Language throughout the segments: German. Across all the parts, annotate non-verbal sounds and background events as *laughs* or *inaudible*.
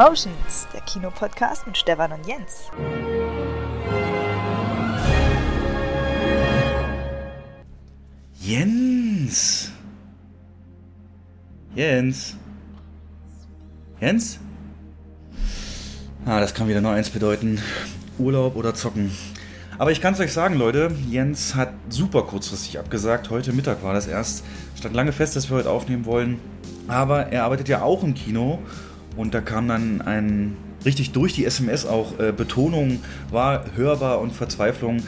Cinemotions, der Kinopodcast mit Stefan und Jens. Jens. Jens. Jens? Ah, das kann wieder nur eins bedeuten. Urlaub oder zocken. Aber ich kann es euch sagen, Leute, Jens hat super kurzfristig abgesagt. Heute Mittag war das erst. Stand lange fest, dass wir heute aufnehmen wollen. Aber er arbeitet ja auch im Kino. Und da kam dann ein richtig durch die SMS auch äh, Betonung war hörbar und Verzweiflung.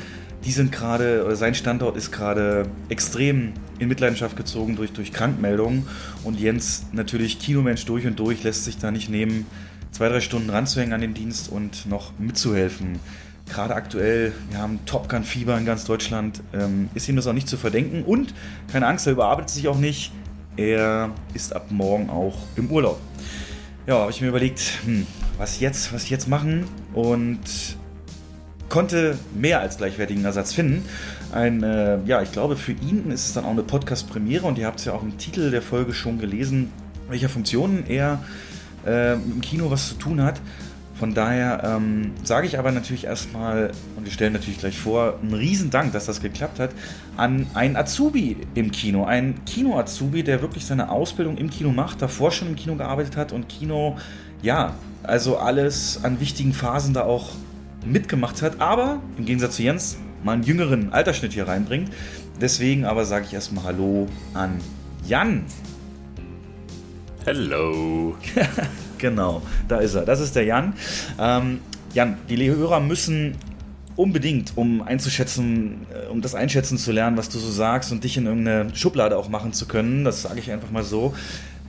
Die sind gerade, sein Standort ist gerade extrem in Mitleidenschaft gezogen durch, durch Krankmeldungen. Und Jens, natürlich Kinomensch durch und durch, lässt sich da nicht nehmen, zwei, drei Stunden ranzuhängen an den Dienst und noch mitzuhelfen gerade aktuell, wir haben Top Gun Fieber in ganz Deutschland, ähm, ist ihm das auch nicht zu verdenken. Und keine Angst, er überarbeitet sich auch nicht. Er ist ab morgen auch im Urlaub. Ja, habe ich mir überlegt, hm, was jetzt, was jetzt machen und konnte mehr als gleichwertigen Ersatz finden. Ein, äh, ja, ich glaube, für ihn ist es dann auch eine Podcast-Premiere und ihr habt es ja auch im Titel der Folge schon gelesen, welcher Funktionen er äh, im Kino was zu tun hat. Von daher ähm, sage ich aber natürlich erstmal, und wir stellen natürlich gleich vor, einen riesen Dank, dass das geklappt hat, an einen Azubi im Kino. Ein Kino-Azubi, der wirklich seine Ausbildung im Kino macht, davor schon im Kino gearbeitet hat und Kino, ja, also alles an wichtigen Phasen da auch mitgemacht hat, aber im Gegensatz zu Jens mal einen jüngeren Altersschnitt hier reinbringt. Deswegen aber sage ich erstmal Hallo an Jan. Hello. *laughs* Genau, da ist er. Das ist der Jan. Ähm, Jan, die Hörer müssen unbedingt, um einzuschätzen, äh, um das einschätzen zu lernen, was du so sagst und dich in irgendeine Schublade auch machen zu können, das sage ich einfach mal so,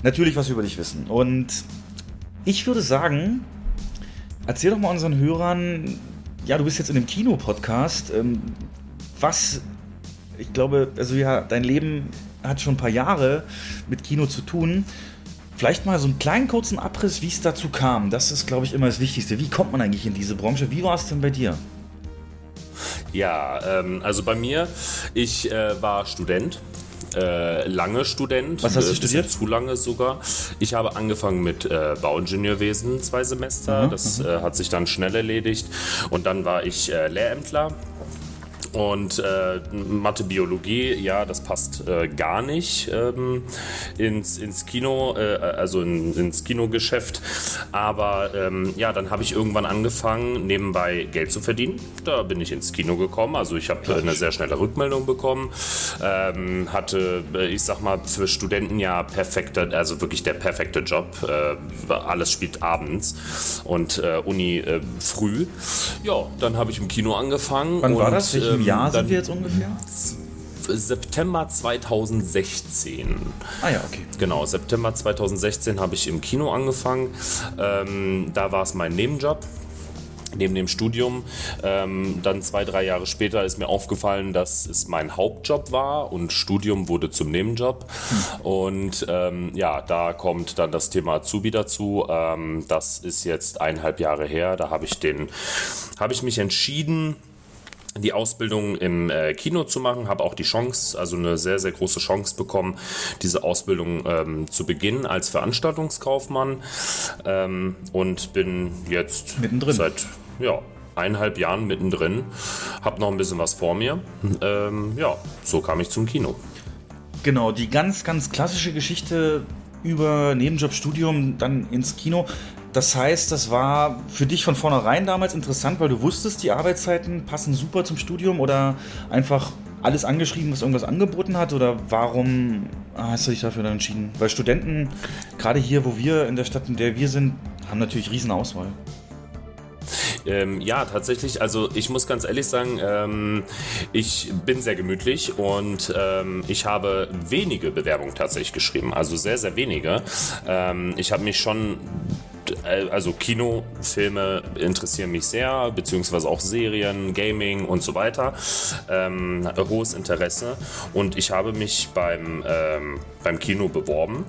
natürlich was über dich wissen. Und ich würde sagen, erzähl doch mal unseren Hörern, ja, du bist jetzt in einem Kinopodcast, ähm, was, ich glaube, also ja, dein Leben hat schon ein paar Jahre mit Kino zu tun. Vielleicht mal so einen kleinen kurzen Abriss, wie es dazu kam. Das ist, glaube ich, immer das Wichtigste. Wie kommt man eigentlich in diese Branche? Wie war es denn bei dir? Ja, ähm, also bei mir, ich äh, war Student. Äh, lange Student. Was hast du äh, studiert? Zu lange sogar. Ich habe angefangen mit äh, Bauingenieurwesen zwei Semester. Mhm, das mhm. Äh, hat sich dann schnell erledigt. Und dann war ich äh, Lehrämtler und äh, Mathe, Biologie, ja, das passt äh, gar nicht ähm, ins, ins Kino, äh, also in, ins Kinogeschäft. Aber ähm, ja, dann habe ich irgendwann angefangen, nebenbei Geld zu verdienen. Da bin ich ins Kino gekommen. Also ich habe eine sehr schnelle Rückmeldung bekommen. Ähm, hatte, äh, ich sag mal, für Studenten ja perfekter, also wirklich der perfekte Job. Äh, alles spielt abends und äh, Uni früh. Ja, dann habe ich im Kino angefangen. Wann und, war das? Jahr sind wir jetzt ungefähr? September 2016. Ah ja, okay. Genau, September 2016 habe ich im Kino angefangen. Ähm, da war es mein Nebenjob neben dem Studium. Ähm, dann zwei, drei Jahre später ist mir aufgefallen, dass es mein Hauptjob war und Studium wurde zum Nebenjob. Hm. Und ähm, ja, da kommt dann das Thema Azubi dazu. Ähm, das ist jetzt eineinhalb Jahre her. Da habe ich den, habe ich mich entschieden, die Ausbildung im äh, Kino zu machen, habe auch die Chance, also eine sehr, sehr große Chance bekommen, diese Ausbildung ähm, zu beginnen als Veranstaltungskaufmann ähm, und bin jetzt mittendrin. seit ja, eineinhalb Jahren mittendrin, habe noch ein bisschen was vor mir. Ähm, ja, so kam ich zum Kino. Genau, die ganz, ganz klassische Geschichte über Nebenjobstudium dann ins Kino. Das heißt, das war für dich von vornherein damals interessant, weil du wusstest, die Arbeitszeiten passen super zum Studium oder einfach alles angeschrieben, was irgendwas angeboten hat? Oder warum hast du dich dafür dann entschieden? Weil Studenten, gerade hier, wo wir in der Stadt, in der wir sind, haben natürlich riesen Auswahl. Ähm, ja, tatsächlich. Also ich muss ganz ehrlich sagen, ähm, ich bin sehr gemütlich und ähm, ich habe wenige Bewerbungen tatsächlich geschrieben. Also sehr, sehr wenige. Ähm, ich habe mich schon äh, also Kino, Filme interessieren mich sehr, beziehungsweise auch Serien, Gaming und so weiter. Ähm, hohes Interesse und ich habe mich beim, ähm, beim Kino beworben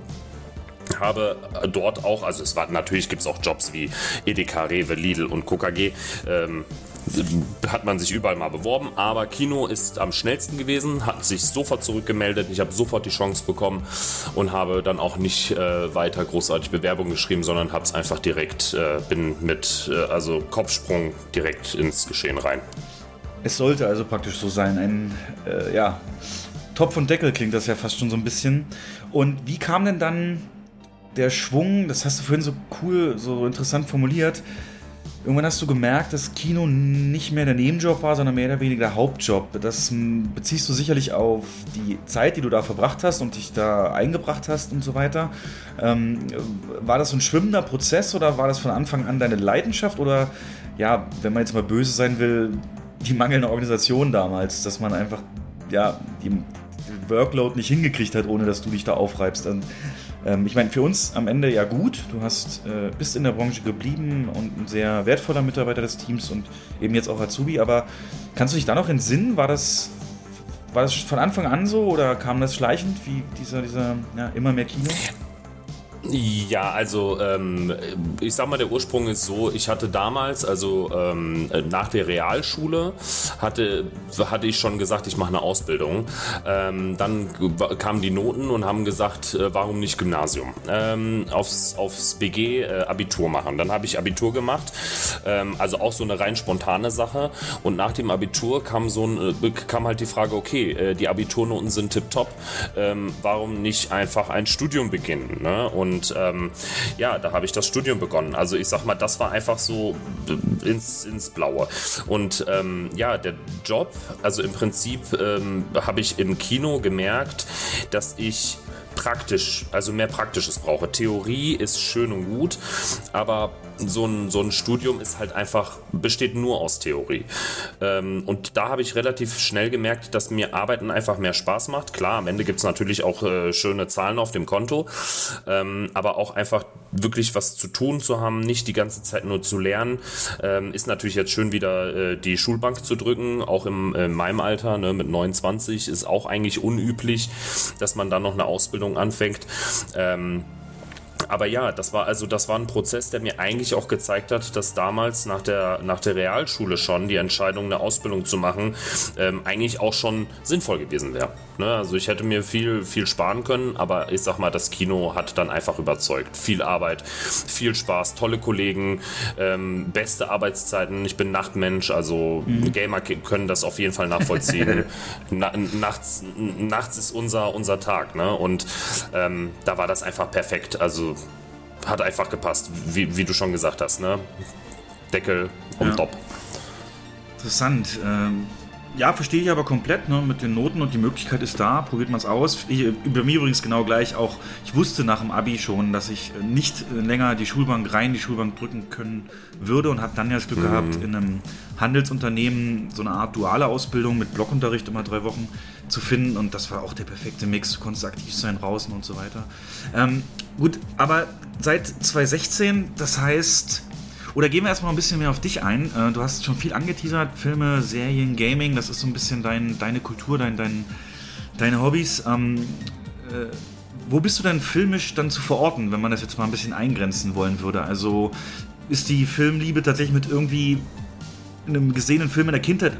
habe dort auch, also es war natürlich gibt es auch Jobs wie Edeka, Rewe, Lidl und KKG. Ähm, hat man sich überall mal beworben, aber Kino ist am schnellsten gewesen, hat sich sofort zurückgemeldet. Ich habe sofort die Chance bekommen und habe dann auch nicht äh, weiter großartig Bewerbung geschrieben, sondern habe es einfach direkt, äh, bin mit, äh, also Kopfsprung direkt ins Geschehen rein. Es sollte also praktisch so sein. Ein, äh, ja, Topf und Deckel klingt das ja fast schon so ein bisschen. Und wie kam denn dann der Schwung, das hast du vorhin so cool, so interessant formuliert, Irgendwann hast du gemerkt, dass Kino nicht mehr der Nebenjob war, sondern mehr oder weniger der Hauptjob. Das hm, beziehst du sicherlich auf die Zeit, die du da verbracht hast und dich da eingebracht hast und so weiter. Ähm, war das so ein schwimmender Prozess oder war das von Anfang an deine Leidenschaft oder, ja, wenn man jetzt mal böse sein will, die mangelnde Organisation damals, dass man einfach, ja, die Workload nicht hingekriegt hat, ohne dass du dich da aufreibst. Und ähm, ich meine, für uns am Ende ja gut. Du hast, äh, bist in der Branche geblieben und ein sehr wertvoller Mitarbeiter des Teams und eben jetzt auch Azubi. Aber kannst du dich da noch entsinnen? War das, war das von Anfang an so oder kam das schleichend wie dieser, dieser ja, immer mehr Kino? Ja, also ähm, ich sag mal, der Ursprung ist so, ich hatte damals, also ähm, nach der Realschule, hatte, hatte ich schon gesagt, ich mache eine Ausbildung. Ähm, dann kamen die Noten und haben gesagt, äh, warum nicht Gymnasium? Ähm, aufs, aufs BG äh, Abitur machen. Dann habe ich Abitur gemacht, ähm, also auch so eine rein spontane Sache. Und nach dem Abitur kam, so ein, äh, kam halt die Frage, okay, äh, die Abiturnoten sind tipptopp, ähm, warum nicht einfach ein Studium beginnen? Ne? Und und ähm, ja, da habe ich das Studium begonnen. Also ich sag mal, das war einfach so ins, ins Blaue. Und ähm, ja, der Job, also im Prinzip ähm, habe ich im Kino gemerkt, dass ich praktisch, also mehr Praktisches brauche. Theorie ist schön und gut, aber so ein, so ein Studium ist halt einfach, besteht nur aus Theorie. Ähm, und da habe ich relativ schnell gemerkt, dass mir Arbeiten einfach mehr Spaß macht. Klar, am Ende gibt es natürlich auch äh, schöne Zahlen auf dem Konto, ähm, aber auch einfach wirklich was zu tun zu haben, nicht die ganze Zeit nur zu lernen, ähm, ist natürlich jetzt schön wieder äh, die Schulbank zu drücken, auch im, äh, in meinem Alter, ne, mit 29 ist auch eigentlich unüblich, dass man dann noch eine Ausbildung anfängt. Ähm, aber ja, das war also das war ein Prozess, der mir eigentlich auch gezeigt hat, dass damals nach der nach der Realschule schon die Entscheidung, eine Ausbildung zu machen, ähm, eigentlich auch schon sinnvoll gewesen wäre. Ne? Also ich hätte mir viel viel sparen können, aber ich sag mal, das Kino hat dann einfach überzeugt. Viel Arbeit, viel Spaß, tolle Kollegen, ähm, beste Arbeitszeiten. Ich bin Nachtmensch, also mhm. Gamer können das auf jeden Fall nachvollziehen. *laughs* Na, nachts nachts ist unser unser Tag, ne? Und ähm, da war das einfach perfekt. Also hat einfach gepasst, wie, wie du schon gesagt hast, ne? Deckel und ja. Top. Interessant. Ähm, ja, verstehe ich aber komplett, ne, mit den Noten und die Möglichkeit ist da, probiert man es aus. Ich, bei mir übrigens genau gleich auch, ich wusste nach dem Abi schon, dass ich nicht länger die Schulbank rein, die Schulbank drücken können würde und habe dann ja das Glück mhm. gehabt, in einem Handelsunternehmen so eine Art duale Ausbildung mit Blockunterricht immer drei Wochen zu finden und das war auch der perfekte Mix. Du konntest aktiv sein draußen und so weiter. Ähm, gut, aber seit 2016, das heißt, oder gehen wir erstmal ein bisschen mehr auf dich ein. Äh, du hast schon viel angeteasert, Filme, Serien, Gaming, das ist so ein bisschen dein, deine Kultur, dein, dein, deine Hobbys. Ähm, äh, wo bist du denn filmisch dann zu verorten, wenn man das jetzt mal ein bisschen eingrenzen wollen würde? Also ist die Filmliebe tatsächlich mit irgendwie einem gesehenen Film in der Kindheit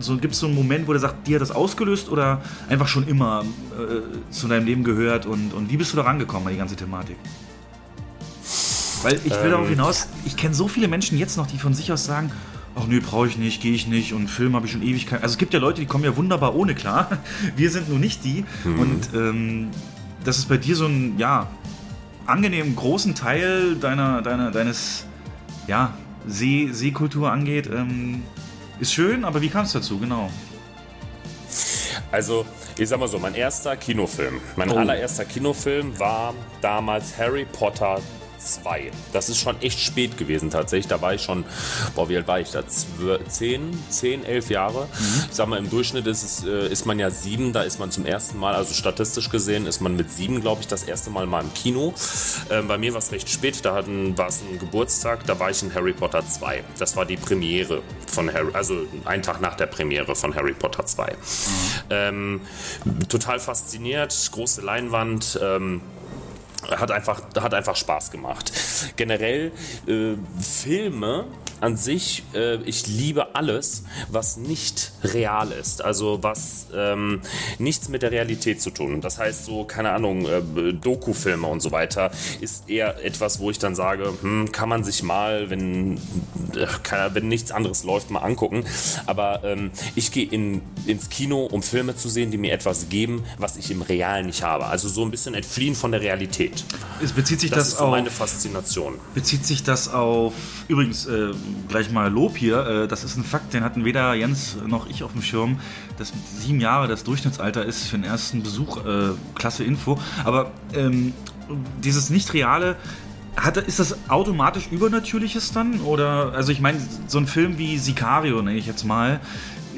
so gibt es so einen Moment, wo du sagst, dir hat das ausgelöst oder einfach schon immer äh, zu deinem Leben gehört und, und wie bist du da rangekommen an die ganze Thematik? Weil ich will ähm, darauf hinaus, ich kenne so viele Menschen jetzt noch, die von sich aus sagen, ach nö, brauche ich nicht, gehe ich nicht und Film habe ich schon ewig kein. Also es gibt ja Leute, die kommen ja wunderbar ohne klar. *laughs* Wir sind nur nicht die. Mhm. Und ähm, das ist bei dir so ein, ja, angenehmen großen Teil deiner, deiner, deines, ja, See, Seekultur angeht, ähm, ist schön, aber wie kam es dazu, genau? Also, ich sag mal so, mein erster Kinofilm, mein oh. allererster Kinofilm war damals Harry Potter 2. Das ist schon echt spät gewesen tatsächlich. Da war ich schon, boah, wie alt war ich da? 10, 10, 11 Jahre. Mhm. Ich sag mal, im Durchschnitt ist, es, äh, ist man ja sieben, da ist man zum ersten Mal, also statistisch gesehen, ist man mit sieben, glaube ich, das erste Mal mal im Kino. Ähm, bei mir war es recht spät, da war es ein Geburtstag, da war ich in Harry Potter 2. Das war die Premiere von Harry, also ein Tag nach der Premiere von Harry Potter 2. Mhm. Ähm, total fasziniert, große Leinwand. Ähm, hat einfach, hat einfach Spaß gemacht. Generell äh, Filme an sich, äh, ich liebe alles, was nicht real ist. Also was ähm, nichts mit der Realität zu tun. Das heißt so, keine Ahnung, äh, Dokufilme und so weiter ist eher etwas, wo ich dann sage, hm, kann man sich mal, wenn, äh, kann, wenn nichts anderes läuft, mal angucken. Aber ähm, ich gehe in, ins Kino, um Filme zu sehen, die mir etwas geben, was ich im Realen nicht habe. Also so ein bisschen entfliehen von der Realität. Es bezieht sich Das, das, ist auf meine Faszination. Bezieht sich das auf, übrigens äh, gleich mal Lob hier, äh, das ist ein Fakt, den hatten weder Jens noch ich auf dem Schirm, dass sieben Jahre das Durchschnittsalter ist für den ersten Besuch, äh, klasse Info, aber ähm, dieses Nicht-Reale, hat, ist das automatisch Übernatürliches dann? Oder, also ich meine, so ein Film wie Sicario, nenne ich jetzt mal,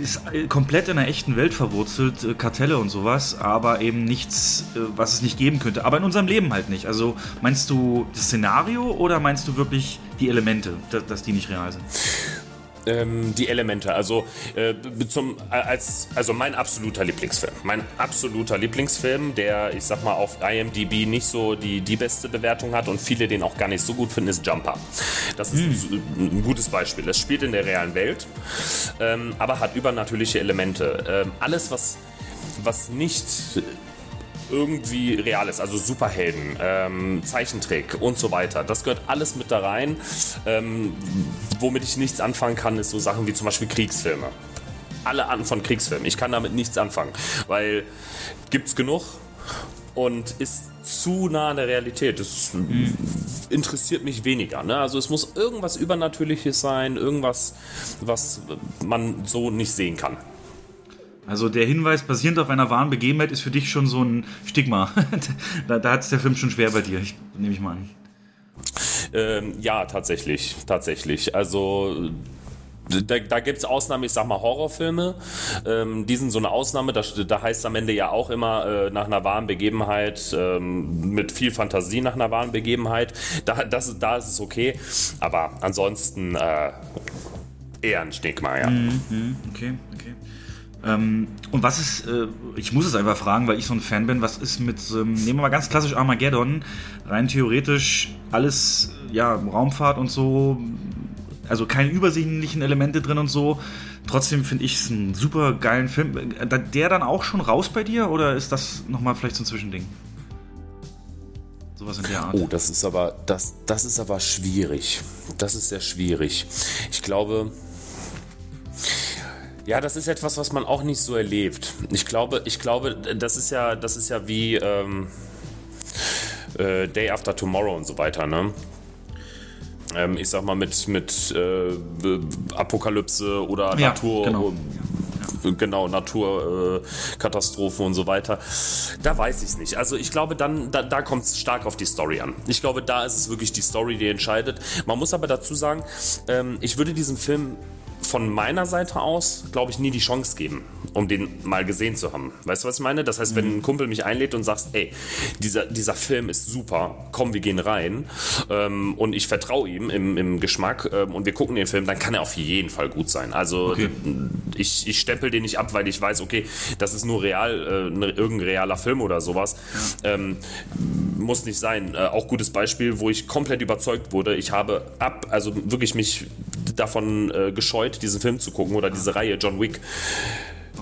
ist komplett in einer echten Welt verwurzelt, äh, Kartelle und sowas, aber eben nichts, äh, was es nicht geben könnte. Aber in unserem Leben halt nicht. Also meinst du das Szenario oder meinst du wirklich die Elemente, dass die nicht real sind? Ähm, die Elemente, also äh, zum, als, also mein absoluter Lieblingsfilm. Mein absoluter Lieblingsfilm, der, ich sag mal, auf IMDb nicht so die, die beste Bewertung hat und viele den auch gar nicht so gut finden, ist Jumper. Das ist ein, ein gutes Beispiel. Es spielt in der realen Welt, ähm, aber hat übernatürliche Elemente. Ähm, alles, was, was nicht irgendwie real ist, also Superhelden, ähm, Zeichentrick und so weiter. Das gehört alles mit da rein. Ähm, womit ich nichts anfangen kann, ist so Sachen wie zum Beispiel Kriegsfilme. Alle Arten von Kriegsfilmen. Ich kann damit nichts anfangen, weil gibt's genug und ist zu nah an der Realität. Das interessiert mich weniger. Ne? Also es muss irgendwas Übernatürliches sein, irgendwas, was man so nicht sehen kann. Also der Hinweis basierend auf einer wahren Begebenheit ist für dich schon so ein Stigma. *laughs* da da hat es der Film schon schwer bei dir, nehme ich mal an. Ähm, ja, tatsächlich, tatsächlich. Also da, da gibt es Ausnahmen, ich sag mal Horrorfilme. Ähm, die sind so eine Ausnahme, da, da heißt am Ende ja auch immer äh, nach einer wahren Begebenheit, ähm, mit viel Fantasie nach einer wahren Begebenheit. Da, das, da ist es okay. Aber ansonsten äh, eher ein Stigma, ja. Okay, okay. Ähm, und was ist, äh, ich muss es einfach fragen, weil ich so ein Fan bin, was ist mit, ähm, nehmen wir mal ganz klassisch Armageddon, rein theoretisch alles, ja, Raumfahrt und so, also keine übersinnlichen Elemente drin und so. Trotzdem finde ich es einen super geilen Film. Äh, Der dann auch schon raus bei dir oder ist das nochmal vielleicht so ein Zwischending? Sowas in der Art. Oh, das ist aber, das, das ist aber schwierig. Das ist sehr schwierig. Ich glaube, ja, das ist etwas, was man auch nicht so erlebt. Ich glaube, ich glaube, das ist ja, das ist ja wie ähm, äh, Day After Tomorrow und so weiter, ne? Ähm, ich sag mal mit, mit äh, Apokalypse oder Ja, Natur. genau. Genau, Naturkatastrophen und so weiter. Da weiß ich es nicht. Also ich glaube, dann, da, da kommt es stark auf die Story an. Ich glaube, da ist es wirklich die Story, die entscheidet. Man muss aber dazu sagen, ähm, ich würde diesem Film von meiner Seite aus, glaube ich, nie die Chance geben, um den mal gesehen zu haben. Weißt du, was ich meine? Das heißt, wenn ein Kumpel mich einlädt und sagt, ey, dieser, dieser Film ist super, komm, wir gehen rein ähm, und ich vertraue ihm im, im Geschmack ähm, und wir gucken den Film, dann kann er auf jeden Fall gut sein. Also Okay. ich, ich stempel den nicht ab, weil ich weiß, okay, das ist nur real, äh, ne, irgendein realer Film oder sowas. Ähm, muss nicht sein. Äh, auch gutes Beispiel, wo ich komplett überzeugt wurde. Ich habe ab, also wirklich mich davon äh, gescheut, diesen Film zu gucken oder diese Reihe John Wick.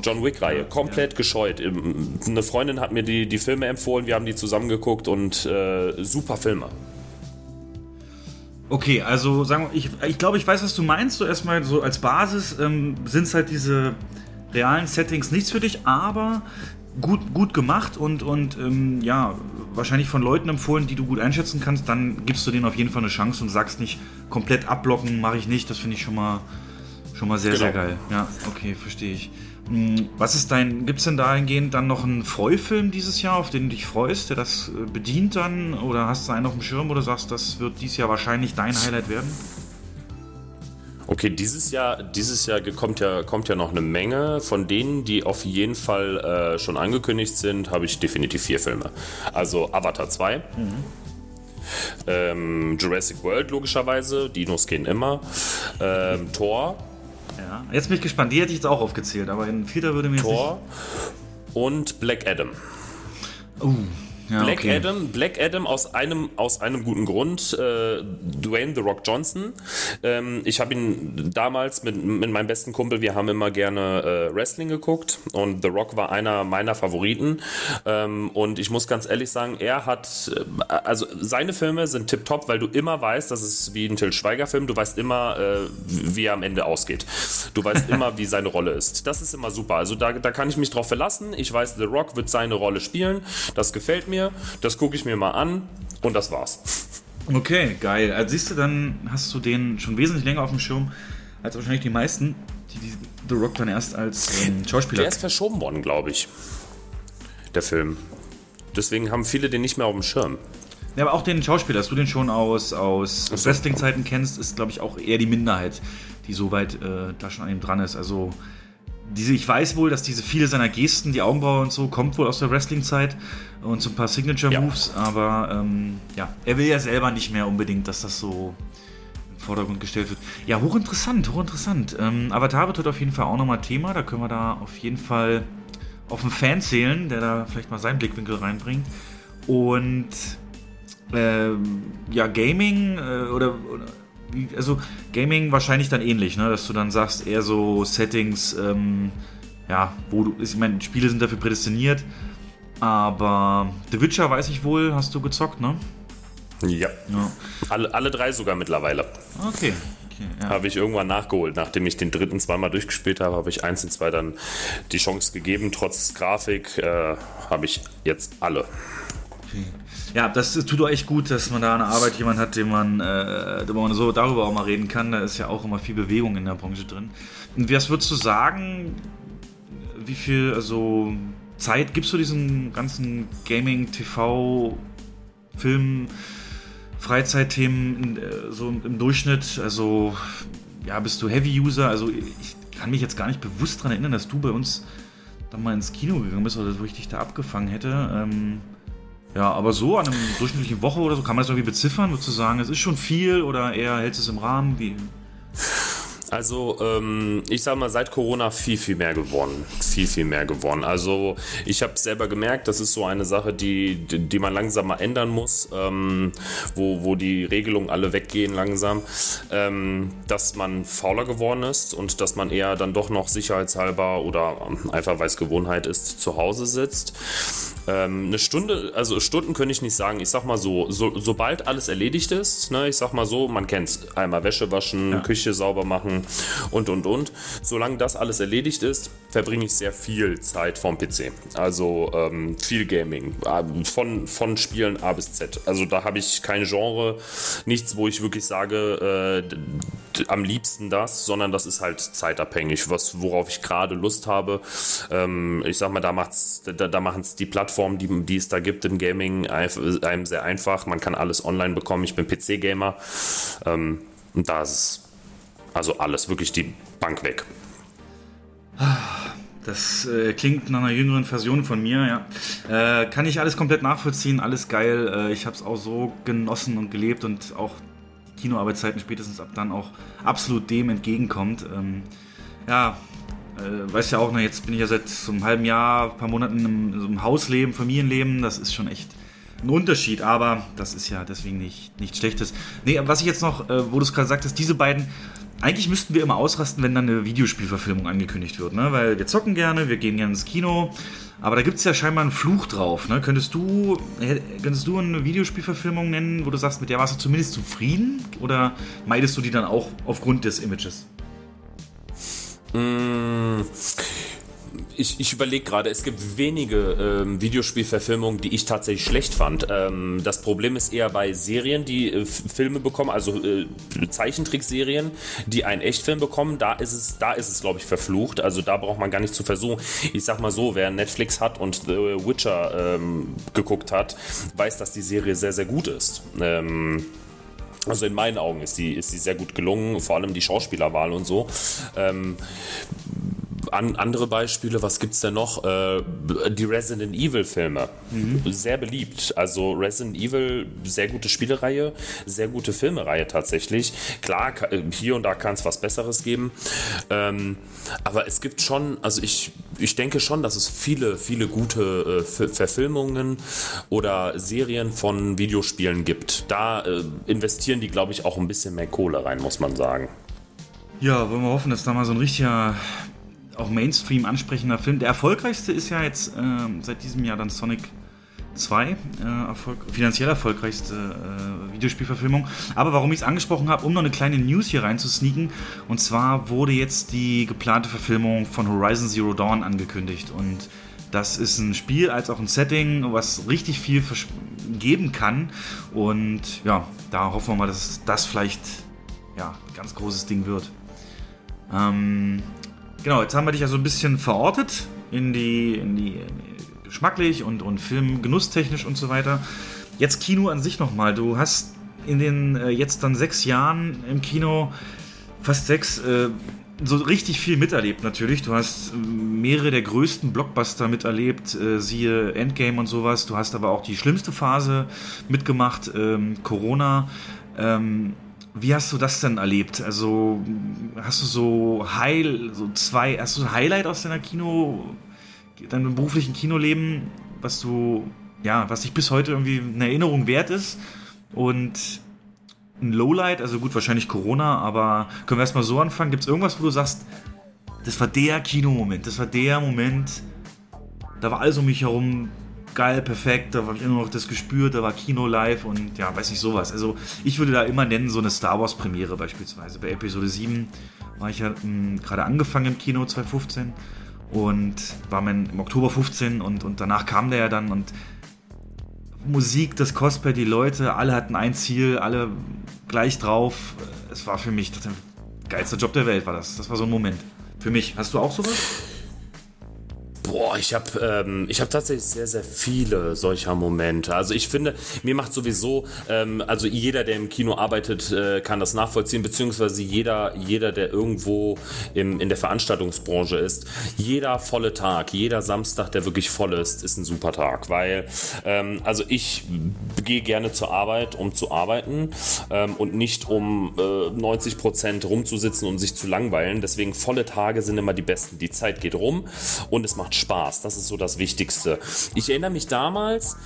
John Wick-Reihe, komplett gescheut. Ähm, Eine Freundin hat mir die, die Filme empfohlen, wir haben die zusammen geguckt und äh, super Filme. Okay, also sagen wir, ich, ich glaube, ich weiß, was du meinst. So erstmal so als Basis ähm, sind es halt diese realen Settings nichts für dich, aber gut, gut gemacht und, und ähm, ja, wahrscheinlich von Leuten empfohlen, die du gut einschätzen kannst, dann gibst du denen auf jeden Fall eine Chance und sagst nicht komplett abblocken, mache ich nicht. Das finde ich schon mal, schon mal sehr, Genau. sehr geil. Ja, okay, verstehe ich. Hm, Was ist dein, gibt es denn dahingehend dann noch einen Freufilm dieses Jahr, auf den du dich freust, der das äh, bedient dann? Oder hast du einen auf dem Schirm, wo du sagst, das wird dieses Jahr wahrscheinlich dein Highlight werden? Okay, dieses Jahr, dieses Jahr kommt ja, kommt ja noch eine Menge. Von denen, die auf jeden Fall äh, schon angekündigt sind, habe ich definitiv vier Filme. Also Avatar 2, ähm, Jurassic World logischerweise, Dinos gehen immer, ähm, Thor, Ja. Jetzt bin ich gespannt, die hätte ich jetzt auch aufgezählt, aber in vierter würde mir jetzt Thor und Black Adam. nicht... Uh, Ja, Black okay. Adam, Black Adam aus einem, aus einem guten Grund. Äh, Dwayne The Rock Johnson. Ähm, ich habe ihn damals mit, mit meinem besten Kumpel, wir haben immer gerne äh, Wrestling geguckt und The Rock war einer meiner Favoriten. Ähm, und ich muss ganz ehrlich sagen, er hat, äh, also seine Filme sind tipptopp, weil du immer weißt, das ist wie ein Till Schweiger-Film, du weißt immer, äh, wie er am Ende ausgeht. Du weißt *laughs* immer, wie seine Rolle ist. Das ist immer super. Also da, da kann ich mich drauf verlassen. Ich weiß, The Rock wird seine Rolle spielen. Das gefällt mir mir, das gucke ich mir mal an und das war's. Okay, geil. Also siehst du, dann hast du den schon wesentlich länger auf dem Schirm als wahrscheinlich die meisten, die, die The Rock dann erst als ähm, Schauspieler. Der ist verschoben worden, glaube ich. Der Film. Deswegen haben viele den nicht mehr auf dem Schirm. Ja, aber auch den Schauspieler, dass du den schon aus, aus Wrestling-Zeiten kennst, ist, glaube ich, auch eher die Minderheit, die so weit äh, da schon an ihm dran ist. Also diese, ich weiß wohl, dass diese viele seiner Gesten, die Augenbraue und so, kommt wohl aus der Wrestling-Zeit und so ein paar Signature-Moves, ja. aber ähm, ja, er will ja selber nicht mehr unbedingt, dass das so im Vordergrund gestellt wird. Ja, hochinteressant, hochinteressant. Ähm, Avatar wird heute auf jeden Fall auch nochmal Thema, da können wir da auf jeden Fall auf einen Fan zählen, der da vielleicht mal seinen Blickwinkel reinbringt. Und ähm, ja, Gaming äh, oder, oder also Gaming wahrscheinlich dann ähnlich, ne? dass du dann sagst, eher so Settings, ähm, ja, wo du, ich meine, Spiele sind dafür prädestiniert, aber The Witcher weiß ich wohl, hast du gezockt, ne? Ja. ja. Alle, alle drei sogar mittlerweile. Okay. okay ja. Habe ich irgendwann nachgeholt. Nachdem ich den dritten zweimal durchgespielt habe, habe ich eins und zwei dann die Chance gegeben. Trotz Grafik äh, habe ich jetzt alle. Okay ja, das tut auch echt gut, dass man da an der Arbeit jemanden hat, den man, äh, wo man so darüber auch mal reden kann. Da ist ja auch immer viel Bewegung in der Branche drin. Und was würdest du sagen, wie viel, also Zeit gibst du diesen ganzen Gaming, TV, Film, Freizeitthemen äh, so im Durchschnitt? Also, ja, bist du Heavy-User? Also, ich kann mich jetzt gar nicht bewusst daran erinnern, dass du bei uns dann mal ins Kino gegangen bist oder wo ich dich da abgefangen hätte. Ähm, ja, aber so an einer durchschnittlichen Woche oder so, kann man das irgendwie beziffern? Würdest du sagen, es ist schon viel oder eher hält es im Rahmen? Wie? Also, ähm, ich sag mal, seit Corona viel, viel mehr geworden. Viel, viel mehr geworden. Also, ich habe selber gemerkt, das ist so eine Sache, die, die man langsam mal ändern muss, ähm, wo, wo die Regelungen alle weggehen langsam, ähm, dass man fauler geworden ist und dass man eher dann doch noch sicherheitshalber oder einfach weil es Gewohnheit ist, zu Hause sitzt. Ähm, eine Stunde, also Stunden könnte ich nicht sagen. Ich sag mal so, so sobald alles erledigt ist, ne, ich sag mal so, man kennt es, einmal Wäsche waschen, ja. Küche sauber machen und und und. Solange das alles erledigt ist, verbringe ich sehr viel Zeit vorm PC. Also ähm, viel Gaming, äh, von, von Spielen A bis Z. Also da habe ich kein Genre, nichts, wo ich wirklich sage, äh, am liebsten das, sondern das ist halt zeitabhängig, was, worauf ich gerade Lust habe. Ähm, ich sag mal, da, da, da machen es die Plattformen die, die es da gibt im Gaming, einem sehr einfach. Man kann alles online bekommen. Ich bin PC-Gamer. Ähm, und da ist also alles, wirklich die Bank weg. Das äh, klingt nach einer jüngeren Version von mir, ja. Äh, kann ich alles komplett nachvollziehen, alles geil. Äh, ich habe es auch so genossen und gelebt und auch Kinoarbeitszeiten spätestens ab dann auch absolut dem entgegenkommt. Ähm, ja, äh, weißt ja auch, ne, jetzt bin ich ja seit so einem halben Jahr, ein paar Monaten im, einem Hausleben, Familienleben. Das ist schon echt ein Unterschied, aber das ist ja deswegen nicht, nichts Schlechtes. Nee, was ich jetzt noch, äh, wo du es gerade sagtest, diese beiden, eigentlich müssten wir immer ausrasten, wenn dann eine Videospielverfilmung angekündigt wird, ne? Weil wir zocken gerne, wir gehen gerne ins Kino, aber da gibt es ja scheinbar einen Fluch drauf, ne? Könntest du, könntest du eine Videospielverfilmung nennen, wo du sagst, mit der warst du zumindest zufrieden? Oder meidest du die dann auch aufgrund des Images? Mmh ich, ich überlege gerade, es gibt wenige ähm, Videospielverfilmungen, die ich tatsächlich schlecht fand. Ähm, das Problem ist eher bei Serien, die äh, Filme bekommen, also äh, Zeichentrickserien, die einen Echtfilm bekommen. Da ist es, da ist es, glaube ich, verflucht. Also da braucht man gar nicht zu versuchen. Ich sag mal so, wer Netflix hat und The Witcher ähm, geguckt hat, weiß, dass die Serie sehr, sehr gut ist. Ähm, also in meinen Augen ist sie, ist sie sehr gut gelungen, vor allem die Schauspielerwahl und so. Ähm, an, andere Beispiele, was gibt es denn noch? Äh, die Resident Evil Filme. Mhm. Sehr beliebt. Also Resident Evil, sehr gute Spielereihe, sehr gute Filmereihe tatsächlich. Klar, hier und da kann es was Besseres geben. Ähm, aber es gibt schon, also ich, ich denke schon, dass es viele, viele gute äh, Verfilmungen oder Serien von Videospielen gibt. Da äh, investieren die, glaube ich, auch ein bisschen mehr Kohle rein, muss man sagen. Ja, wollen wir hoffen, dass da mal so ein richtiger, auch Mainstream ansprechender Film. Der erfolgreichste ist ja jetzt äh, seit diesem Jahr dann Sonic 2, äh, Erfolg, finanziell erfolgreichste äh, Videospielverfilmung. Aber warum ich es angesprochen habe, um noch eine kleine News hier reinzusneaken. Und zwar wurde jetzt die geplante Verfilmung von Horizon Zero Dawn angekündigt. Und das ist ein Spiel als auch ein Setting, was richtig viel geben kann. Und ja, da hoffen wir mal, dass das vielleicht ja, ein ganz großes Ding wird. Ähm, genau, jetzt haben wir dich ja so ein bisschen verortet in die, in die, geschmacklich und, und filmgenusstechnisch und so weiter. Jetzt Kino an sich nochmal. Du hast in den äh, jetzt dann sechs Jahren im Kino, fast sechs, äh, so richtig viel miterlebt natürlich. Du hast äh, mehrere der größten Blockbuster miterlebt, äh, siehe Endgame und sowas. Du hast aber auch die schlimmste Phase mitgemacht, ähm, Corona. Ähm, wie hast du das denn erlebt? Also hast du so Heil, so zwei, hast du ein Highlight aus deiner Kino, deinem beruflichen Kinoleben, was du, ja, was dich bis heute irgendwie eine Erinnerung wert ist? Und ein Lowlight, also gut, wahrscheinlich Corona, aber können wir erstmal so anfangen? Gibt es irgendwas, wo du sagst, das war der Kinomoment, das war der Moment, da war alles um mich herum geil, perfekt, da habe ich immer noch das gespürt, da war Kino live und ja, weiß nicht, sowas. Also ich würde da immer nennen, so eine Star Wars Premiere beispielsweise. Bei Episode 7 war ich ja hm, gerade angefangen im Kino 2015 und war mein, im Oktober 15 und, und danach kam der ja dann und Musik, das Cosplay, die Leute, alle hatten ein Ziel, alle gleich drauf. Es war für mich der geilste Job der Welt, war das. Das war so ein Moment. Für mich. Hast du auch sowas? Boah, ich habe ähm, hab tatsächlich sehr, sehr viele solcher Momente. Also ich finde, mir macht sowieso, ähm, also jeder, der im Kino arbeitet, äh, kann das nachvollziehen, beziehungsweise jeder, jeder, der irgendwo im, in der Veranstaltungsbranche ist, jeder volle Tag, jeder Samstag, der wirklich voll ist, ist ein super Tag, weil ähm, also ich gehe gerne zur Arbeit, um zu arbeiten ähm, und nicht um äh, 90 Prozent rumzusitzen und sich zu langweilen. Deswegen volle Tage sind immer die besten. Die Zeit geht rum und es macht Spaß. Das ist so das Wichtigste. Ich erinnere mich damals,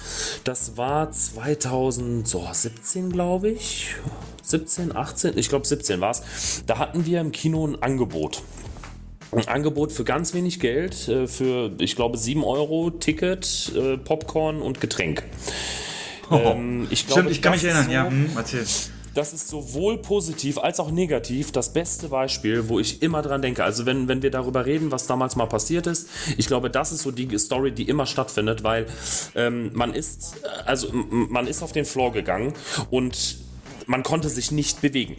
das war 2017, glaube ich. 17, 18, ich glaube 17 war es. Da hatten wir im Kino ein Angebot. Ein Angebot für ganz wenig Geld, äh, für, ich glaube, 7 Euro Ticket, äh, Popcorn und Getränk. Oh. Ähm, ich, glaube, Stimmt, ich kann mich erinnern, so, ja, hm, erzähl das ist sowohl positiv als auch negativ das beste Beispiel, wo ich immer dran denke. Also wenn, wenn wir darüber reden, was damals mal passiert ist, ich glaube, das ist so die Story, die immer stattfindet, weil ähm, man ist, also man ist auf den Floor gegangen und man konnte sich nicht bewegen.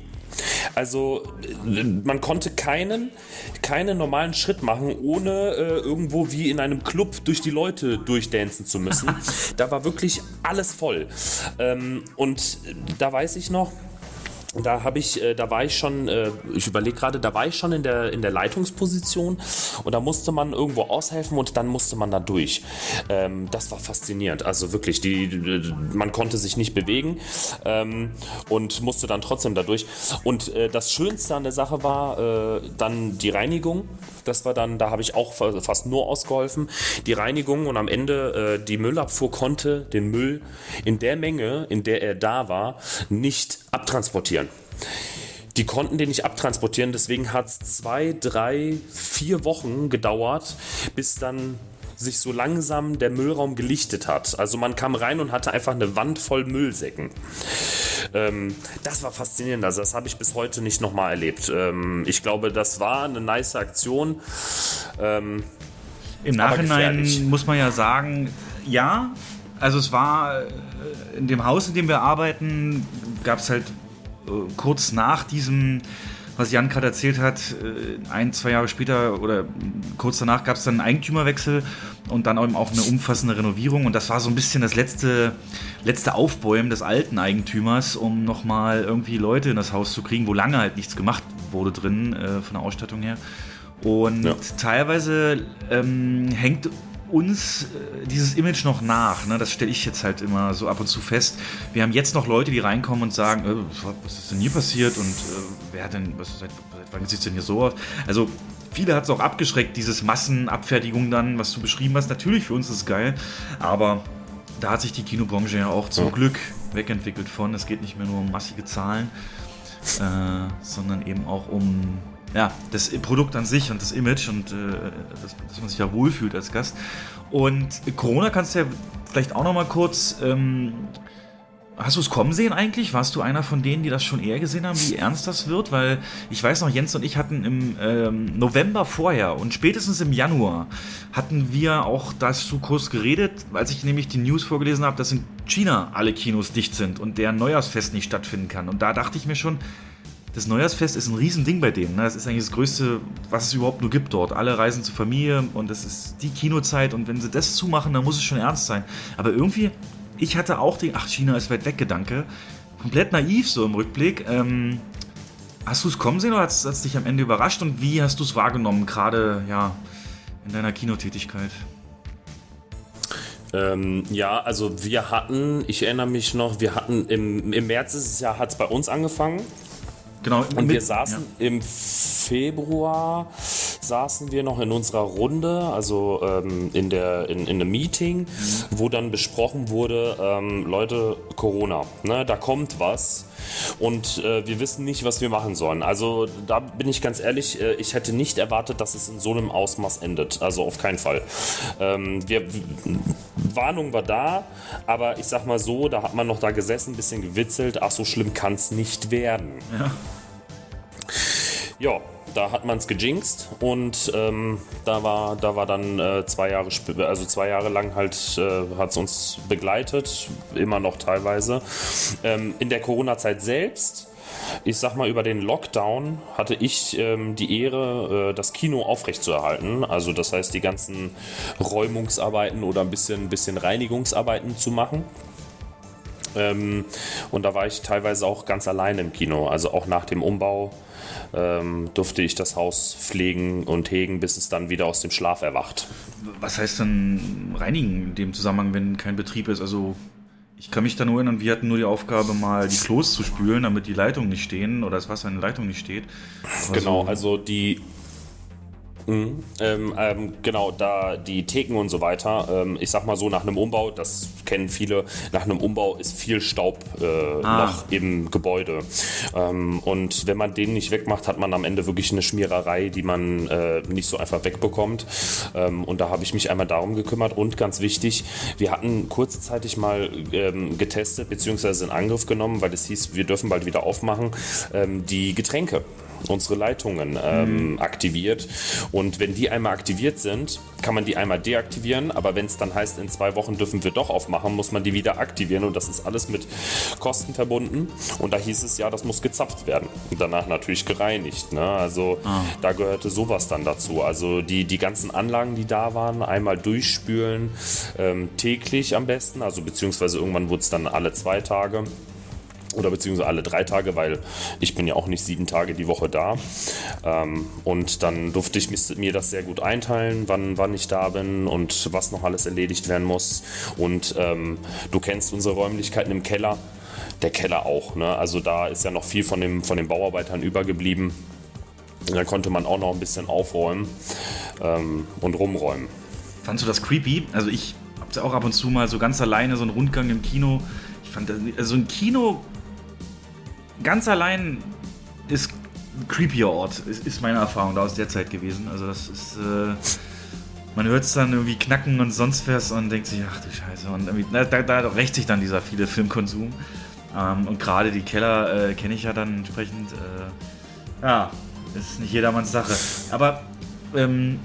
Also man konnte keinen, keinen normalen Schritt machen, ohne äh, irgendwo wie in einem Club durch die Leute durchdancen zu müssen. *laughs* da war wirklich alles voll. Ähm, und da weiß ich noch, da habe ich, äh, da war ich schon, äh, ich überlege gerade, da war ich schon in der, in der Leitungsposition und da musste man irgendwo aushelfen und dann musste man da durch. Ähm, das war faszinierend. Also wirklich, die, man konnte sich nicht bewegen ähm, und musste dann trotzdem da durch. Und äh, das Schönste an der Sache war dann die Reinigung. Das war dann, da habe ich auch fast nur ausgeholfen. Die Reinigung und am Ende die Müllabfuhr konnte den Müll in der Menge, in der er da war, nicht abtransportieren. Die konnten den nicht abtransportieren, deswegen hat es zwei, drei, vier Wochen gedauert, bis dann sich so langsam der Müllraum gelichtet hat. Also man kam rein und hatte einfach eine Wand voll Müllsäcken. Ähm, das war faszinierend. Also das habe ich bis heute nicht nochmal erlebt. Ähm, ich glaube, das war eine nice Aktion. Ähm, Im Nachhinein muss man ja sagen, ja, also es war äh, in dem Haus, in dem wir arbeiten, gab es halt kurz nach diesem was Jan gerade erzählt hat, äh, ein, zwei Jahre später oder kurz danach gab es dann einen Eigentümerwechsel und dann auch eine umfassende Renovierung. Und das war so ein bisschen das letzte, letzte Aufbäumen des alten Eigentümers, um nochmal irgendwie Leute in das Haus zu kriegen, wo lange halt nichts gemacht wurde drin äh, von der Ausstattung her. Und ja. teilweise ähm, hängt uns äh, dieses Image noch nach. Ne? Das stelle ich jetzt halt immer so ab und zu fest. Wir haben jetzt noch Leute, die reinkommen und sagen, äh, was ist denn hier passiert und äh, wer hat denn, was, seit, seit wann sieht es denn hier so aus? Also viele hat es auch abgeschreckt, dieses Massenabfertigung dann, was du beschrieben hast. Natürlich für uns ist es geil, aber da hat sich die Kinobranche ja auch zum ja. Glück wegentwickelt von. Es geht nicht mehr nur um massige Zahlen, äh, sondern eben auch um ja, das Produkt an sich und das Image und äh, dass, dass, man sich da wohlfühlt als Gast. Und Corona kannst du ja vielleicht auch noch mal kurz. Ähm, hast du es kommen sehen eigentlich? Warst du einer von denen, die das schon eher gesehen haben, wie ernst das wird? Weil ich weiß noch, Jens und ich hatten im ähm, November vorher und spätestens im Januar hatten wir auch dazu kurz geredet, als ich nämlich die News vorgelesen habe, dass in China alle Kinos dicht sind und deren Neujahrsfest nicht stattfinden kann. Und da dachte ich mir schon, das Neujahrsfest ist ein Riesending bei denen. Ne? Das ist eigentlich das Größte, was es überhaupt nur gibt dort. Alle reisen zur Familie und das ist die Kinozeit. Und wenn sie das zumachen, dann muss es schon ernst sein. Aber irgendwie, ich hatte auch den, ach, China ist weit weg Gedanke. Komplett naiv so im Rückblick. Ähm, hast du es kommen sehen oder hat es dich am Ende überrascht? Und wie hast du es wahrgenommen, gerade ja, in deiner Kinotätigkeit? Ähm, ja, also wir hatten, ich erinnere mich noch, wir hatten im, im März ist es ja, hat es bei uns angefangen. Genau. Und wir saßen ja. im Februar saßen wir noch in unserer Runde, also ähm, in der in, in einem Meeting, mhm. wo dann besprochen wurde, ähm, Leute, Corona, ne, da kommt was und äh, wir wissen nicht, was wir machen sollen. Also da bin ich ganz ehrlich, äh, ich hätte nicht erwartet, dass es in so einem Ausmaß endet. Also auf keinen Fall. Ähm, wir, Warnung war da, aber ich sag mal so, da hat man noch da gesessen, ein bisschen gewitzelt. Ach, so schlimm kann es nicht werden. Ja. Ja, da hat man es gejinxt und ähm, da war da war dann äh, zwei Jahre also zwei Jahre lang halt äh, hat es uns begleitet immer noch teilweise ähm, in der Corona Zeit selbst ich sag mal, über den Lockdown hatte ich ähm, die Ehre, äh, das Kino aufrechtzuerhalten. Also das heißt, die ganzen Räumungsarbeiten oder ein bisschen, bisschen Reinigungsarbeiten zu machen. Ähm, und da war ich teilweise auch ganz allein im Kino. Also auch nach dem Umbau ähm, durfte ich das Haus pflegen und hegen, bis es dann wieder aus dem Schlaf erwacht. Was heißt denn reinigen in dem Zusammenhang, wenn kein Betrieb ist? Also ich kann mich da nur erinnern, wir hatten nur die Aufgabe, mal die Klos zu spülen, damit die Leitungen nicht stehen oder das Wasser in der Leitung nicht steht. Aber genau, so also die Mhm. Ähm, ähm, genau, da die Theken und so weiter, ähm, ich sag mal so, nach einem Umbau, das kennen viele, nach einem Umbau ist viel Staub äh, ah. noch im Gebäude. Ähm, und wenn man den nicht wegmacht, hat man am Ende wirklich eine Schmiererei, die man äh, nicht so einfach wegbekommt. Ähm, und da habe ich mich einmal darum gekümmert. Und ganz wichtig, wir hatten kurzzeitig mal ähm, getestet, beziehungsweise in Angriff genommen, weil es hieß, wir dürfen bald wieder aufmachen, die Getränke unsere Leitungen ähm, mhm. aktiviert. Und wenn die einmal aktiviert sind, kann man die einmal deaktivieren. Aber wenn es dann heißt, in zwei Wochen dürfen wir doch aufmachen, muss man die wieder aktivieren. Und das ist alles mit Kosten verbunden. Und da hieß es ja, das muss gezapft werden. Und danach natürlich gereinigt. Ne? Also ah. da gehörte sowas dann dazu. Also die, die ganzen Anlagen, die da waren, einmal durchspülen, ähm, täglich am besten. Also beziehungsweise irgendwann wurde es dann alle zwei Tage oder beziehungsweise alle drei Tage, weil ich bin ja auch nicht sieben Tage die Woche da. Ähm, und dann durfte ich mir das sehr gut einteilen, wann, wann ich da bin und was noch alles erledigt werden muss. Und ähm, du kennst unsere Räumlichkeiten im Keller, der Keller auch. Ne? Also da ist ja noch viel von, dem, von den Bauarbeitern übergeblieben. Da konnte man auch noch ein bisschen aufräumen ähm, und rumräumen. Fandst du das creepy? Also ich hab's ja auch ab und zu mal so ganz alleine, so einen Rundgang im Kino. Ich fand, also ein Kino ganz allein ist ein creepier Ort, ist, ist meine Erfahrung da aus der Zeit gewesen. Also das ist, äh, man hört es dann irgendwie knacken und sonst was und denkt sich, ach du Scheiße. Und na, da, da rächt sich dann dieser viele Filmkonsum. Ähm, und gerade die Keller äh, kenne ich ja dann entsprechend. Äh, ja, ist nicht jedermanns Sache. Aber ähm,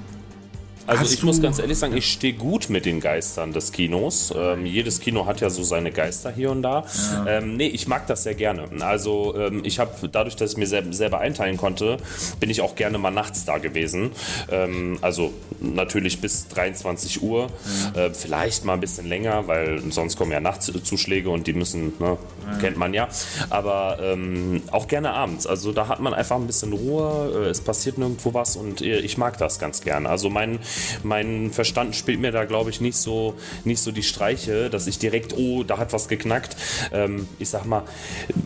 Also Hast ich muss ganz ehrlich sagen, ich stehe gut mit den Geistern des Kinos. Ähm, jedes Kino hat ja so seine Geister hier und da. Ja. Ähm, nee, ich mag das sehr gerne. Also ähm, ich habe dadurch, dass ich mir selber, selber einteilen konnte, bin ich auch gerne mal nachts da gewesen. Ähm, also natürlich bis 23 Uhr. Ja. Äh, vielleicht mal ein bisschen länger, weil sonst kommen ja Nachtzuschläge und die müssen, ne, ja. kennt man ja. Aber ähm, auch gerne abends. Also da hat man einfach ein bisschen Ruhe. Äh, es passiert nirgendwo was und äh, ich mag das ganz gerne. Also mein mein Verstand spielt mir da, glaube ich, nicht so, nicht so die Streiche, dass ich direkt, oh, da hat was geknackt. Ähm, ich sag mal,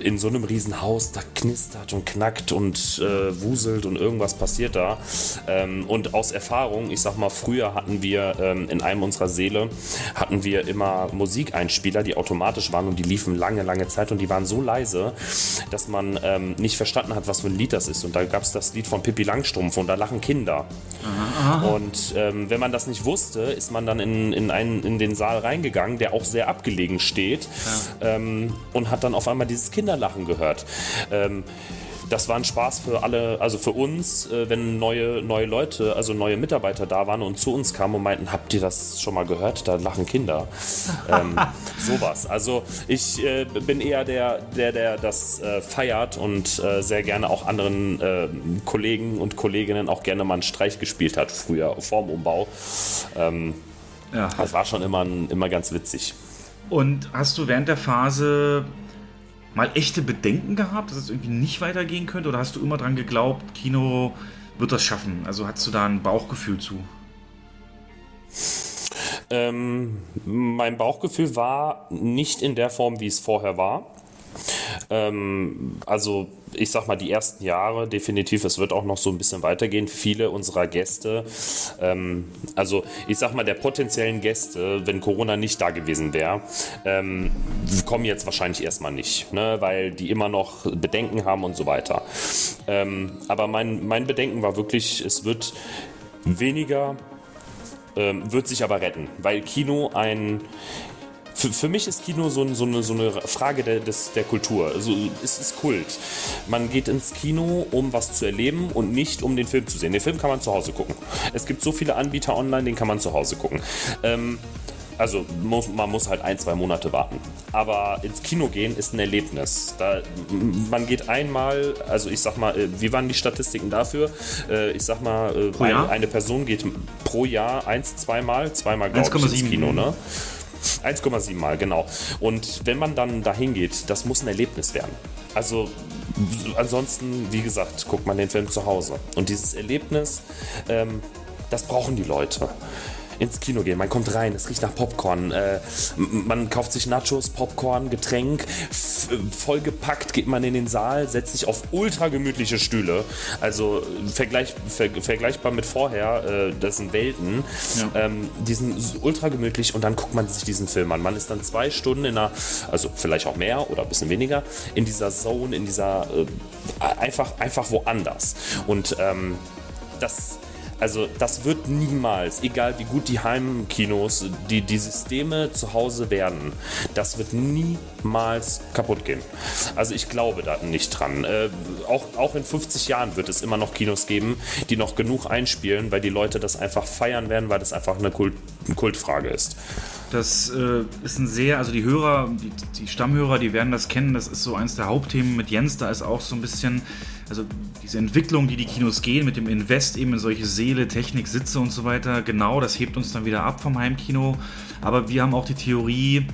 in so einem Riesenhaus, da knistert und knackt und äh, wuselt und irgendwas passiert da. Ähm, und aus Erfahrung, ich sag mal, früher hatten wir ähm, in einem unserer Seele, hatten wir immer Musikeinspieler, die automatisch waren und die liefen lange, lange Zeit und die waren so leise, dass man ähm, nicht verstanden hat, was für ein Lied das ist. Und da gab es das Lied von Pippi Langstrumpf und da lachen Kinder. Aha, aha. Und ähm, wenn man das nicht wusste, ist man dann in, in, einen, in den Saal reingegangen, der auch sehr abgelegen steht, ja. ähm, und hat dann auf einmal dieses Kinderlachen gehört. Ähm, das war ein Spaß für alle, also für uns, äh, wenn neue, neue Leute, also neue Mitarbeiter da waren und zu uns kamen und meinten, habt ihr das schon mal gehört? Da lachen Kinder. *laughs* ähm, sowas. Also ich äh, bin eher der, der, der das äh, feiert und äh, sehr gerne auch anderen äh, Kollegen und Kolleginnen auch gerne mal einen Streich gespielt hat, früher vorm Umbau. Ähm, ja. Das war schon immer, immer ganz witzig. Und hast du während der Phase mal echte Bedenken gehabt, dass es irgendwie nicht weitergehen könnte? Oder hast du immer dran geglaubt, Kino wird das schaffen? Also hast du da ein Bauchgefühl zu? Ähm, mein Bauchgefühl war nicht in der Form, wie es vorher war. Ähm, also ich sag mal, die ersten Jahre definitiv, es wird auch noch so ein bisschen weitergehen. Viele unserer Gäste, ähm, also ich sag mal, der potenziellen Gäste, wenn Corona nicht da gewesen wäre, ähm, kommen jetzt wahrscheinlich erstmal nicht, ne, weil die immer noch Bedenken haben und so weiter. Ähm, aber mein, mein Bedenken war wirklich, es wird weniger, ähm, wird sich aber retten, weil Kino ein für, für mich ist Kino so, so, eine, so eine Frage der, des, der Kultur. Also, es ist Kult. Man geht ins Kino, um was zu erleben und nicht um den Film zu sehen. Den Film kann man zu Hause gucken. Es gibt so viele Anbieter online, den kann man zu Hause gucken. Ähm, also muss, man muss halt ein, zwei Monate warten. Aber ins Kino gehen ist ein Erlebnis. Da, man geht einmal, also ich sag mal, äh, wie waren die Statistiken dafür? Äh, ich sag mal, äh, eine, eine, Person geht pro Jahr eins, zweimal, zweimal glaube ich ins Kino, ne? 1,7 Mal, genau. Und wenn man dann dahin geht, das muss ein Erlebnis werden. Also ansonsten, wie gesagt, guckt man den Film zu Hause. Und dieses Erlebnis, ähm, das brauchen die Leute ins Kino gehen. Man kommt rein, es riecht nach Popcorn. Äh, man kauft sich Nachos, Popcorn, Getränk. Vollgepackt geht man in den Saal, setzt sich auf ultra gemütliche Stühle. Also vergleich, ver, vergleichbar mit vorher, äh, das sind Welten. Ja. Ähm, die sind ultra gemütlich und dann guckt man sich diesen Film an. Man ist dann zwei Stunden in einer, also vielleicht auch mehr oder ein bisschen weniger, in dieser Zone, in dieser, äh, einfach, einfach woanders. Und ähm, das also das wird niemals, egal wie gut die Heimkinos, die, die Systeme zu Hause werden, das wird niemals kaputt gehen. Also ich glaube da nicht dran. Äh, auch, auch in 50 Jahren wird es immer noch Kinos geben, die noch genug einspielen, weil die Leute das einfach feiern werden, weil das einfach eine, Kult, eine Kultfrage ist. Das äh, ist ein sehr, also die Hörer, die, die, Stammhörer, die werden das kennen. Das ist so eins der Hauptthemen mit Jens. Da ist auch so ein bisschen, also diese Entwicklung, die die Kinos gehen, mit dem Invest eben in solche Seele, Technik, Sitze und so weiter. Genau, das hebt uns dann wieder ab vom Heimkino. Aber wir haben auch die Theorie,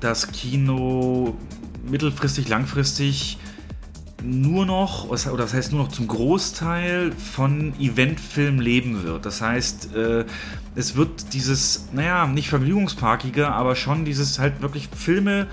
dass Kino mittelfristig, langfristig nur noch, oder das heißt nur noch zum Großteil von Eventfilm leben wird. Das heißt, äh, es wird dieses, naja, nicht vergnügungsparkige, aber schon dieses halt wirklich Filme,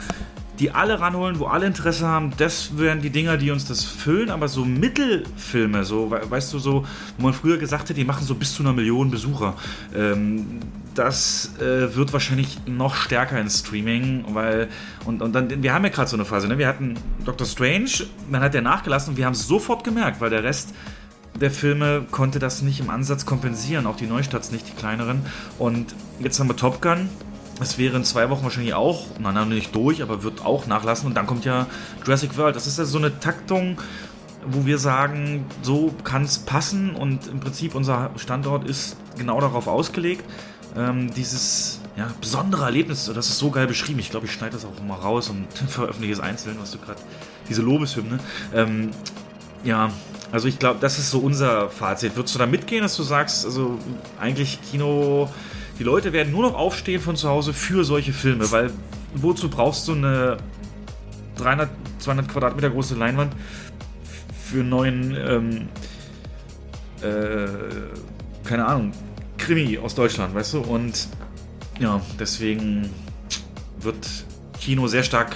die alle ranholen, wo alle Interesse haben, das wären die Dinger, die uns das füllen, aber so Mittelfilme, so, weißt du, so, wo man früher gesagt hat, die machen so bis zu einer Million Besucher. Ähm, das äh, wird wahrscheinlich noch stärker in Streaming, weil und, und dann wir haben ja gerade so eine Phase, ne? Wir hatten Doctor Strange, dann hat der nachgelassen und wir haben es sofort gemerkt, weil der Rest der Filme konnte das nicht im Ansatz kompensieren, auch die Neustarts nicht, die kleineren. Und jetzt haben wir Top Gun. Es wäre in zwei Wochen wahrscheinlich auch, nein, nein, nicht durch, aber wird auch nachlassen. Und dann kommt ja Jurassic World. Das ist ja so eine Taktung, wo wir sagen, so kann es passen und im Prinzip unser Standort ist genau darauf ausgelegt. Ähm, dieses ja, besondere Erlebnis, das ist so geil beschrieben. Ich glaube, ich schneide das auch mal raus und *laughs* veröffentliche es einzeln, was du gerade, diese Lobeshymne. Ähm, ja, also ich glaube, das ist so unser Fazit. Würdest du da mitgehen, dass du sagst, also eigentlich Kino, die Leute werden nur noch aufstehen von zu Hause für solche Filme, weil wozu brauchst du eine 300, 200 Quadratmeter große Leinwand für einen neuen, ähm, äh, keine Ahnung, Krimi aus Deutschland, weißt du? Und ja, deswegen wird Kino sehr stark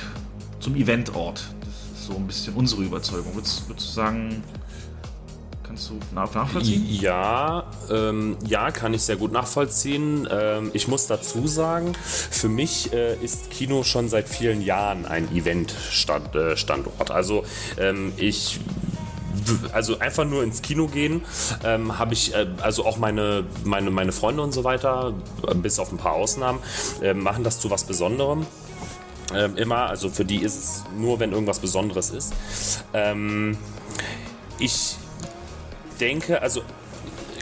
zum Eventort. Das ist so ein bisschen unsere Überzeugung. Würdest, du sagen, kannst du nachvollziehen? Ja, ähm, ja, kann ich sehr gut nachvollziehen. Ähm, ich muss dazu sagen, für mich äh, ist Kino schon seit vielen Jahren ein Event-Standort. Äh, also ähm, ich also einfach nur ins Kino gehen, ähm, habe ich, äh, also auch meine, meine, meine Freunde und so weiter, bis auf ein paar Ausnahmen, äh, machen das zu was Besonderem. Ähm, immer, also für die ist es nur, wenn irgendwas Besonderes ist. Ähm, ich denke, also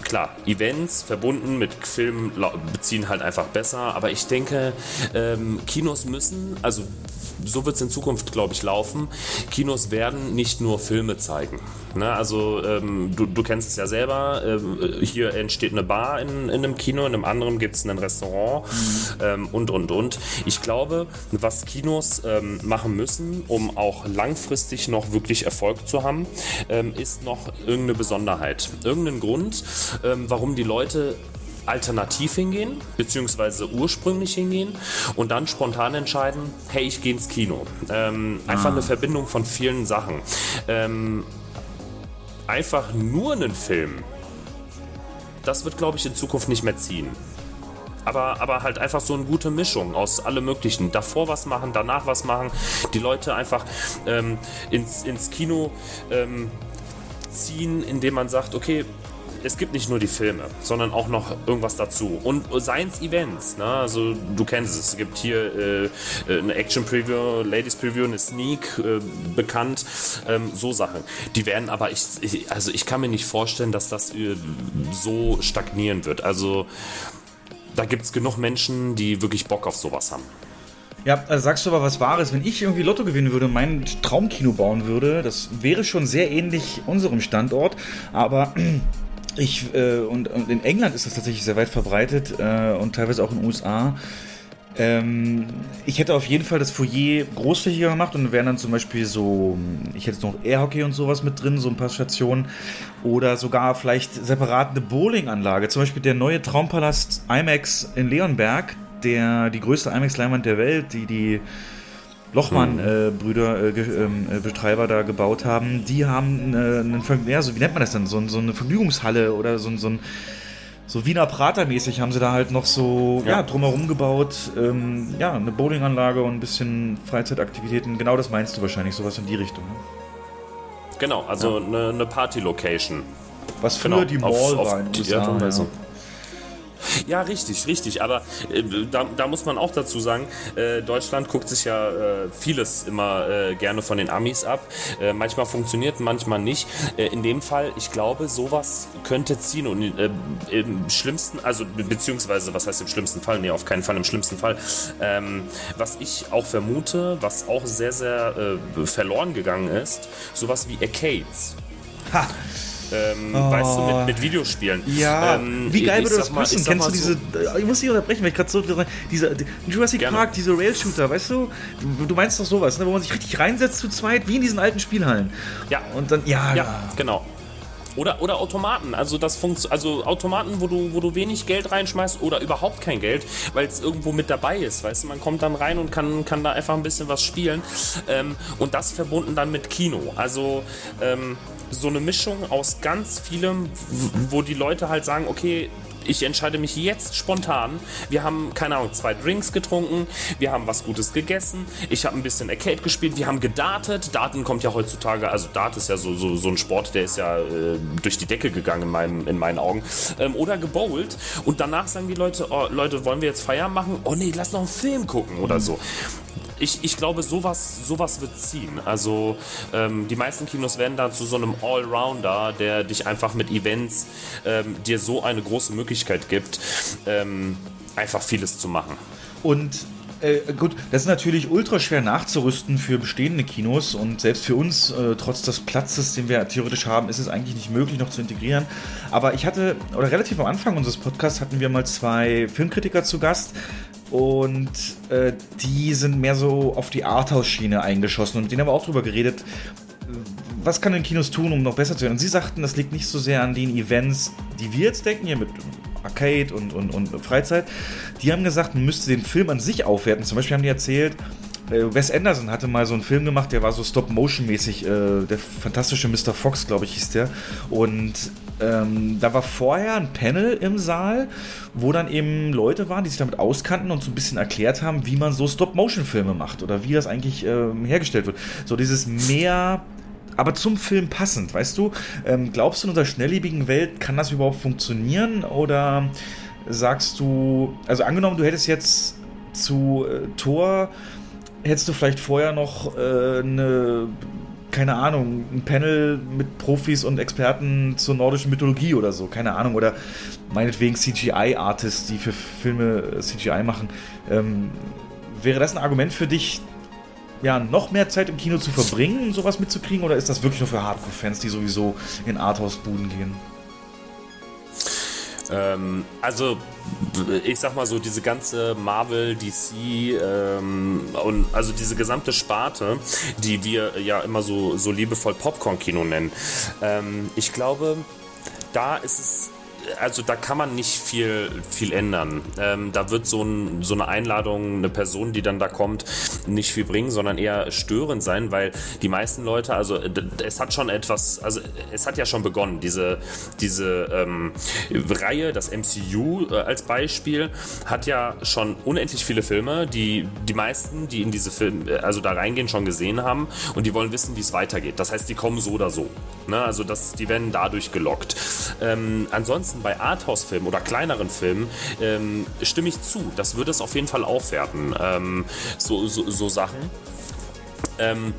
klar, Events verbunden mit Filmen beziehen halt einfach besser, aber ich denke, ähm, Kinos müssen, also so wird es in Zukunft, glaube ich, laufen. Kinos werden nicht nur Filme zeigen. Ne? Also ähm, du, du, kennst es ja selber. Ähm, hier entsteht eine Bar in, in einem Kino, in einem anderen gibt es ein Restaurant ähm, und, und, und. Ich glaube, was Kinos ähm, machen müssen, um auch langfristig noch wirklich Erfolg zu haben, ähm, ist noch irgendeine Besonderheit. Irgendeinen Grund, ähm, warum die Leute alternativ hingehen, beziehungsweise ursprünglich hingehen und dann spontan entscheiden, hey, ich gehe ins Kino. Ähm, einfach ah. eine Verbindung von vielen Sachen. Ähm, einfach nur einen Film, das wird, glaube ich, in Zukunft nicht mehr ziehen. Aber, aber halt einfach so eine gute Mischung aus allem Möglichen. Davor was machen, danach was machen. Die Leute einfach ähm, ins, ins Kino ähm, ziehen, indem man sagt, okay, es gibt nicht nur die Filme, sondern auch noch irgendwas dazu. Und Science Events, ne? also du kennst es. Es gibt hier äh, eine Action Preview, Ladies Preview, eine Sneak äh, bekannt, ähm, so Sachen. Die werden aber, ich, ich, also ich kann mir nicht vorstellen, dass das äh, so stagnieren wird. Also da gibt es genug Menschen, die wirklich Bock auf sowas haben. Ja, also sagst du aber was Wahres. Wenn ich irgendwie Lotto gewinnen würde und mein Traumkino bauen würde, das wäre schon sehr ähnlich unserem Standort, aber ich, äh, und, und, in England ist das tatsächlich sehr weit verbreitet äh, und teilweise auch in den USA. Ähm, ich hätte auf jeden Fall das Foyer großflächiger gemacht und wären dann zum Beispiel so, ich hätte noch Airhockey und sowas mit drin, so ein paar Stationen. Oder sogar vielleicht separat eine Bowlinganlage. Zum Beispiel der neue Traumpalast IMAX in Leonberg, der die größte IMAX-Leinwand der Welt, die die Lochmann-Brüder, hm. äh, äh, ähm, äh, Betreiber da gebaut haben, die haben äh, einen, ja, so, wie nennt man das denn, so, so eine Vergnügungshalle oder so, so ein so Wiener Prater-mäßig haben sie da halt noch so ja. ja drumherum gebaut. Ähm, ja, eine Bowlinganlage und ein bisschen Freizeitaktivitäten. Genau das meinst du wahrscheinlich, sowas in die Richtung. Ne? Genau, also ja. eine, eine Party-Location. Was früher genau, die Mall auf, war in den USA. Ja, ja. Richtig, richtig. Aber äh, da, da, muss man auch dazu sagen, äh, Deutschland guckt sich ja äh, vieles immer äh, gerne von den Amis ab. Äh, manchmal funktioniert, manchmal nicht. Äh, in dem Fall, ich glaube, sowas könnte ziehen. Und im schlimmsten, also beziehungsweise, was heißt im schlimmsten Fall? Nee, auf keinen Fall im schlimmsten Fall. Ähm, was ich auch vermute, was auch sehr, sehr verloren gegangen ist, sowas wie Arcades. Ha! Ähm, oh. Weißt du, mit, mit Videospielen. Ja, ähm, wie geil würde das passen? Kennst du diese, so ich muss dich unterbrechen, weil ich gerade so, diese, Jurassic Gerne. Park, diese Rail-Shooter, weißt du? du? du? meinst doch sowas, ne? wo man sich richtig reinsetzt zu zweit, wie in diesen alten Spielhallen. Ja. Und dann, ja, ja. genau. Oder, oder Automaten, also das funkt, also Automaten, wo du, wo du wenig Geld reinschmeißt oder überhaupt kein Geld, weil es irgendwo mit dabei ist, weißt du, man kommt dann rein und kann, kann da einfach ein bisschen was spielen ähm, und das verbunden dann mit Kino, also ähm, so eine Mischung aus ganz vielem, wo die Leute halt sagen, okay, ich entscheide mich jetzt spontan. Wir haben, keine Ahnung, zwei Drinks getrunken, wir haben was Gutes gegessen, ich habe ein bisschen Arcade gespielt, wir haben gedartet. Daten kommt ja heutzutage, also Dart ist ja so, so, so ein Sport, der ist ja äh, durch die Decke gegangen in, meinem, in meinen Augen. Ähm, oder gebowlt und danach sagen die Leute, oh, Leute, wollen wir jetzt Feier machen? Oh nee, lass noch einen Film gucken oder so ich, ich glaube, sowas, sowas wird ziehen. Also ähm, die meisten Kinos werden da zu so einem Allrounder, der dich einfach mit Events ähm, dir so eine große Möglichkeit gibt, ähm, einfach vieles zu machen. Und äh, gut, das ist natürlich ultra schwer nachzurüsten für bestehende Kinos und selbst für uns, äh, trotz des Platzes, den wir theoretisch haben, ist es eigentlich nicht möglich, noch zu integrieren. Aber ich hatte, oder relativ am Anfang unseres Podcasts hatten wir mal zwei Filmkritiker zu Gast und äh, die sind mehr so auf die Arthouse-Schiene eingeschossen und denen haben wir auch drüber geredet, was kann den Kinos tun, um noch besser zu werden? Und sie sagten, das liegt nicht so sehr an den Events, die wir jetzt denken, hier mit Arcade und, und, und Freizeit. Die haben gesagt, man müsste den Film an sich aufwerten. Zum Beispiel haben die erzählt, äh, Wes Anderson hatte mal so einen Film gemacht, der war so Stop-Motion-mäßig, äh, der fantastische Mr. Fox, glaube ich, hieß der. Und ähm, da war vorher ein Panel im Saal, wo dann eben Leute waren, die sich damit auskannten und so ein bisschen erklärt haben, wie man so Stop-Motion-Filme macht oder wie das eigentlich ähm, hergestellt wird. So dieses mehr aber zum Film passend, weißt du? Ähm, glaubst du, in unserer schnelllebigen Welt kann das überhaupt funktionieren? Oder sagst du, also angenommen, du hättest jetzt zu äh, Thor, hättest du vielleicht vorher noch äh, eine, keine Ahnung, ein Panel mit Profis und Experten zur nordischen Mythologie oder so, keine Ahnung, oder meinetwegen CGI-Artists, die für Filme äh, CGI machen. Ähm, wäre das ein Argument für dich, ja, noch mehr Zeit im Kino zu verbringen, sowas mitzukriegen? Oder ist das wirklich nur für Hardcore-Fans, die sowieso in Arthouse-Buden gehen? Ähm, also, ich sag mal so, diese ganze Marvel, DC ähm, und also diese gesamte Sparte, die wir ja immer so, so liebevoll Popcorn-Kino nennen. Ähm, ich glaube, da ist es also da kann man nicht viel, viel ändern. Ähm, da wird so, ein, so, eine Einladung, eine Person, die dann da kommt, nicht viel bringen, sondern eher störend sein, weil die meisten Leute, also es hat schon etwas, also es hat ja schon begonnen, diese, diese ähm, Reihe, das MCU äh, als Beispiel, hat ja schon unendlich viele Filme, die die meisten, die in diese Filme, äh, also da reingehen, schon gesehen haben und die wollen wissen, wie es weitergeht. Das heißt, die kommen so oder so. Ne? Also das, die werden dadurch gelockt. Ähm, ansonsten ansonsten bei Arthouse-Filmen oder kleineren Filmen ähm, stimme ich zu. Das würde es auf jeden Fall aufwerten. Ähm, so, so, so, Sachen. Ähm,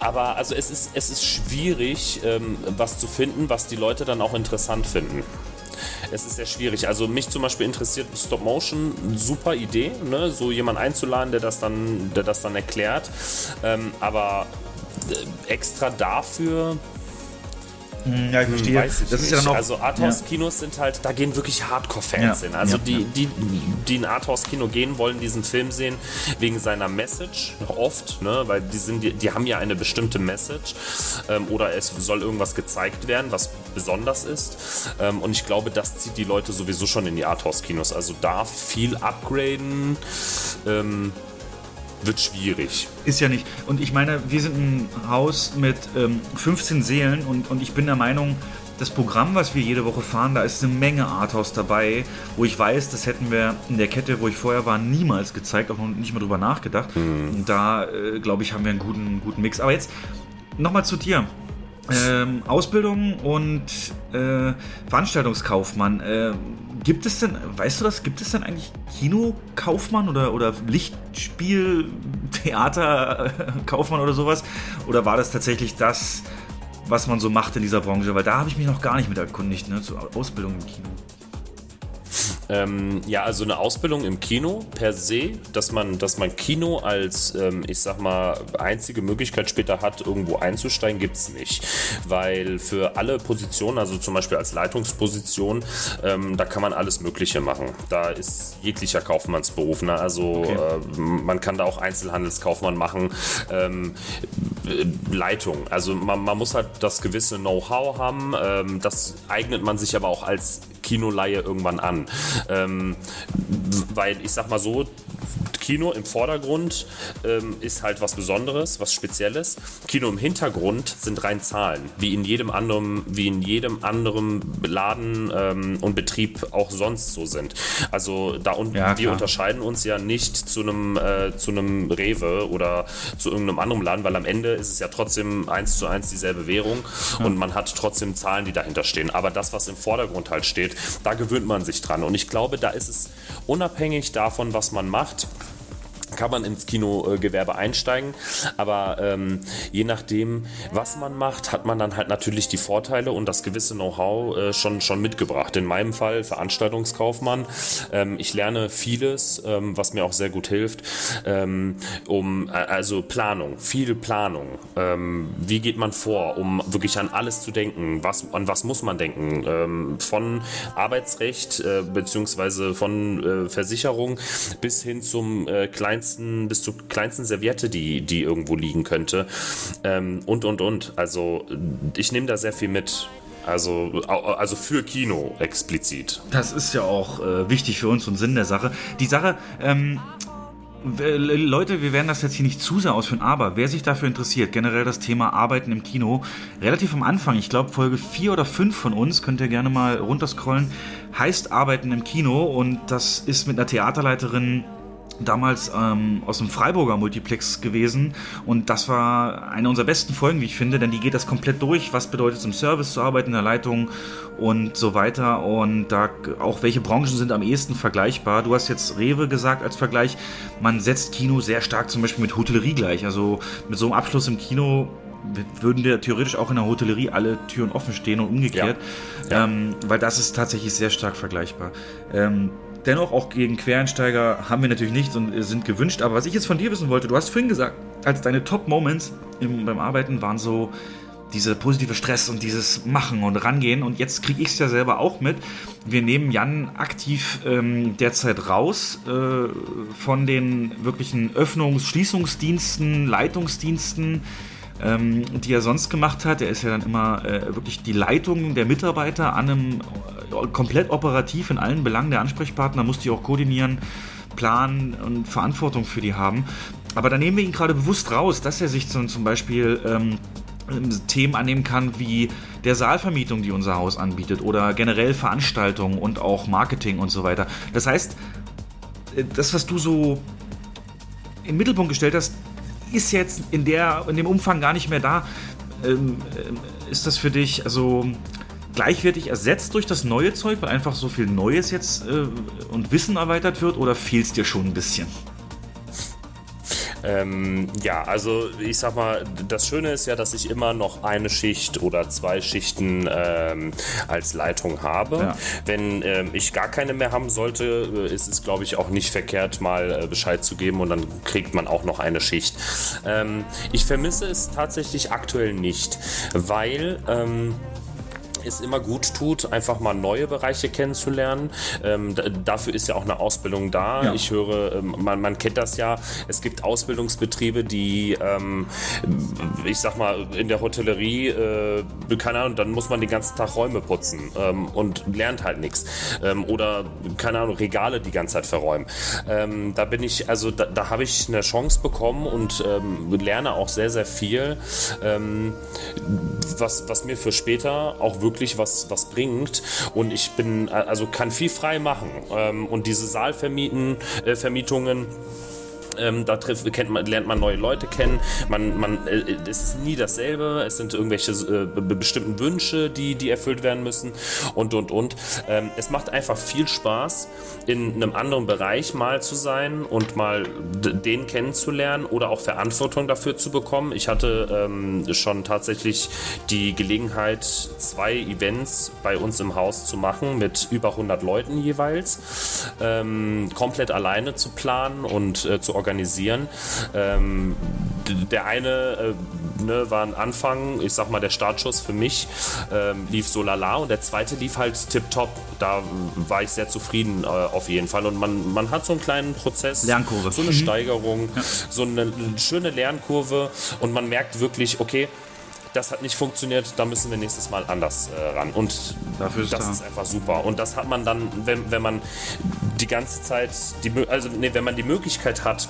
aber also es ist, es ist schwierig, ähm, was zu finden, was die Leute dann auch interessant finden. Es ist sehr schwierig. Also mich zum Beispiel interessiert Stop Motion, super Idee, ne? so jemanden einzuladen, der das dann, der das dann erklärt. Ähm, aber äh, extra dafür ja, ich verstehe. Weiß ich das nicht. ist ja noch, also Arthouse-Kinos ja. sind halt, da gehen wirklich Hardcore-Fans ja. hin. Also ja, die, die, die in Arthouse-Kino gehen, wollen diesen Film sehen wegen seiner Message, oft, ne? weil die, sind, die, die haben ja eine bestimmte Message ähm, oder es soll irgendwas gezeigt werden, was besonders ist. Ähm, und ich glaube, das zieht die Leute sowieso schon in die Arthouse-Kinos. Also da viel upgraden. Ähm, wird schwierig. Ist ja nicht. Und ich meine, wir sind ein Haus mit ähm, 15 Seelen und, und ich bin der Meinung, das Programm, was wir jede Woche fahren, da ist eine Menge Arthouse dabei, wo ich weiß, das hätten wir in der Kette, wo ich vorher war, niemals gezeigt, auch noch nicht mal drüber nachgedacht. Mhm. Und da, äh, glaube ich, haben wir einen guten, guten Mix. Aber jetzt nochmal zu dir. Ähm, Ausbildung und äh, Veranstaltungskaufmann. Äh, gibt es denn, weißt du das, gibt es denn eigentlich Kinokaufmann oder, oder Lichtspiel-Theaterkaufmann oder sowas? Oder war das tatsächlich das, was man so macht in dieser Branche? Weil da habe ich mich noch gar nicht mit erkundigt, ne, zur Ausbildung im Kino. Ähm, ja, also eine Ausbildung im Kino per se, dass man, dass man Kino als, ähm, ich sag mal, einzige Möglichkeit später hat, irgendwo einzusteigen, gibt es nicht. Weil für alle Positionen, also zum Beispiel als Leitungsposition, ähm, da kann man alles Mögliche machen. Da ist jeglicher Kaufmannsberuf. Ne? Also okay. äh, man kann da auch Einzelhandelskaufmann machen. Ähm, Leitung. Also man, man, muss halt das gewisse Know-how haben. Ähm, das eignet man sich aber auch als Kinoleihe irgendwann an. Ähm, weil ich sag mal so, Kino im Vordergrund ähm, ist halt was Besonderes, was Spezielles. Kino im Hintergrund sind rein Zahlen, wie in jedem anderen, wie in jedem anderen Laden ähm, und Betrieb auch sonst so sind. Also da und ja, wir unterscheiden uns ja nicht zu einem äh, zu einem Rewe oder zu irgendeinem anderen Laden, weil am Ende ist es ja trotzdem eins zu eins dieselbe Währung ja. und man hat trotzdem Zahlen, die dahinter stehen. Aber das, was im Vordergrund halt steht, da gewöhnt man sich dran. Und ich glaube, da ist es unabhängig davon, was man macht, kann man ins Kinogewerbe einsteigen. Aber ähm, je nachdem, was man macht, hat man dann halt natürlich die Vorteile und das gewisse Know-how äh, schon, schon mitgebracht. In meinem Fall Veranstaltungskaufmann. Ähm, ich lerne vieles, ähm, was mir auch sehr gut hilft, ähm, um also Planung, viel Planung. Ähm, wie geht man vor, um wirklich an alles zu denken? Was, an was muss man denken? Ähm, von Arbeitsrecht äh, beziehungsweise von äh, Versicherung bis hin zum äh, kleinsten kleinsten, bis zur kleinsten Serviette, die, die irgendwo liegen könnte. Ähm, und, und, und. Also ich nehme da sehr viel mit. Also, also für Kino explizit. Das ist ja auch äh, wichtig für uns und Sinn der Sache. Die Sache, ähm, Leute, wir werden das jetzt hier nicht zu sehr ausführen, aber wer sich dafür interessiert, generell das Thema Arbeiten im Kino, relativ am Anfang, ich glaube Folge 4 oder 5 von uns, könnt ihr gerne mal runterscrollen, heißt Arbeiten im Kino und das ist mit einer Theaterleiterin damals ähm, aus dem Freiburger Multiplex gewesen und das war eine unserer besten Folgen, wie ich finde, denn die geht das komplett durch, was bedeutet es im Service zu arbeiten, in der Leitung und so weiter und da auch welche Branchen sind am ehesten vergleichbar. Du hast jetzt Rewe gesagt als Vergleich, man setzt Kino sehr stark zum Beispiel mit Hotellerie gleich, also mit so einem Abschluss im Kino würden dir theoretisch auch in der Hotellerie alle Türen offen stehen und umgekehrt, ja. Ja. Ähm, weil das ist tatsächlich sehr stark vergleichbar. Ähm, Dennoch, auch gegen Quereinsteiger haben wir natürlich nichts und sind gewünscht. Aber was ich jetzt von dir wissen wollte, du hast vorhin gesagt, als deine Top-Moments beim Arbeiten waren so dieser positive Stress und dieses Machen und Rangehen. Und jetzt kriege ich es ja selber auch mit. Wir nehmen Jan aktiv ähm, derzeit raus äh, von den wirklichen Öffnungs-, Schließungsdiensten, Leitungsdiensten ähm, die er sonst gemacht hat. Er ist ja dann immer äh, wirklich die Leitung der Mitarbeiter an einem äh, komplett operativ in allen Belangen der Ansprechpartner, muss die auch koordinieren, planen und Verantwortung für die haben. Aber da nehmen wir ihn gerade bewusst raus, dass er sich zum, zum Beispiel ähm, Themen annehmen kann wie der Saalvermietung, die unser Haus anbietet oder generell Veranstaltungen und auch Marketing und so weiter. Das heißt, äh, das, was du so im Mittelpunkt gestellt hast, ist jetzt in, der, in dem Umfang gar nicht mehr da. Ähm, ähm, ist das für dich also gleichwertig ersetzt durch das neue Zeug, weil einfach so viel Neues jetzt äh, und Wissen erweitert wird oder fehlt es dir schon ein bisschen? Ähm, ja, also ich sag mal, das Schöne ist ja, dass ich immer noch eine Schicht oder zwei Schichten ähm, als Leitung habe. Ja. Wenn ähm, ich gar keine mehr haben sollte, äh, ist es, glaube ich, auch nicht verkehrt, mal äh, Bescheid zu geben und dann kriegt man auch noch eine Schicht. Ähm, ich vermisse es tatsächlich aktuell nicht, weil ähm, es immer gut tut, einfach mal neue Bereiche kennenzulernen. Ähm, dafür ist ja auch eine Ausbildung da. Ja. Ich höre, ähm, man, man, kennt das ja, es gibt Ausbildungsbetriebe, die, ähm, ich sag mal, in der Hotellerie, äh, keine Ahnung, dann muss man den ganzen Tag Räume putzen ähm, und lernt halt nichts. Ähm, oder, keine Ahnung, Regale die ganze Zeit verräumen. Ähm, da bin ich, also da, da habe ich eine Chance bekommen und lerne auch sehr, sehr viel, was, was mir für später auch wirklich wirklich was, was bringt. Und ich bin, also kann viel frei machen. Ähm, und diese Saalvermietungen, äh, Vermietungen, ähm, da trifft, kennt man, lernt man neue Leute kennen. Man, man, äh, es ist nie dasselbe. Es sind irgendwelche äh, bestimmten Wünsche, die, die erfüllt werden müssen und und und. Ähm, es macht einfach viel Spaß, in einem anderen Bereich mal zu sein und mal den kennenzulernen oder auch Verantwortung dafür zu bekommen. Ich hatte ähm, schon tatsächlich die Gelegenheit, zwei Events bei uns im Haus zu machen mit über 100 Leuten jeweils, ähm, komplett alleine zu planen und äh, zu organisieren organisieren. Ähm, der eine äh, ne, war ein Anfang, ich sag mal, der Startschuss für mich ähm, lief so lala und der zweite lief halt tipptopp. Da war ich sehr zufrieden äh, auf jeden Fall. Und man, man hat so einen kleinen Prozess, Lernkurve. so eine mhm. Steigerung, ja. so eine, eine schöne Lernkurve und man merkt wirklich, okay, das hat nicht funktioniert, da müssen wir nächstes Mal anders äh, ran. Und Dafür ist das da. ist einfach super. Und das hat man dann, wenn, wenn man die ganze Zeit, die, also nee, wenn man die Möglichkeit hat,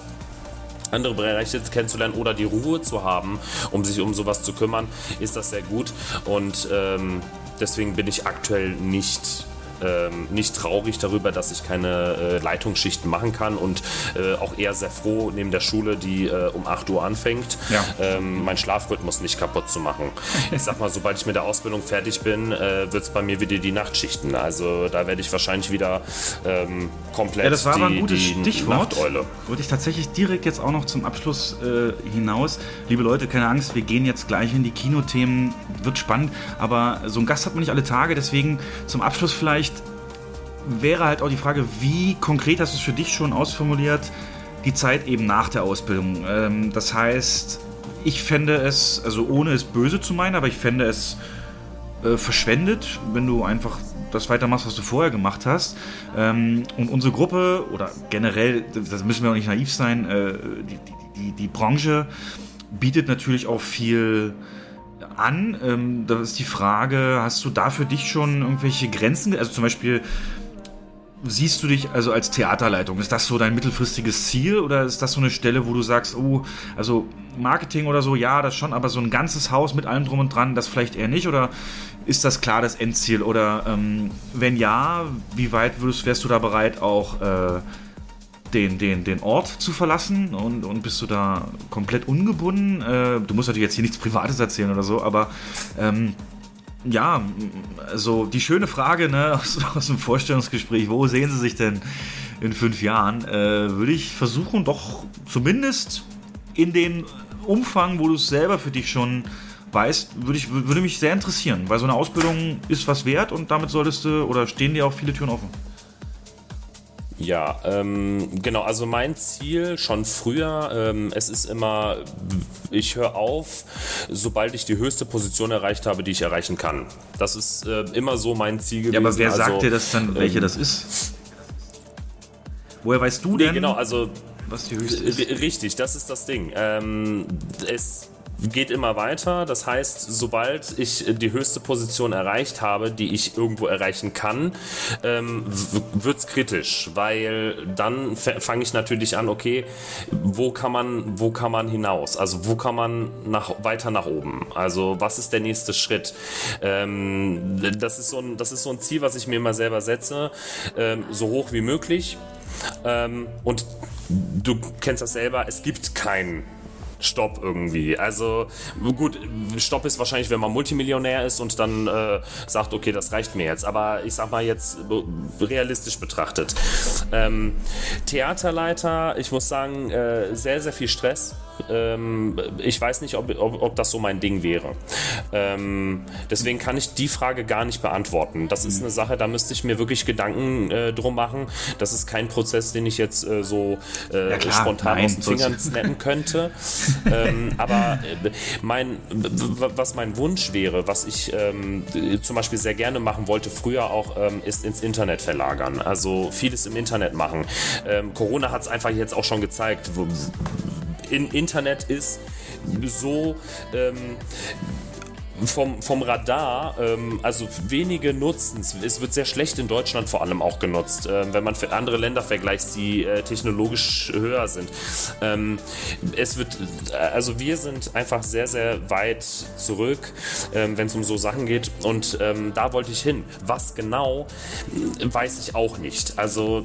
andere Bereiche kennenzulernen oder die Ruhe zu haben, um sich um sowas zu kümmern, ist das sehr gut. Und ähm, deswegen bin ich aktuell nicht ähm, nicht traurig darüber, dass ich keine äh, Leitungsschichten machen kann und äh, auch eher sehr froh neben der Schule, die äh, um 8 Uhr anfängt, ja. ähm, meinen Schlafrhythmus nicht kaputt zu machen. *laughs* Ich sag mal, sobald ich mit der Ausbildung fertig bin, äh, wird es bei mir wieder die Nachtschichten. Also da werde ich wahrscheinlich wieder ähm, komplett ja, das war die, aber ein gutes die Stichwort. Nachteule. Wollte ich tatsächlich direkt jetzt auch noch zum Abschluss äh, hinaus. Liebe Leute, keine Angst, wir gehen jetzt gleich in die Kinothemen. Wird spannend, aber so ein Gast hat man nicht alle Tage, deswegen zum Abschluss vielleicht wäre halt auch die Frage, wie konkret hast du es für dich schon ausformuliert, die Zeit eben nach der Ausbildung. Ähm, das heißt, ich fände es, also ohne es böse zu meinen, aber ich fände es äh, verschwendet, wenn du einfach das weitermachst, was du vorher gemacht hast. Ähm, und unsere Gruppe, oder generell, das müssen wir auch nicht naiv sein, äh, die, die, die, Branche bietet natürlich auch viel an. Ähm, da ist die Frage, hast du da für dich schon irgendwelche Grenzen? Also zum Beispiel, siehst du dich also als Theaterleitung? Ist das so dein mittelfristiges Ziel oder ist das so eine Stelle, wo du sagst, oh, also Marketing oder so, ja, das schon, aber so ein ganzes Haus mit allem drum und dran, das vielleicht eher nicht? Oder ist das klar das Endziel? Oder ähm, wenn ja, wie weit würdest, wärst du da bereit, auch äh, den, den, den Ort zu verlassen? Und, und bist du da komplett ungebunden? Äh, du musst natürlich jetzt hier nichts Privates erzählen oder so, aber ähm, ja, also die schöne Frage ne, *laughs* aus, aus dem Vorstellungsgespräch, wo sehen Sie sich denn in fünf Jahren, äh, würde ich versuchen, doch zumindest in den Umfang, wo du es selber für dich schon weißt, würde, ich, würde mich sehr interessieren, weil so eine Ausbildung ist was wert und damit solltest du oder stehen dir auch viele Türen offen. Ja, ähm, genau, also mein Ziel schon früher, ähm, es ist immer, ich höre auf, sobald ich die höchste Position erreicht habe, die ich erreichen kann. Das ist äh, immer so mein Ziel gewesen. Ja, aber wer also, sagt dir das dann, welche ähm, das ist? Woher weißt du denn? Nee, genau, also was die höchste ist? Richtig, das ist das Ding. Ähm, es geht immer weiter. Das heißt, sobald ich die höchste Position erreicht habe, die ich irgendwo erreichen kann, ähm, wird es kritisch, weil dann fange ich natürlich an, okay, wo kann man, wo kann man hinaus? Also wo kann man nach, weiter nach oben? Also was ist der nächste Schritt? Ähm, das, ist so ein, das ist so ein Ziel, was ich mir immer selber setze, ähm, so hoch wie möglich. Ähm, und du kennst das selber, es gibt keinen Stopp irgendwie. Also gut, Stopp ist wahrscheinlich, wenn man Multimillionär ist und dann äh, sagt, okay, das reicht mir jetzt. Aber ich sag mal jetzt realistisch betrachtet. Ähm, Theaterleiter, ich muss sagen, äh, sehr, sehr viel Stress. Ähm, ich weiß nicht, ob, ob, ob, das so mein Ding wäre. Ähm, deswegen kann ich die Frage gar nicht beantworten. Das ist eine Sache, da müsste ich mir wirklich Gedanken äh, drum machen. Das ist kein Prozess, den ich jetzt äh, so äh, ja, klar, spontan nein, aus den Fingern snappen könnte. *laughs* ähm, aber äh, mein, was mein Wunsch wäre, was ich ähm, zum Beispiel sehr gerne machen wollte, früher auch, ähm, ist ins Internet verlagern. Also vieles im Internet machen. Ähm, Corona hat es einfach jetzt auch schon gezeigt. Im Internet ist so ähm, vom, vom Radar, ähm, also wenige nutzen es. Es wird sehr schlecht in Deutschland vor allem auch genutzt, äh, wenn man für andere Länder vergleicht, die äh, technologisch höher sind. Ähm, es wird, äh, also wir sind einfach sehr, sehr weit zurück, ähm, wenn es um so Sachen geht und ähm, da wollte ich hin. Was genau, weiß ich auch nicht. Also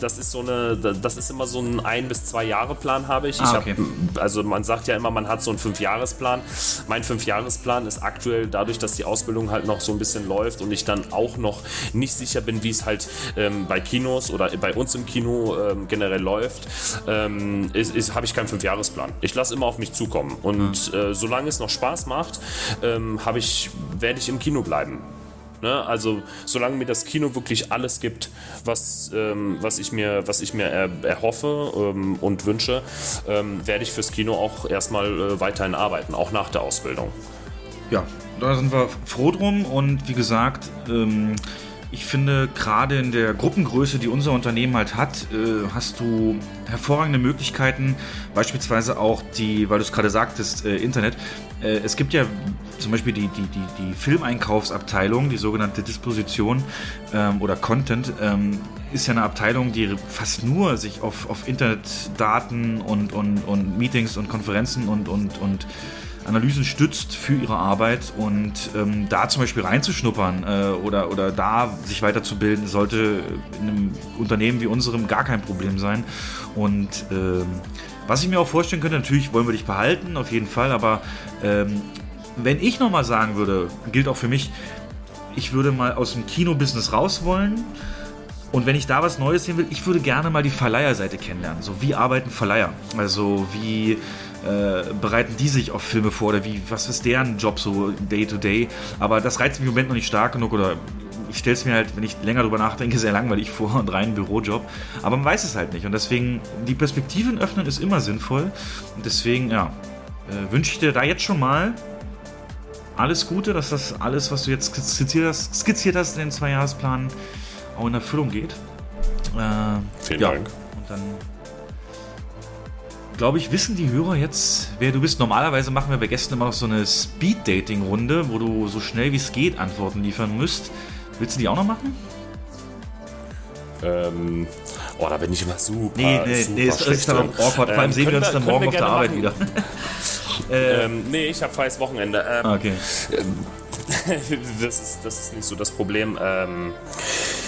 das ist so eine, das ist immer so ein ein bis zwei Jahre Plan habe ich. Ah, okay. ich hab, also man sagt ja immer, man hat so einen Fünfjahresplan. Mein Fünfjahresplan ist aktuell dadurch, dass die Ausbildung halt noch so ein bisschen läuft und ich dann auch noch nicht sicher bin, wie es halt ähm, bei Kinos oder bei uns im Kino ähm, generell läuft, ähm, habe ich keinen Fünfjahresplan. Ich lasse immer auf mich zukommen und mhm. äh, solange es noch Spaß macht, ähm, ich, werde ich im Kino bleiben. Ne? Also solange mir das Kino wirklich alles gibt, was, ähm, was ich mir, was ich mir er, erhoffe ähm, und wünsche, ähm, werde ich fürs Kino auch erstmal äh, weiterhin arbeiten, auch nach der Ausbildung ja, da sind wir froh drum und wie gesagt, ähm, ich finde, gerade in der Gruppengröße, die unser Unternehmen halt hat, äh, hast du hervorragende Möglichkeiten, beispielsweise auch die, weil du es gerade sagtest, äh, Internet. Äh, es gibt ja zum Beispiel die, die, die, die Filmeinkaufsabteilung, die sogenannte Disposition ähm, oder Content, ähm, ist ja eine Abteilung, die fast nur sich auf, auf Internetdaten und, und, und Meetings und Konferenzen und, und, und Analysen stützt für ihre Arbeit und ähm, da zum Beispiel reinzuschnuppern äh, oder, oder da sich weiterzubilden, sollte in einem Unternehmen wie unserem gar kein Problem sein. Und ähm, was ich mir auch vorstellen könnte, natürlich wollen wir dich behalten, auf jeden Fall, aber ähm, wenn ich nochmal sagen würde, gilt auch für mich, ich würde mal aus dem Kinobusiness raus wollen. Und wenn ich da was Neues sehen will, ich würde gerne mal die Verleiherseite kennenlernen. So, wie arbeiten Verleiher? Also, wie äh, bereiten die sich auf Filme vor oder wie, was ist deren Job so day to day? Aber das reizt mich im Moment noch nicht stark genug oder ich stelle es mir halt, wenn ich länger drüber nachdenke, sehr langweilig *laughs* vor und rein Bürojob. Aber man weiß es halt nicht. Und deswegen, die Perspektiven öffnen ist immer sinnvoll. Und deswegen, ja, äh, wünsche ich dir da jetzt schon mal alles Gute, dass das alles, was du jetzt skizziert hast, skizziert hast in den Zwei-Jahresplan, auch in Erfüllung geht. Äh, Vielen ja. Dank. Und dann glaube ich, wissen die Hörer jetzt, wer du bist. Normalerweise machen wir bei Gästen immer noch so eine Speed-Dating-Runde, wo du so schnell wie es geht Antworten liefern müsst. Willst du die auch noch machen? Ähm, oh, da bin ich immer super. Nee, nee, super nee, ist, ist dann auch awkward. Vor allem ähm, sehen wir uns dann morgen auf der Arbeit wieder. *laughs* ähm, nee, ich habe freies Wochenende. Ähm, okay. Ähm, *laughs* das, ist, das ist nicht so das Problem. Ähm,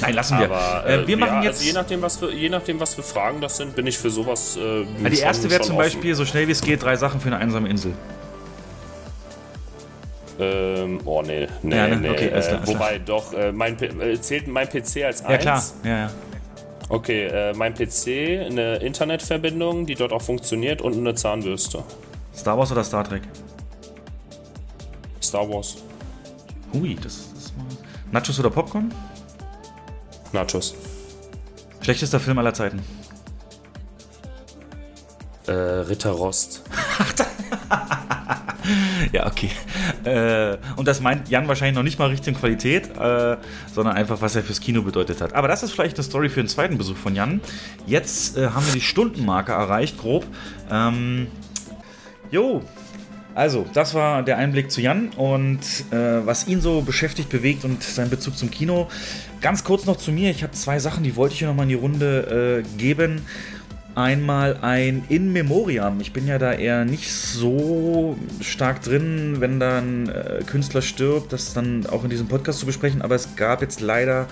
Nein, lassen wir. Aber, äh, wir machen ja, jetzt. Also je, nachdem, was für, je nachdem, was für Fragen das sind, bin ich für sowas. Äh, ja, die erste wäre zum Beispiel, so schnell wie es geht, drei Sachen für eine einsame Insel. Ähm, oh, nee, nee, ja, ne? nee. Okay, äh, wobei, doch, äh, mein, äh, zählt mein PC als 1? Ja, klar. Ja, ja. Okay, äh, mein PC, eine Internetverbindung, die dort auch funktioniert und eine Zahnbürste. Star Wars oder Star Trek? Star Wars. Hui, das ist mal. Nachos oder Popcorn? Nachos. Schlechtester Film aller Zeiten. Äh, Ritter Rost. *laughs* ja, okay. Äh, und das meint Jan wahrscheinlich noch nicht mal Richtung Qualität, äh, sondern einfach, was er fürs Kino bedeutet hat. Aber das ist vielleicht eine Story für einen zweiten Besuch von Jan. Jetzt äh, haben wir die Stundenmarke erreicht, grob. Ähm, jo, also, das war der Einblick zu Jan und äh, was ihn so beschäftigt, bewegt und sein Bezug zum Kino. Ganz kurz noch zu mir. Ich habe zwei Sachen, die wollte ich hier nochmal in die Runde äh, geben. Einmal ein In Memoriam. Ich bin ja da eher nicht so stark drin, wenn da ein äh, Künstler stirbt, das dann auch in diesem Podcast zu besprechen. Aber es gab jetzt leider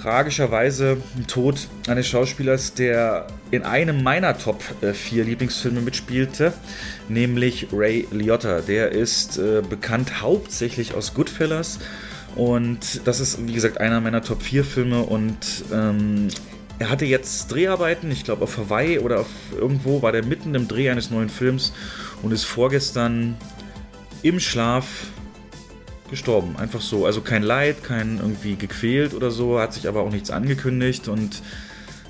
tragischerweise ein Tod eines Schauspielers, der in einem meiner Top 4 äh, Lieblingsfilme mitspielte, nämlich Ray Liotta. Der ist äh, bekannt hauptsächlich aus Goodfellas und das ist, wie gesagt, einer meiner Top 4 Filme und ähm, er hatte jetzt Dreharbeiten, ich glaube auf Hawaii oder auf irgendwo, war der mitten im Dreh eines neuen Films und ist vorgestern im Schlaf gestorben. Einfach so. Also kein Leid, kein irgendwie gequält oder so, hat sich aber auch nichts angekündigt. Und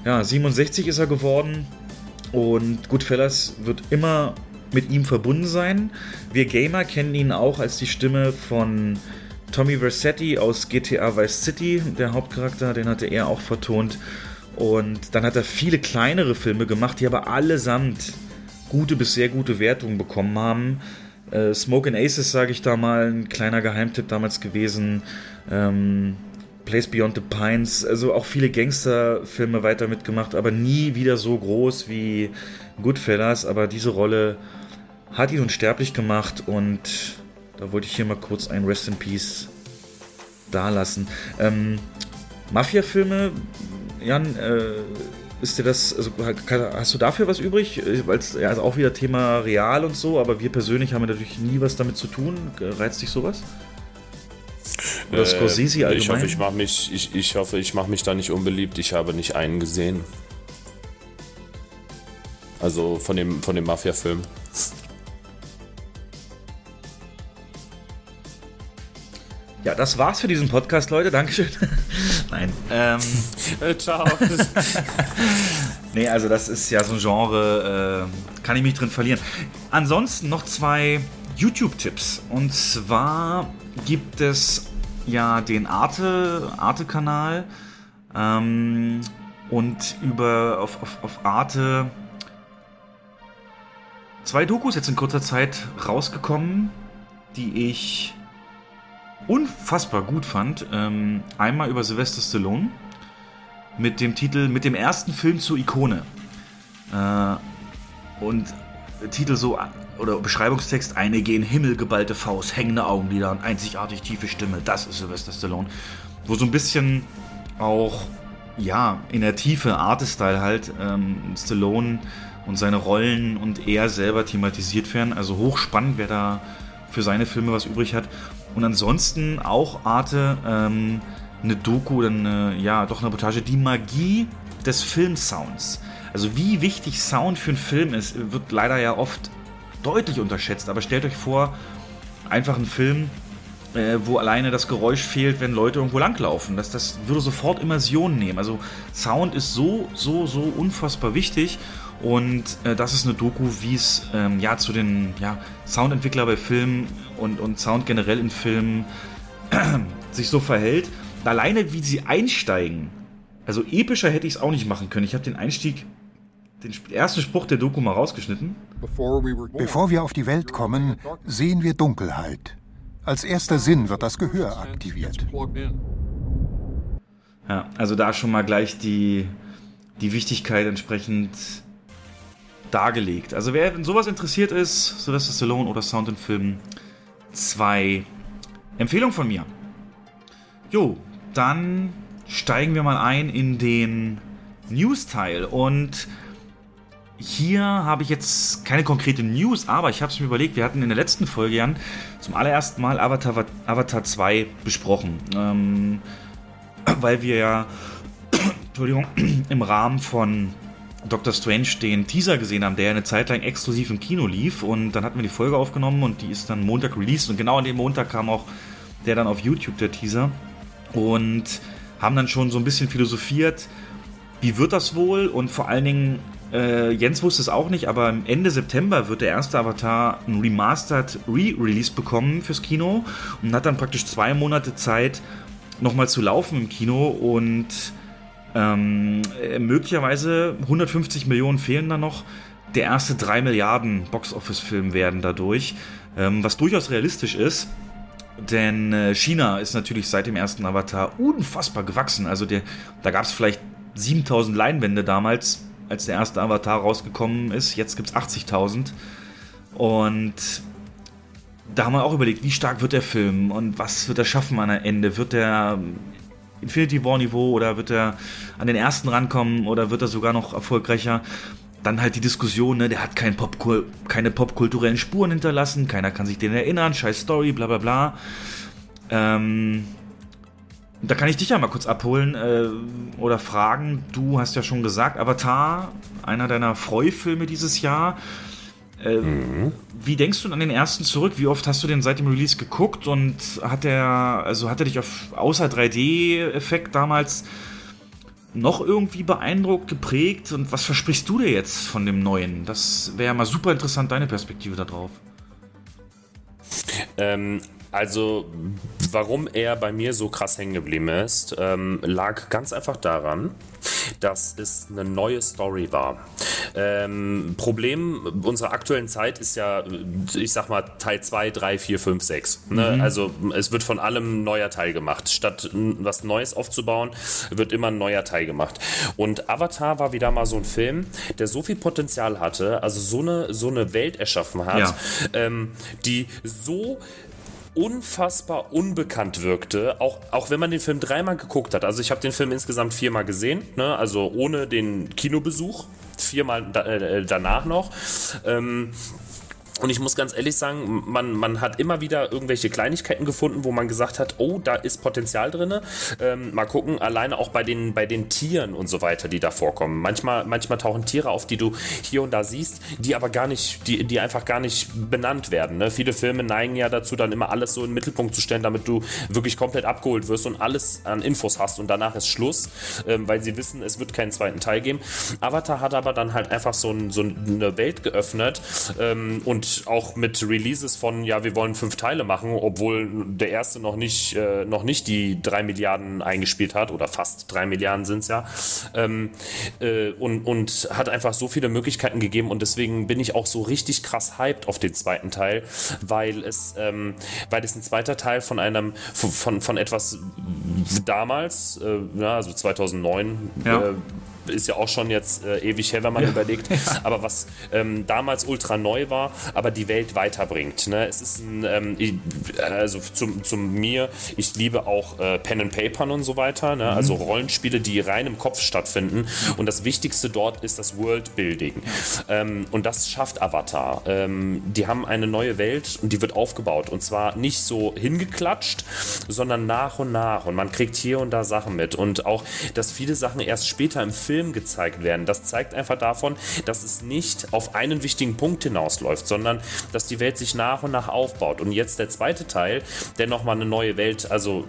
ja, 67 ist er geworden. Und Goodfellas wird immer mit ihm verbunden sein. Wir Gamer kennen ihn auch als die Stimme von Tommy Versetti aus GTA Vice City, der Hauptcharakter, den hatte er auch vertont. Und dann hat er viele kleinere Filme gemacht, die aber allesamt gute bis sehr gute Wertungen bekommen haben. Äh, Smoke and Aces, sage ich da mal, ein kleiner Geheimtipp damals gewesen. Ähm, Place Beyond the Pines, also auch viele Gangsterfilme weiter mitgemacht, aber nie wieder so groß wie Goodfellas. Aber diese Rolle hat ihn unsterblich gemacht und da wollte ich hier mal kurz ein Rest in Peace dalassen. Ähm, Mafia-Filme, Jan, äh, ist dir das, also hast du dafür was übrig? Weil es ja, also auch wieder Thema real und so, aber wir persönlich haben natürlich nie was damit zu tun. Reizt dich sowas? Oder äh, Scorsese allgemein? Ich hoffe, ich mache mich, ich, ich hoffe, ich mache mich da nicht unbeliebt. Ich habe nicht einen gesehen. Also von dem, von dem Mafia-Film. Ja, das war's für diesen Podcast, Leute. Dankeschön. Nein. *laughs* Ähm, äh, Ciao. *laughs* nee, also das ist ja so ein Genre, äh, kann ich mich drin verlieren. Ansonsten noch zwei YouTube-Tipps. Und zwar gibt es ja den Arte, Arte-Kanal. Ähm, und über auf, auf, auf Arte zwei Dokus jetzt in kurzer Zeit rausgekommen, die ich unfassbar gut fand. Ähm, einmal über Sylvester Stallone mit dem Titel, mit dem ersten Film zur Ikone. Äh, und Titel so oder Beschreibungstext, eine gen Himmel geballte Faust, hängende Augenlider und einzigartig tiefe Stimme. Das ist Sylvester Stallone. Wo so ein bisschen auch, ja, in der Tiefe, Artestyle halt, ähm, Stallone und seine Rollen und er selber thematisiert werden. Also hochspannend, wer da für seine Filme was übrig hat. Und ansonsten auch Arte, ähm, eine Doku oder eine, ja, doch eine Reportage, die Magie des Filmsounds. Also wie wichtig Sound für einen Film ist, wird leider ja oft deutlich unterschätzt. Aber stellt euch vor, einfach ein Film, äh, wo alleine das Geräusch fehlt, wenn Leute irgendwo langlaufen. Das, das würde sofort Immersion nehmen. Also Sound ist so, so, so unfassbar wichtig. Und äh, das ist eine Doku, wie es ähm, ja zu den ja, Soundentwickler bei Filmen und, und Sound generell in Filmen *clears throat* sich so verhält. Alleine wie sie einsteigen. Also epischer hätte ich es auch nicht machen können. Ich habe den Einstieg, den ersten Spruch der Doku mal rausgeschnitten. Bevor wir auf die Welt kommen, sehen wir Dunkelheit. Als erster Sinn wird das Gehör aktiviert. Ja, also da schon mal gleich die, die Wichtigkeit entsprechend dargelegt. Also wer in sowas interessiert ist, Sylvester Stallone oder Sound in Filmen, zwei Empfehlungen von mir. Jo, dann steigen wir mal ein in den News-Teil und hier habe ich jetzt keine konkrete News, aber ich habe es mir überlegt, wir hatten in der letzten Folge, Jan, zum allerersten Mal Avatar, Avatar 2 besprochen. Ähm, weil wir ja, *coughs* Entschuldigung, im Rahmen von Doctor Strange den Teaser gesehen haben, der eine Zeit lang exklusiv im Kino lief. Und dann hatten wir die Folge aufgenommen und die ist dann Montag released. Und genau an dem Montag kam auch der dann auf YouTube, der Teaser. Und haben dann schon so ein bisschen philosophiert, wie wird das wohl? Und vor allen Dingen äh, Jens wusste es auch nicht, aber Ende September wird der erste Avatar ein Remastered Re-Release bekommen fürs Kino und hat dann praktisch zwei Monate Zeit, nochmal zu laufen im Kino und ähm, möglicherweise 150 Millionen fehlen da noch. Der erste 3 Milliarden Box-Office-Film werden dadurch, ähm, was durchaus realistisch ist. Denn äh, China ist natürlich seit dem ersten Avatar unfassbar gewachsen. Also der, da gab es vielleicht 7000 Leinwände damals als der erste Avatar rausgekommen ist. Jetzt gibt es 80.000. Und da haben wir auch überlegt, wie stark wird der Film und was wird er schaffen der Ende? Wird er Infinity War Niveau oder wird er an den ersten rankommen oder wird er sogar noch erfolgreicher? Dann halt die Diskussion, ne, der hat kein Pop keine popkulturellen Spuren hinterlassen, keiner kann sich den erinnern, scheiß Story, bla bla bla. Ähm, da kann ich dich ja mal kurz abholen äh, oder fragen. Du hast ja schon gesagt, Avatar, einer deiner Freufilme dieses Jahr. Äh. Wie denkst du an den ersten zurück? Wie oft hast du den seit dem Release geguckt und hat er, also hat er dich auf außer 3D-Effekt damals noch irgendwie beeindruckt, geprägt? Und was versprichst du dir jetzt von dem neuen? Das wäre mal super interessant, deine Perspektive darauf. Ähm, also, warum er bei mir so krass hängen geblieben ist, ähm, lag ganz einfach daran, dass es eine neue Story war. Ähm, Problem unserer aktuellen Zeit ist ja, ich sag mal, Teil 2, 3, 4, 5, 6. Ne? Mhm. Also es wird von allem ein neuer Teil gemacht. Statt was Neues aufzubauen, wird immer ein neuer Teil gemacht. Und Avatar war wieder mal so ein Film, der so viel Potenzial hatte, also so eine, so eine Welt erschaffen hat, ja. ähm, die so unfassbar unbekannt wirkte, auch, auch wenn man den Film dreimal geguckt hat. Also ich habe den Film insgesamt viermal gesehen, ne? also ohne den Kinobesuch, viermal da, äh, danach noch. Ähm, und ich muss ganz ehrlich sagen, man, man hat immer wieder irgendwelche Kleinigkeiten gefunden, wo man gesagt hat, oh, da ist Potenzial drin. Ähm, mal gucken, alleine auch bei den, bei den Tieren und so weiter, die da vorkommen. Manchmal, manchmal tauchen Tiere auf, die du hier und da siehst, die aber gar nicht, die, die einfach gar nicht benannt werden. Ne? Viele Filme neigen ja dazu, dann immer alles so in den Mittelpunkt zu stellen, damit du wirklich komplett abgeholt wirst und alles an Infos hast und danach ist Schluss, ähm, weil sie wissen, es wird keinen zweiten Teil geben. Avatar hat aber dann halt einfach so, ein, so eine Welt geöffnet ähm, und auch mit Releases von, ja, wir wollen fünf Teile machen, obwohl der erste noch nicht, äh, noch nicht die drei Milliarden eingespielt hat oder fast drei Milliarden sind es ja. Ähm, äh, und, und hat einfach so viele Möglichkeiten gegeben und deswegen bin ich auch so richtig krass hyped auf den zweiten Teil, weil es, ähm, weil es ein zweiter Teil von einem, von, von, von etwas damals, äh, ja, also 2009, ja. Ist ja auch schon jetzt äh, ewig her, wenn man ja. überlegt. *laughs* Aber was ähm, damals ultra neu war, aber die Welt weiterbringt. Ne? Es ist ein, ähm, ich, also zum, zum mir, ich liebe auch äh, Pen and Papern und so weiter. Ne? Also mhm. Also Rollenspiele, die rein im Kopf stattfinden. Und das Wichtigste dort ist das Worldbuilding. Ähm, und das schafft Avatar. Ähm, die haben eine neue Welt und die wird aufgebaut. Und zwar nicht so hingeklatscht, sondern nach und nach. Und man kriegt hier und da Sachen mit. Und auch, dass viele Sachen erst später im Film gezeigt werden. Das zeigt einfach davon, dass es nicht auf einen wichtigen Punkt hinausläuft, sondern dass die Welt sich nach und nach aufbaut. Und jetzt der zweite Teil, der nochmal eine neue Welt, also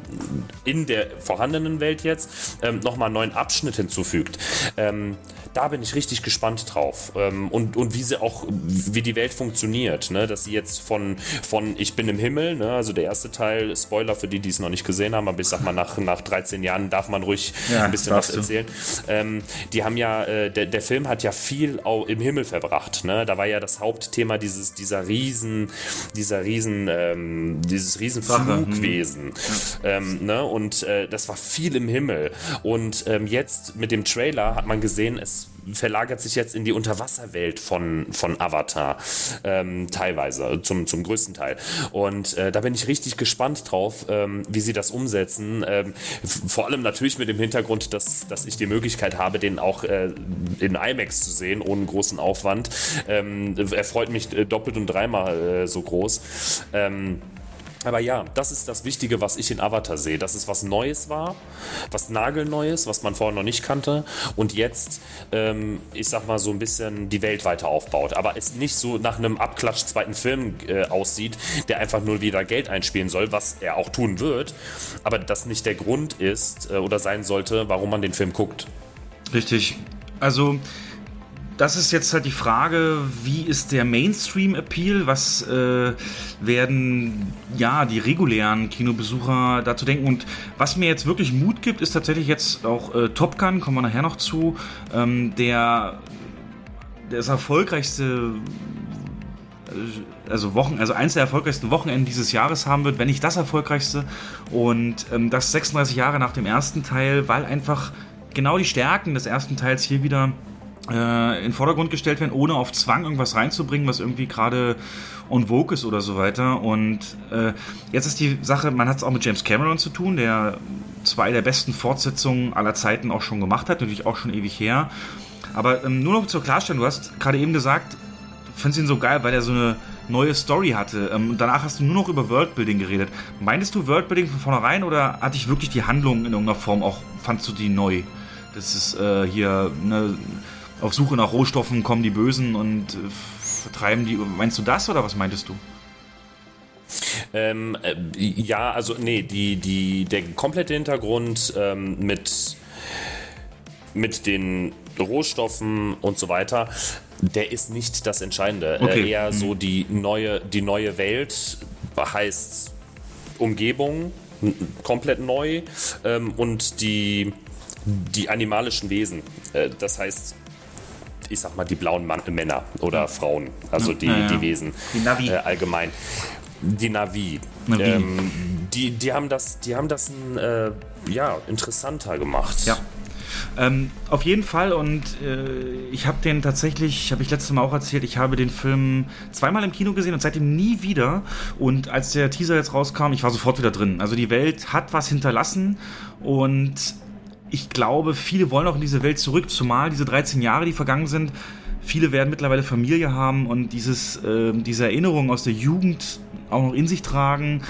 in der vorhandenen Welt jetzt, ähm, nochmal einen neuen Abschnitt hinzufügt. Ähm, da bin ich richtig gespannt drauf. Ähm, und, und wie sie auch, wie die Welt funktioniert. Ne? Dass sie jetzt von, von Ich bin im Himmel, ne? also der erste Teil, Spoiler für die, die es noch nicht gesehen haben, aber ich sag mal, nach, nach 13 Jahren darf man ruhig ja, ein bisschen was erzählen. Ähm, die haben ja, äh, der, der Film hat ja viel auch im Himmel verbracht. Ne? Da war ja das Hauptthema dieses, dieser riesen, dieser riesen, ähm, dieses riesen Flugwesen. Hm. Ähm, ne? Und äh, das war viel im Himmel. Und ähm, jetzt mit dem Trailer hat man gesehen, es verlagert sich jetzt in die Unterwasserwelt von, von Avatar, ähm, teilweise, zum, zum größten Teil. Und äh, da bin ich richtig gespannt drauf, ähm, wie sie das umsetzen. Ähm, vor allem natürlich mit dem Hintergrund, dass, dass ich die Möglichkeit habe, den auch äh, in IMAX zu sehen, ohne großen Aufwand. Ähm, er freut mich äh, doppelt und dreimal äh, so groß. Ähm, aber ja, das ist das Wichtige, was ich in Avatar sehe. Dass es was Neues war, was Nagelneues, was man vorher noch nicht kannte und jetzt, ähm, ich sag mal, so ein bisschen die Welt weiter aufbaut. Aber es nicht so nach einem Abklatsch zweiten Film äh, aussieht, der einfach nur wieder Geld einspielen soll, was er auch tun wird. Aber das nicht der Grund ist äh, oder sein sollte, warum man den Film guckt. Richtig. Also das ist jetzt halt die Frage, wie ist der Mainstream-Appeal? Was äh, werden ja die regulären Kinobesucher dazu denken? Und was mir jetzt wirklich Mut gibt, ist tatsächlich jetzt auch äh, Top Gun, kommen wir nachher noch zu, ähm, der das erfolgreichste äh, also Wochen, also eins der erfolgreichsten Wochenenden dieses Jahres haben wird, wenn nicht das erfolgreichste. Und ähm, das 36 Jahre nach dem ersten Teil, weil einfach genau die Stärken des ersten Teils hier wieder in den Vordergrund gestellt werden, ohne auf Zwang irgendwas reinzubringen, was irgendwie gerade on vogue ist oder so weiter. Und äh, jetzt ist die Sache, man hat es auch mit James Cameron zu tun, der zwei der besten Fortsetzungen aller Zeiten auch schon gemacht hat, natürlich auch schon ewig her. Aber ähm, nur noch zur Klarstellung, du hast gerade eben gesagt, du findest ihn so geil, weil er so eine neue Story hatte. Ähm, danach hast du nur noch über Worldbuilding geredet. Meintest du Worldbuilding von vornherein oder hatte ich wirklich die Handlung in irgendeiner Form auch, fandst du die neu? Das ist äh, hier, ne, auf Suche nach Rohstoffen kommen die Bösen und äh, vertreiben die. Meinst du das oder was meintest du? Ähm, äh, ja, also nee, die, die, der komplette Hintergrund ähm, mit, mit den Rohstoffen und so weiter, der ist nicht das Entscheidende. Okay. Äh, eher mhm. so die neue, die neue Welt heißt Umgebung komplett neu ähm, und die, die animalischen Wesen. Äh, das heißt, ich sag mal, die blauen Mann Männer oder Frauen, also die, ja, die Wesen die Navi. Äh, allgemein. Die Navi. Navi. Ähm, die, die haben das, die haben das ein, äh, ja, interessanter gemacht. Ja. Ähm, auf jeden Fall und äh, ich habe den tatsächlich, habe ich letztes Mal auch erzählt, ich habe den Film zweimal im Kino gesehen und seitdem nie wieder. Und als der Teaser jetzt rauskam, ich war sofort wieder drin. Also die Welt hat was hinterlassen und ich glaube, viele wollen auch in diese Welt zurück, zumal diese 13 Jahre, die vergangen sind. Viele werden mittlerweile Familie haben und dieses, äh, diese Erinnerungen aus der Jugend auch noch in sich tragen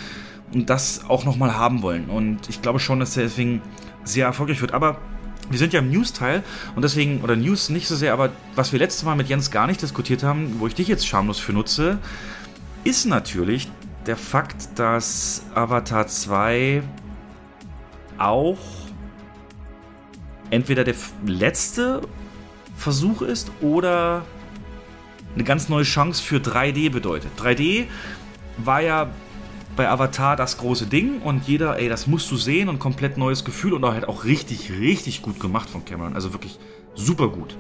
und das auch nochmal haben wollen. Und ich glaube schon, dass der deswegen sehr erfolgreich wird. Aber wir sind ja im News-Teil und deswegen, oder News nicht so sehr, aber was wir letztes Mal mit Jens gar nicht diskutiert haben, wo ich dich jetzt schamlos für nutze, ist natürlich der Fakt, dass Avatar 2 auch entweder der letzte Versuch ist oder eine ganz neue Chance für 3D bedeutet. 3D war ja bei Avatar das große Ding und jeder, ey, das musst du sehen und komplett neues Gefühl und auch halt auch richtig, richtig gut gemacht von Cameron. Also wirklich super gut.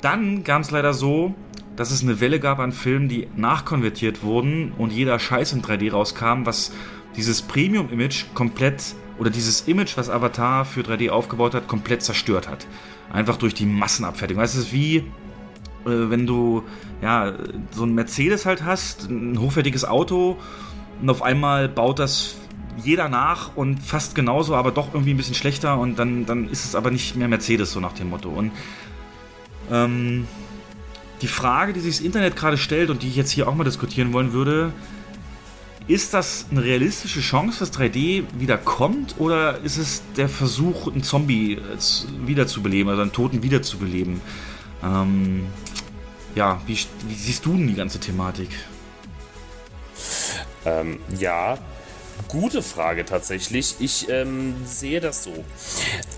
Dann kam es leider so, dass es eine Welle gab an Filmen, die nachkonvertiert wurden und jeder Scheiß in 3D rauskam, was dieses Premium-Image komplett oder dieses Image, was Avatar für 3D aufgebaut hat, komplett zerstört hat. Einfach durch die Massenabfertigung. Es ist wie, äh, wenn du ja, so ein Mercedes halt hast, ein hochwertiges Auto und auf einmal baut das jeder nach und fast genauso, aber doch irgendwie ein bisschen schlechter und dann, dann ist es aber nicht mehr Mercedes, so nach dem Motto. Und ähm, die Frage, die sich das Internet gerade stellt und die ich jetzt hier auch mal diskutieren wollen würde, ist das eine realistische Chance, dass 3D wieder kommt oder ist es der Versuch, einen Zombie wiederzubeleben, also einen Toten wiederzubeleben? Ähm, ja, wie, wie, siehst du denn die ganze Thematik? Ähm, ja, gute Frage tatsächlich. Ich ähm, sehe das so.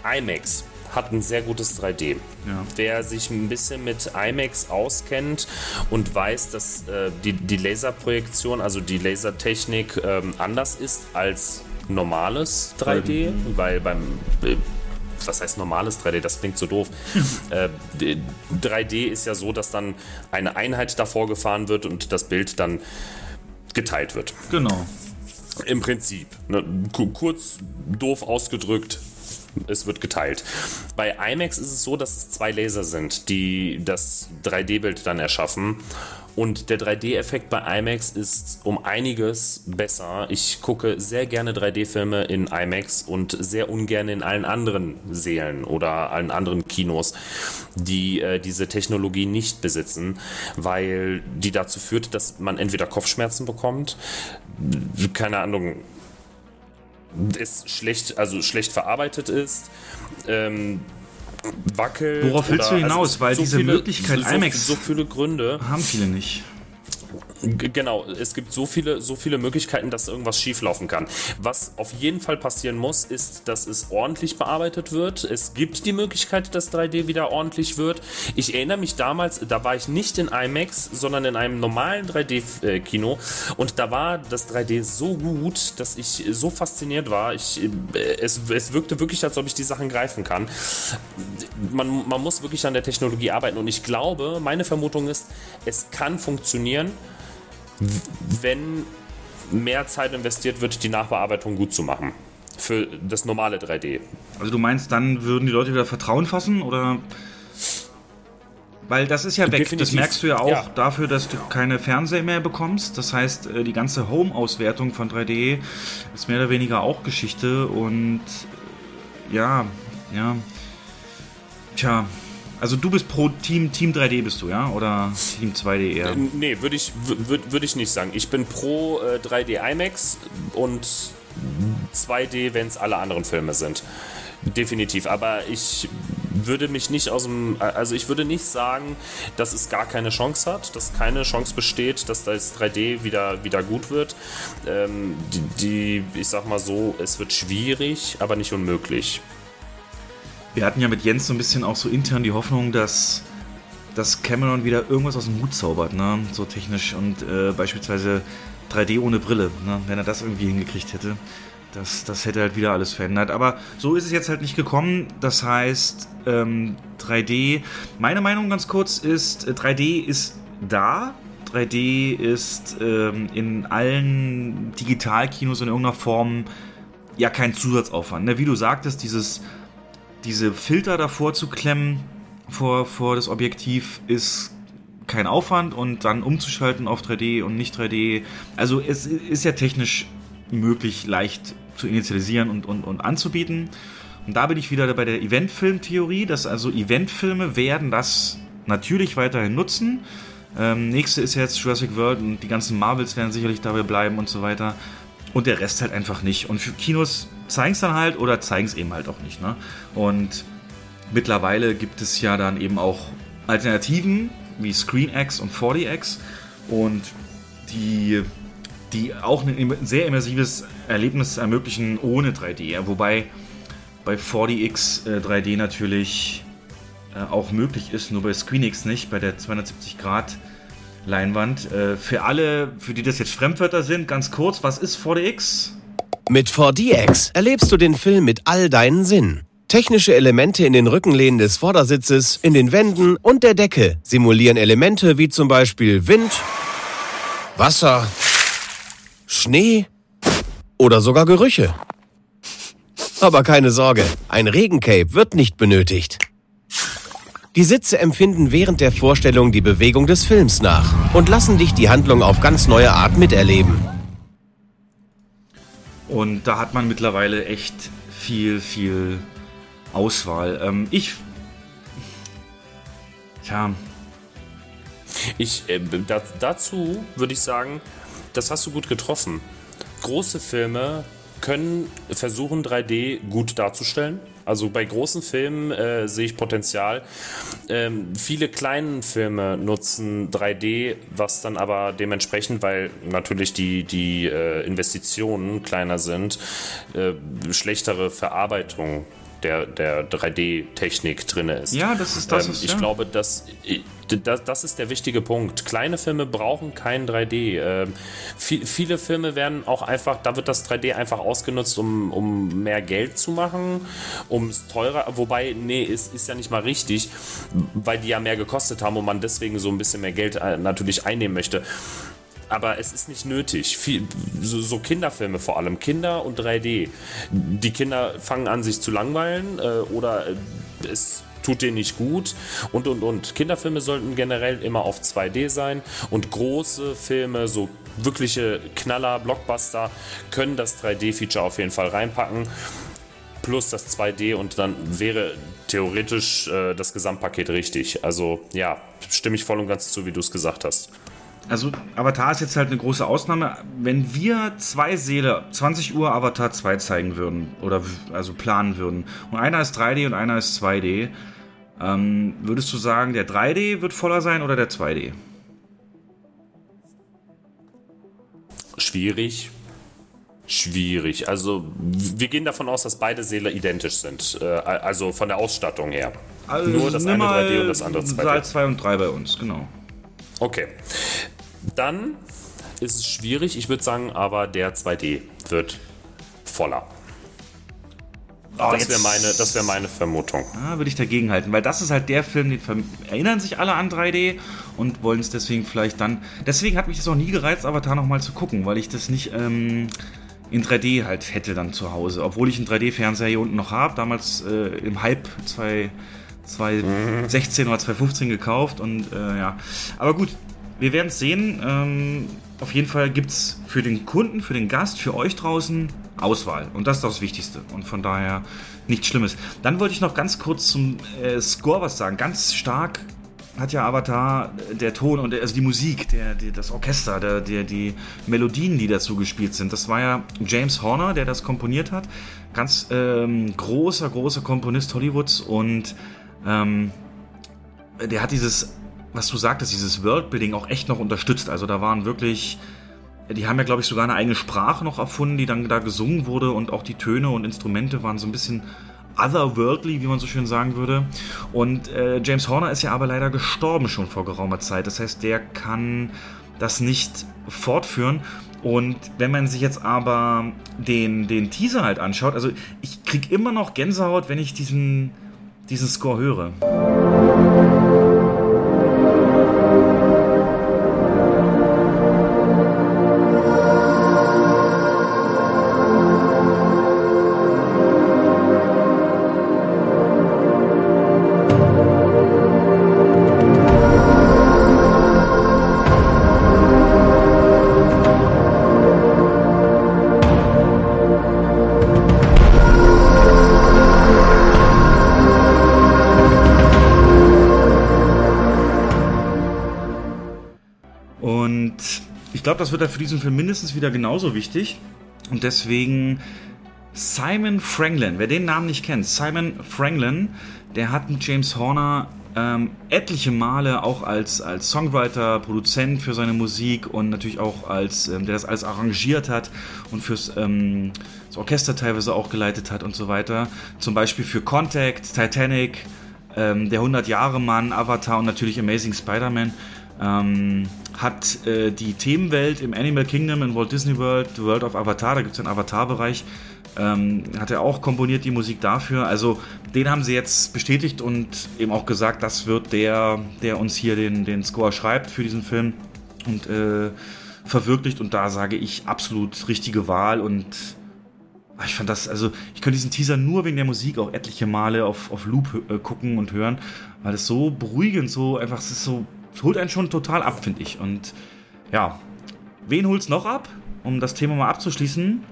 IMAX hat ein sehr gutes 3D. Ja. Wer sich ein bisschen mit IMAX auskennt und weiß, dass äh, die, die Laserprojektion, also die Lasertechnik ähm, anders ist als normales 3D, mhm. weil beim äh, was heißt normales 3D? Das klingt so doof. *laughs* äh, 3D ist ja so, dass dann eine Einheit davor gefahren wird und das Bild dann geteilt wird. Genau. Im Prinzip. Ne? Kurz doof ausgedrückt, es wird geteilt. Bei IMAX ist es so, dass es zwei Laser sind, die das 3D-Bild dann erschaffen. Und der 3D-Effekt bei IMAX ist um einiges besser. Ich gucke sehr gerne 3D-Filme in IMAX und sehr ungern in allen anderen Sälen oder allen anderen Kinos, die äh, diese Technologie nicht besitzen, weil die dazu führt, dass man entweder Kopfschmerzen bekommt, keine Ahnung, es schlecht, also schlecht verarbeitet ist. Ähm, wackelt. Worauf willst du hinaus? Also Weil so diese viele, Möglichkeit so, IMAX so viele Gründe haben viele nicht. Genau, es gibt so viele, so viele Möglichkeiten, dass irgendwas schieflaufen kann. Was auf jeden Fall passieren muss, ist, dass es ordentlich bearbeitet wird. Es gibt die Möglichkeit, dass 3D wieder ordentlich wird. Ich erinnere mich damals, da war ich nicht in IMAX, sondern in einem normalen 3D-Kino und da war das 3D so gut, dass ich so fasziniert war. Ich, äh, es, es wirkte wirklich, als ob ich die Sachen greifen kann. Man, man muss wirklich an der Technologie arbeiten und ich glaube, meine Vermutung ist, es kann funktionieren wenn mehr Zeit investiert wird, die Nachbearbeitung gut zu machen. Für das normale 3D. Also du meinst, dann würden die Leute wieder Vertrauen fassen oder? Weil das ist ja weg. Definitiv. Das merkst du ja auch ja. dafür, dass du keine Fernseher mehr bekommst. Das heißt, äh, die ganze Home-Auswertung von 3D ist mehr oder weniger auch Geschichte und ja, ja. Tja, also du bist pro Team, Team 3D bist du, ja? Oder Team 2D eher? Äh, nee, würde ich, würd, würd ich nicht sagen. Ich bin pro äh, 3D IMAX und 2D, wenn es alle anderen Filme sind. Definitiv. Aber ich würde mich nicht aus dem, also ich würde nicht sagen, dass es gar keine Chance hat, dass keine Chance besteht, dass das 3D wieder, wieder gut wird. Ähm, die, die, ich sag mal so, es wird schwierig, aber nicht unmöglich. Wir hatten ja mit Jens so ein bisschen auch so intern die Hoffnung, dass, dass Cameron wieder irgendwas aus dem Hut zaubert, ne? so technisch und äh, beispielsweise 3D ohne Brille, ne? wenn er das irgendwie hingekriegt hätte. Das, das hätte halt wieder alles verändert. Aber so ist es jetzt halt nicht gekommen. Das heißt, ähm, 3D, meine Meinung ganz kurz ist, 3D äh, ist da. 3D ist ähm, in allen Digitalkinos in irgendeiner Form ja kein Zusatzaufwand. Ne? Wie du sagtest, dieses diese Filter davor zu klemmen vor, vor das Objektiv ist kein Aufwand und dann umzuschalten auf 3D und nicht 3D. Also es ist ja technisch möglich, leicht zu initialisieren und, und, und anzubieten. Und da bin ich wieder bei der Eventfilm-Theorie, dass also Eventfilme werden das natürlich weiterhin nutzen. Ähm, nächste ist jetzt Jurassic World und die ganzen Marvels werden sicherlich dabei bleiben und so weiter. Und der Rest halt einfach nicht. Und für Kinos zeigen es dann halt oder zeigen es eben halt auch nicht. Ne? Und mittlerweile gibt es ja dann eben auch Alternativen wie ScreenX und 4DX und die, die auch ein sehr immersives Erlebnis ermöglichen ohne 3D. Wobei bei 4DX äh, 3D natürlich äh, auch möglich ist, nur bei ScreenX nicht, bei der 270 Grad Leinwand. Äh, für alle, für die das jetzt Fremdwörter sind, ganz kurz, was ist 4DX? Mit 4DX erlebst du den Film mit all deinen Sinnen. Technische Elemente in den Rückenlehnen des Vordersitzes, in den Wänden und der Decke simulieren Elemente wie zum Beispiel Wind, Wasser, Schnee oder sogar Gerüche. Aber keine Sorge, ein Regencape wird nicht benötigt. Die Sitze empfinden während der Vorstellung die Bewegung des Films nach und lassen dich die Handlung auf ganz neue Art miterleben. Und da hat man mittlerweile echt viel, viel Auswahl. Ähm, ich. Tja. Ich, äh, da, dazu würde ich sagen, das hast du gut getroffen. Große Filme können versuchen, 3D gut darzustellen. Also bei großen Filmen äh, sehe ich Potenzial. Ähm, viele kleinen Filme nutzen 3D, was dann aber dementsprechend, weil natürlich die, die äh, Investitionen kleiner sind, äh, schlechtere Verarbeitung der, der 3D-Technik drin ist. Ja, das ist das. Ähm, ich ja. glaube, dass das, das ist der wichtige Punkt. Kleine Filme brauchen kein 3D. Ähm, viel, viele Filme werden auch einfach, da wird das 3D einfach ausgenutzt, um, um mehr Geld zu machen, um es teurer, wobei, nee, ist, ist ja nicht mal richtig, weil die ja mehr gekostet haben und man deswegen so ein bisschen mehr Geld äh, natürlich einnehmen möchte aber es ist nicht nötig. Viel, so, so, Kinderfilme vor allem, Kinder und 3D. Die Kinder fangen an, sich zu langweilen äh, oder äh, es tut denen nicht gut und und und. Kinderfilme sollten generell immer auf 2D sein und große Filme, so wirkliche Knaller, Blockbuster, können das 3D-Feature auf jeden Fall reinpacken. Plus das 2D und dann wäre theoretisch äh, das Gesamtpaket richtig. Also ja, stimme ich voll und ganz zu, wie du es gesagt hast. Also Avatar ist jetzt halt eine große Ausnahme. Wenn wir zwei Seele 20 Uhr Avatar 2 zeigen würden oder also planen würden und einer ist 3D und einer ist 2D, ähm, würdest du sagen, der 3D wird voller sein oder der 2D? Schwierig. Schwierig. Also wir gehen davon aus, dass beide Seele identisch sind. Äh, also von der Ausstattung her. Also Nur das eine 3D und das andere 2D. Saal 2 und 3 bei uns, genau. Okay. Dann ist es schwierig. Ich würde sagen, aber der 2D wird voller. Oh, das wäre meine, wär meine Vermutung. Ah, würde ich dagegen halten, weil das ist halt der Film, den erinnern sich alle an 3D und wollen es deswegen vielleicht dann. Deswegen hat mich das auch nie gereizt, Avatar nochmal zu gucken, weil ich das nicht ähm, in 3D halt hätte dann zu Hause. Obwohl ich einen 3D-Fernseher hier unten noch habe, damals äh, im Hype 2016 oder 2015 gekauft und äh, ja. Aber gut, wir werden es sehen. Ähm, auf jeden Fall gibt es für den Kunden, für den Gast, für euch draußen Auswahl. Und das ist das Wichtigste. Und von daher nichts Schlimmes. Dann wollte ich noch ganz kurz zum äh, Score was sagen. Ganz stark hat ja Avatar äh, der Ton und also die Musik, der, der das Orchester, der, der, die Melodien, die dazu gespielt sind. Das war ja James Horner, der das komponiert hat. Ganz ähm, großer, großer Komponist Hollywoods und ähm, der hat dieses was du sagtest, dieses Worldbuilding auch echt noch unterstützt. Also da waren wirklich, die haben ja, glaube ich, sogar eine eigene Sprache noch erfunden, die dann da gesungen wurde und auch die Töne und Instrumente waren so ein bisschen otherworldly, wie man so schön sagen würde. Und äh, James Horner ist ja aber leider gestorben schon vor geraumer Zeit. Das heißt, der kann das nicht fortführen. Und wenn man sich jetzt aber den, den Teaser halt anschaut, also ich krieg immer noch Gänsehaut, wenn ich diesen, diesen Score höre. Glaube, das wird für diesen Film mindestens wieder genauso wichtig. Und deswegen Simon Franklin, wer den Namen nicht kennt, Simon Franklin, der hat mit James Horner ähm, etliche Male auch als, als Songwriter, Produzent für seine Musik und natürlich auch als, ähm, der das alles arrangiert hat und fürs ähm, das Orchester teilweise auch geleitet hat und so weiter. Zum Beispiel für Contact, Titanic, ähm, Der 100-Jahre-Mann, Avatar und natürlich Amazing Spider-Man. Hat äh, die Themenwelt im Animal Kingdom in Walt Disney World, The World of Avatar, da gibt es einen Avatar-Bereich, ähm, hat er auch komponiert die Musik dafür. Also den haben sie jetzt bestätigt und eben auch gesagt, das wird der, der uns hier den, den Score schreibt für diesen Film und äh, verwirklicht. Und da sage ich absolut richtige Wahl und Ah, ich fand das, also ich könnte diesen Teaser nur wegen der Musik auch etliche Male auf, auf Loop äh, gucken und hören, weil es so beruhigend, so einfach, es ist so, holt einen schon total ab, finde ich. Und ja, wen holt es noch ab? Um das Thema mal abzuschließen.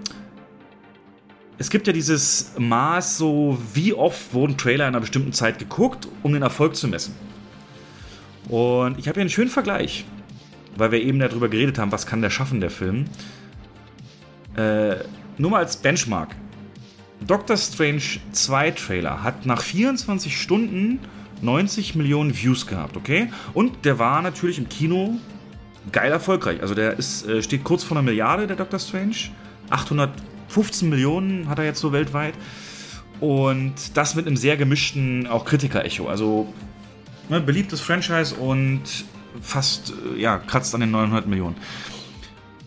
Es gibt ja dieses Maß, so wie oft wurden Trailer in einer bestimmten Zeit geguckt, um den Erfolg zu messen. Und ich habe hier einen schönen Vergleich, weil wir eben darüber geredet haben, was kann der schaffen, der Film. Äh, nur mal als Benchmark. Doctor Strange 2 Trailer hat nach 24 Stunden 90 Millionen Views gehabt, okay? Und der war natürlich im Kino geil erfolgreich. Also der ist, äh, steht kurz vor einer Milliarde, der Doctor Strange. 815 Millionen hat er jetzt so weltweit. Und das mit einem sehr gemischten auch Kritiker-Echo. Also ne, beliebtes Franchise und fast, äh, ja, kratzt an den 900 Millionen.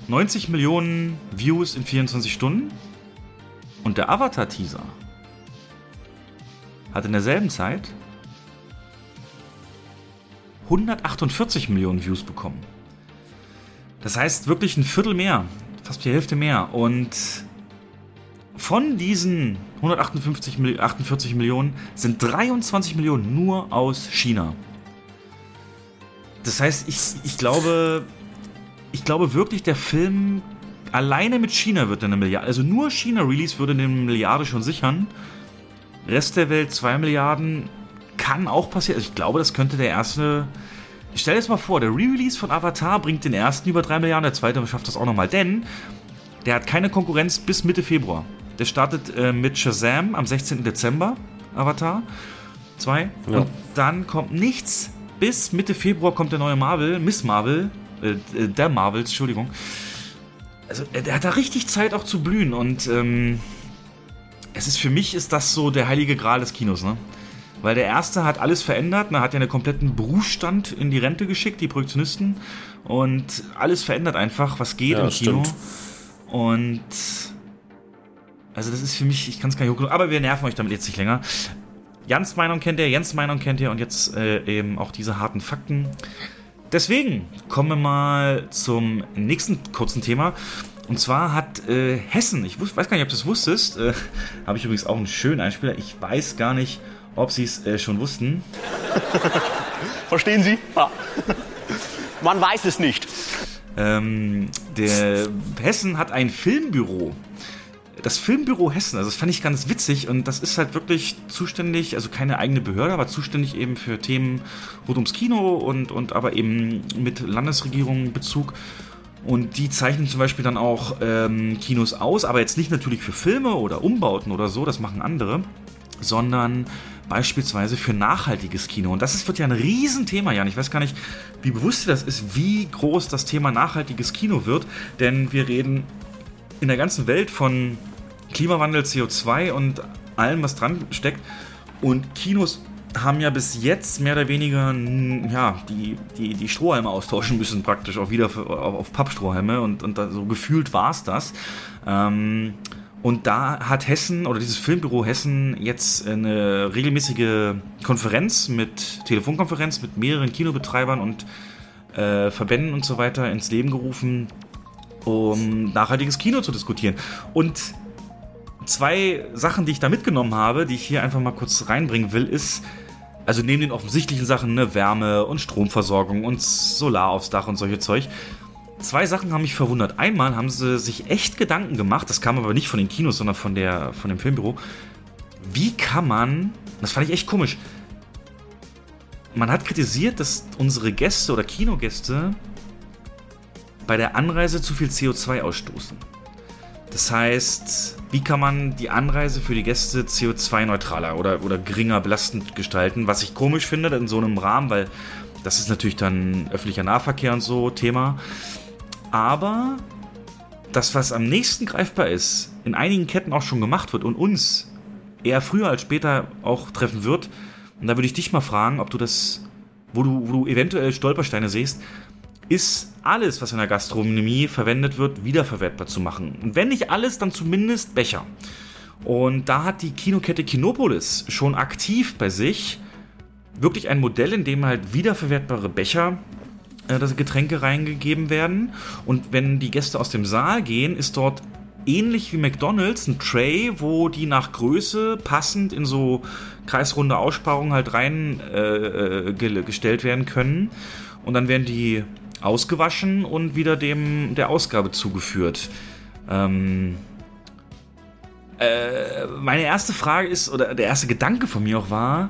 90 Millionen Views in 24 Stunden. Und der Avatar-Teaser hat in derselben Zeit 148 Millionen Views bekommen. Das heißt wirklich ein Viertel mehr, fast die Hälfte mehr. Und von diesen 158 48 Millionen sind 23 Millionen nur aus China. Das heißt, ich, ich glaube, ich glaube wirklich, der Film alleine mit China wird eine Milliarde, also nur China-Release würde eine Milliarde schon sichern. Rest der Welt 2 Milliarden kann auch passieren. Also ich glaube, das könnte der erste. Ich stell dir jetzt mal vor, der Re-Release von Avatar bringt den ersten über 3 Milliarden, der zweite schafft das auch nochmal, denn der hat keine Konkurrenz bis Mitte Februar. Der startet äh, mit Shazam am 16. Dezember, Avatar 2. Ja. Und dann kommt nichts. Bis Mitte Februar kommt der neue Marvel, Miss Marvel, äh, äh, der Marvels, Entschuldigung. Also, der hat da richtig Zeit auch zu blühen und ähm, es ist für mich ist das so der heilige Gral des Kinos, ne? Weil der erste hat alles verändert, man hat ja einen kompletten Berufsstand in die Rente geschickt, die Projektionisten und alles verändert einfach, was geht ja, im Kino. Stimmt. Und also das ist für mich, ich kann es gar nicht hoch aber wir nerven euch damit jetzt nicht länger. Jans Meinung kennt ihr, Jens Meinung kennt ihr und jetzt äh, eben auch diese harten Fakten. Deswegen kommen wir mal zum nächsten kurzen Thema. Und zwar hat äh, Hessen, ich weiß gar nicht, ob du es wusstest, äh, *laughs* habe ich übrigens auch einen schönen Einspieler. Ich weiß gar nicht, ob sie es äh, schon wussten. *laughs* Verstehen Sie? Ja. *laughs* Man weiß es nicht. Ähm, der Hessen hat ein Filmbüro das Filmbüro Hessen, also das fand ich ganz witzig und das ist halt wirklich zuständig, also keine eigene Behörde, aber zuständig eben für Themen rund ums Kino und, und aber eben mit Landesregierung Bezug. Und die zeichnen zum Beispiel dann auch ähm, Kinos aus, aber jetzt nicht natürlich für Filme oder Umbauten oder so, das machen andere, sondern beispielsweise für nachhaltiges Kino. Und das ist, wird ja ein Riesenthema, Jan. Ich weiß gar nicht, wie bewusst dir das ist, wie groß das Thema nachhaltiges Kino wird. Denn wir reden in der ganzen Welt von Klimawandel, CO2 und allem, was dran steckt. Und Kinos haben ja bis jetzt mehr oder weniger ja, die, die, die Strohhalme austauschen müssen, praktisch auch wieder auf, auf Pappstrohhalme. Und, und so gefühlt war es das. Ähm, und da hat Hessen oder dieses Filmbüro Hessen jetzt eine regelmäßige Konferenz mit Telefonkonferenz mit mehreren Kinobetreibern und äh, Verbänden und so weiter ins Leben gerufen, um nachhaltiges Kino zu diskutieren. Und zwei Sachen, die ich da mitgenommen habe, die ich hier einfach mal kurz reinbringen will, ist, also neben den offensichtlichen Sachen, ne, Wärme und Stromversorgung und Solar aufs Dach und solche Zeug, zwei Sachen haben mich verwundert. Einmal haben sie sich echt Gedanken gemacht, das kam aber nicht von den Kinos, sondern von, der, von dem Filmbüro. Wie kann man, das fand ich echt komisch, man hat kritisiert, dass unsere Gäste oder Kinogäste bei der Anreise zu viel CO2 ausstoßen. Das heißt, wie kann man die Anreise für die Gäste CO2-neutraler oder, oder geringer belastend gestalten? Was ich komisch finde in so einem Rahmen, weil das ist natürlich dann öffentlicher Nahverkehr und so Thema. Aber das, was am nächsten greifbar ist, in einigen Ketten auch schon gemacht wird und uns eher früher als später auch treffen wird, und da würde ich dich mal fragen, ob du das, wo du, wo du eventuell Stolpersteine siehst, ist alles, was in der Gastronomie verwendet wird, wiederverwertbar zu machen. Und wenn nicht alles, dann zumindest Becher. Und da hat die Kinokette Kinopolis schon aktiv bei sich wirklich ein Modell, in dem halt wiederverwertbare Becher dass Getränke reingegeben werden. Und wenn die Gäste aus dem Saal gehen, ist dort ähnlich wie McDonalds ein Tray, wo die nach Größe passend in so kreisrunde Aussparungen halt reingestellt äh, werden können. Und dann werden die ausgewaschen und wieder dem der Ausgabe zugeführt. Ähm, äh, meine erste Frage ist, oder der erste Gedanke von mir auch war,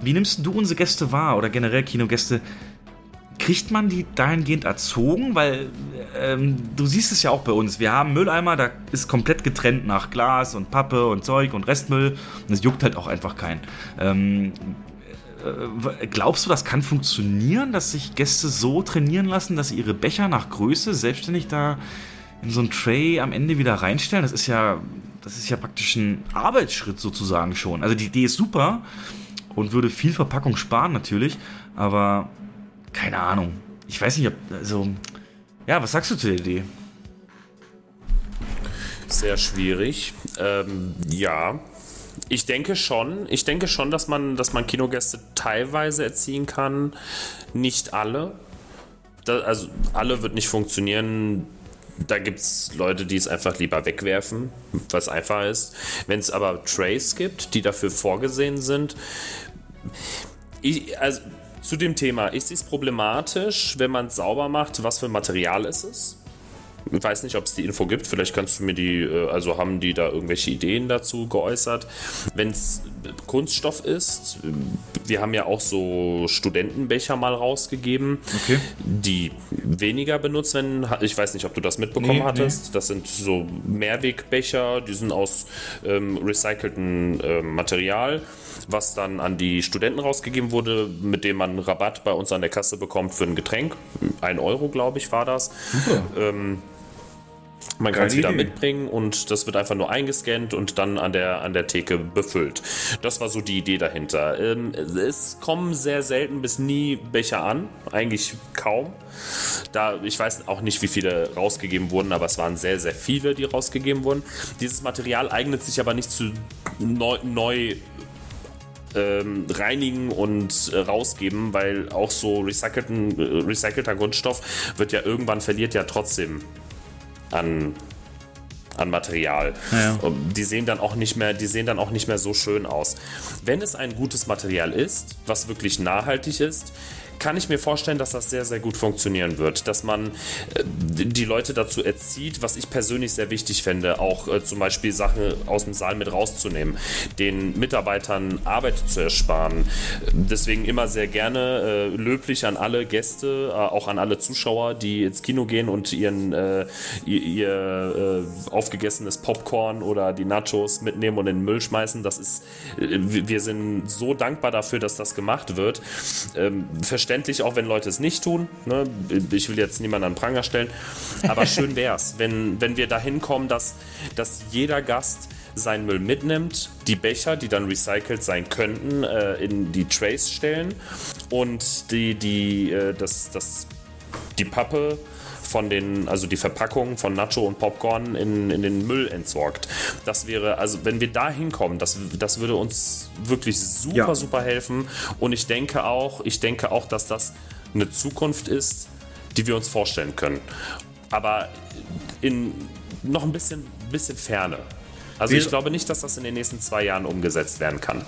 wie nimmst du unsere Gäste wahr oder generell Kinogäste? Kriegt man die dahingehend erzogen? Weil ähm, du siehst es ja auch bei uns. Wir haben Mülleimer, da ist komplett getrennt nach Glas und Pappe und Zeug und Restmüll. Und es juckt halt auch einfach keinen. Ähm, äh, glaubst du, das kann funktionieren, dass sich Gäste so trainieren lassen, dass sie ihre Becher nach Größe selbstständig da in so ein Tray am Ende wieder reinstellen? Das ist ja, das ist ja praktisch ein Arbeitsschritt sozusagen schon. Also die Idee ist super und würde viel Verpackung sparen natürlich, aber keine Ahnung. Ich weiß nicht, ob, also, ja, was sagst du zu der Idee? Sehr schwierig. Ähm, ja, ich denke schon. Ich denke schon, dass man, dass man Kinogäste teilweise erziehen kann. Nicht alle. Da, also alle wird nicht funktionieren. Da gibt es Leute, die es einfach lieber wegwerfen, was einfach ist. Wenn es aber Trays gibt, die dafür vorgesehen sind. Ich, also zu dem Thema, ist es problematisch, wenn man es sauber macht, was für Material ist es? Ich weiß nicht, ob es die Info gibt. Vielleicht kannst du mir die, äh, also haben die da irgendwelche Ideen dazu geäußert. Wenn es Kunststoff ist, wir haben ja auch so Studentenbecher mal rausgegeben, okay. die weniger benutzt werden. Ich weiß nicht, ob du das mitbekommen nee, hattest. Nee. Das sind so Mehrwegbecher, die sind aus ähm, recyceltem äh, Material was dann an die Studenten rausgegeben wurde, mit dem man Rabatt bei uns an der Kasse bekommt für ein Getränk. Ein Euro, glaube ich, war das. Ähm, man kann es wieder mitbringen und das wird einfach nur eingescannt und dann an der, an der Theke befüllt. Das war so die Idee dahinter. Ähm, es kommen sehr selten bis nie Becher an, eigentlich kaum. Da, ich weiß auch nicht, wie viele rausgegeben wurden, aber es waren sehr, sehr viele, die rausgegeben wurden. Dieses Material eignet sich aber nicht zu neu, neu ähm, reinigen und äh, rausgeben, weil auch so recycelten, äh, recycelter Grundstoff wird ja irgendwann verliert ja trotzdem an an Material. Ja. Die sehen dann auch nicht mehr, die sehen dann auch nicht mehr so schön aus. Wenn es ein gutes Material ist, was wirklich nachhaltig ist, kann ich mir vorstellen, dass das sehr, sehr gut funktionieren wird. Dass man äh, die Leute dazu erzieht, was ich persönlich sehr wichtig fände, auch äh, zum Beispiel Sachen aus dem Saal mit rauszunehmen, den Mitarbeitern Arbeit zu ersparen. Deswegen immer sehr gerne äh, löblich an alle Gäste, äh, auch an alle Zuschauer, die ins Kino gehen und ihren, ihr, ihr aufgegessenes Popcorn oder die Nachos mitnehmen und in den Müll schmeißen. Das ist, wir sind so dankbar dafür, dass das gemacht wird. Ähm, verständlich, auch wenn Leute es nicht tun. Ne? Ich will jetzt niemanden an Pranger stellen. Aber *laughs* schön wäre es, wenn, wenn wir dahin kommen, dass, dass jeder Gast seinen Müll mitnimmt, die Becher, die dann recycelt sein könnten, äh, in die Trays stellen und die, die, äh, das, das, die Pappe von den, also die Verpackung von Nacho und Popcorn in, in den Müll entsorgt. Das wäre, also wenn wir da hinkommen, das, das würde uns wirklich super, ja. super helfen. Und ich denke auch, ich denke auch, dass das eine Zukunft ist, die wir uns vorstellen können. Aber in noch ein bisschen, bisschen Ferne. Also ich glaube nicht, dass das in den nächsten zwei Jahren umgesetzt werden kann.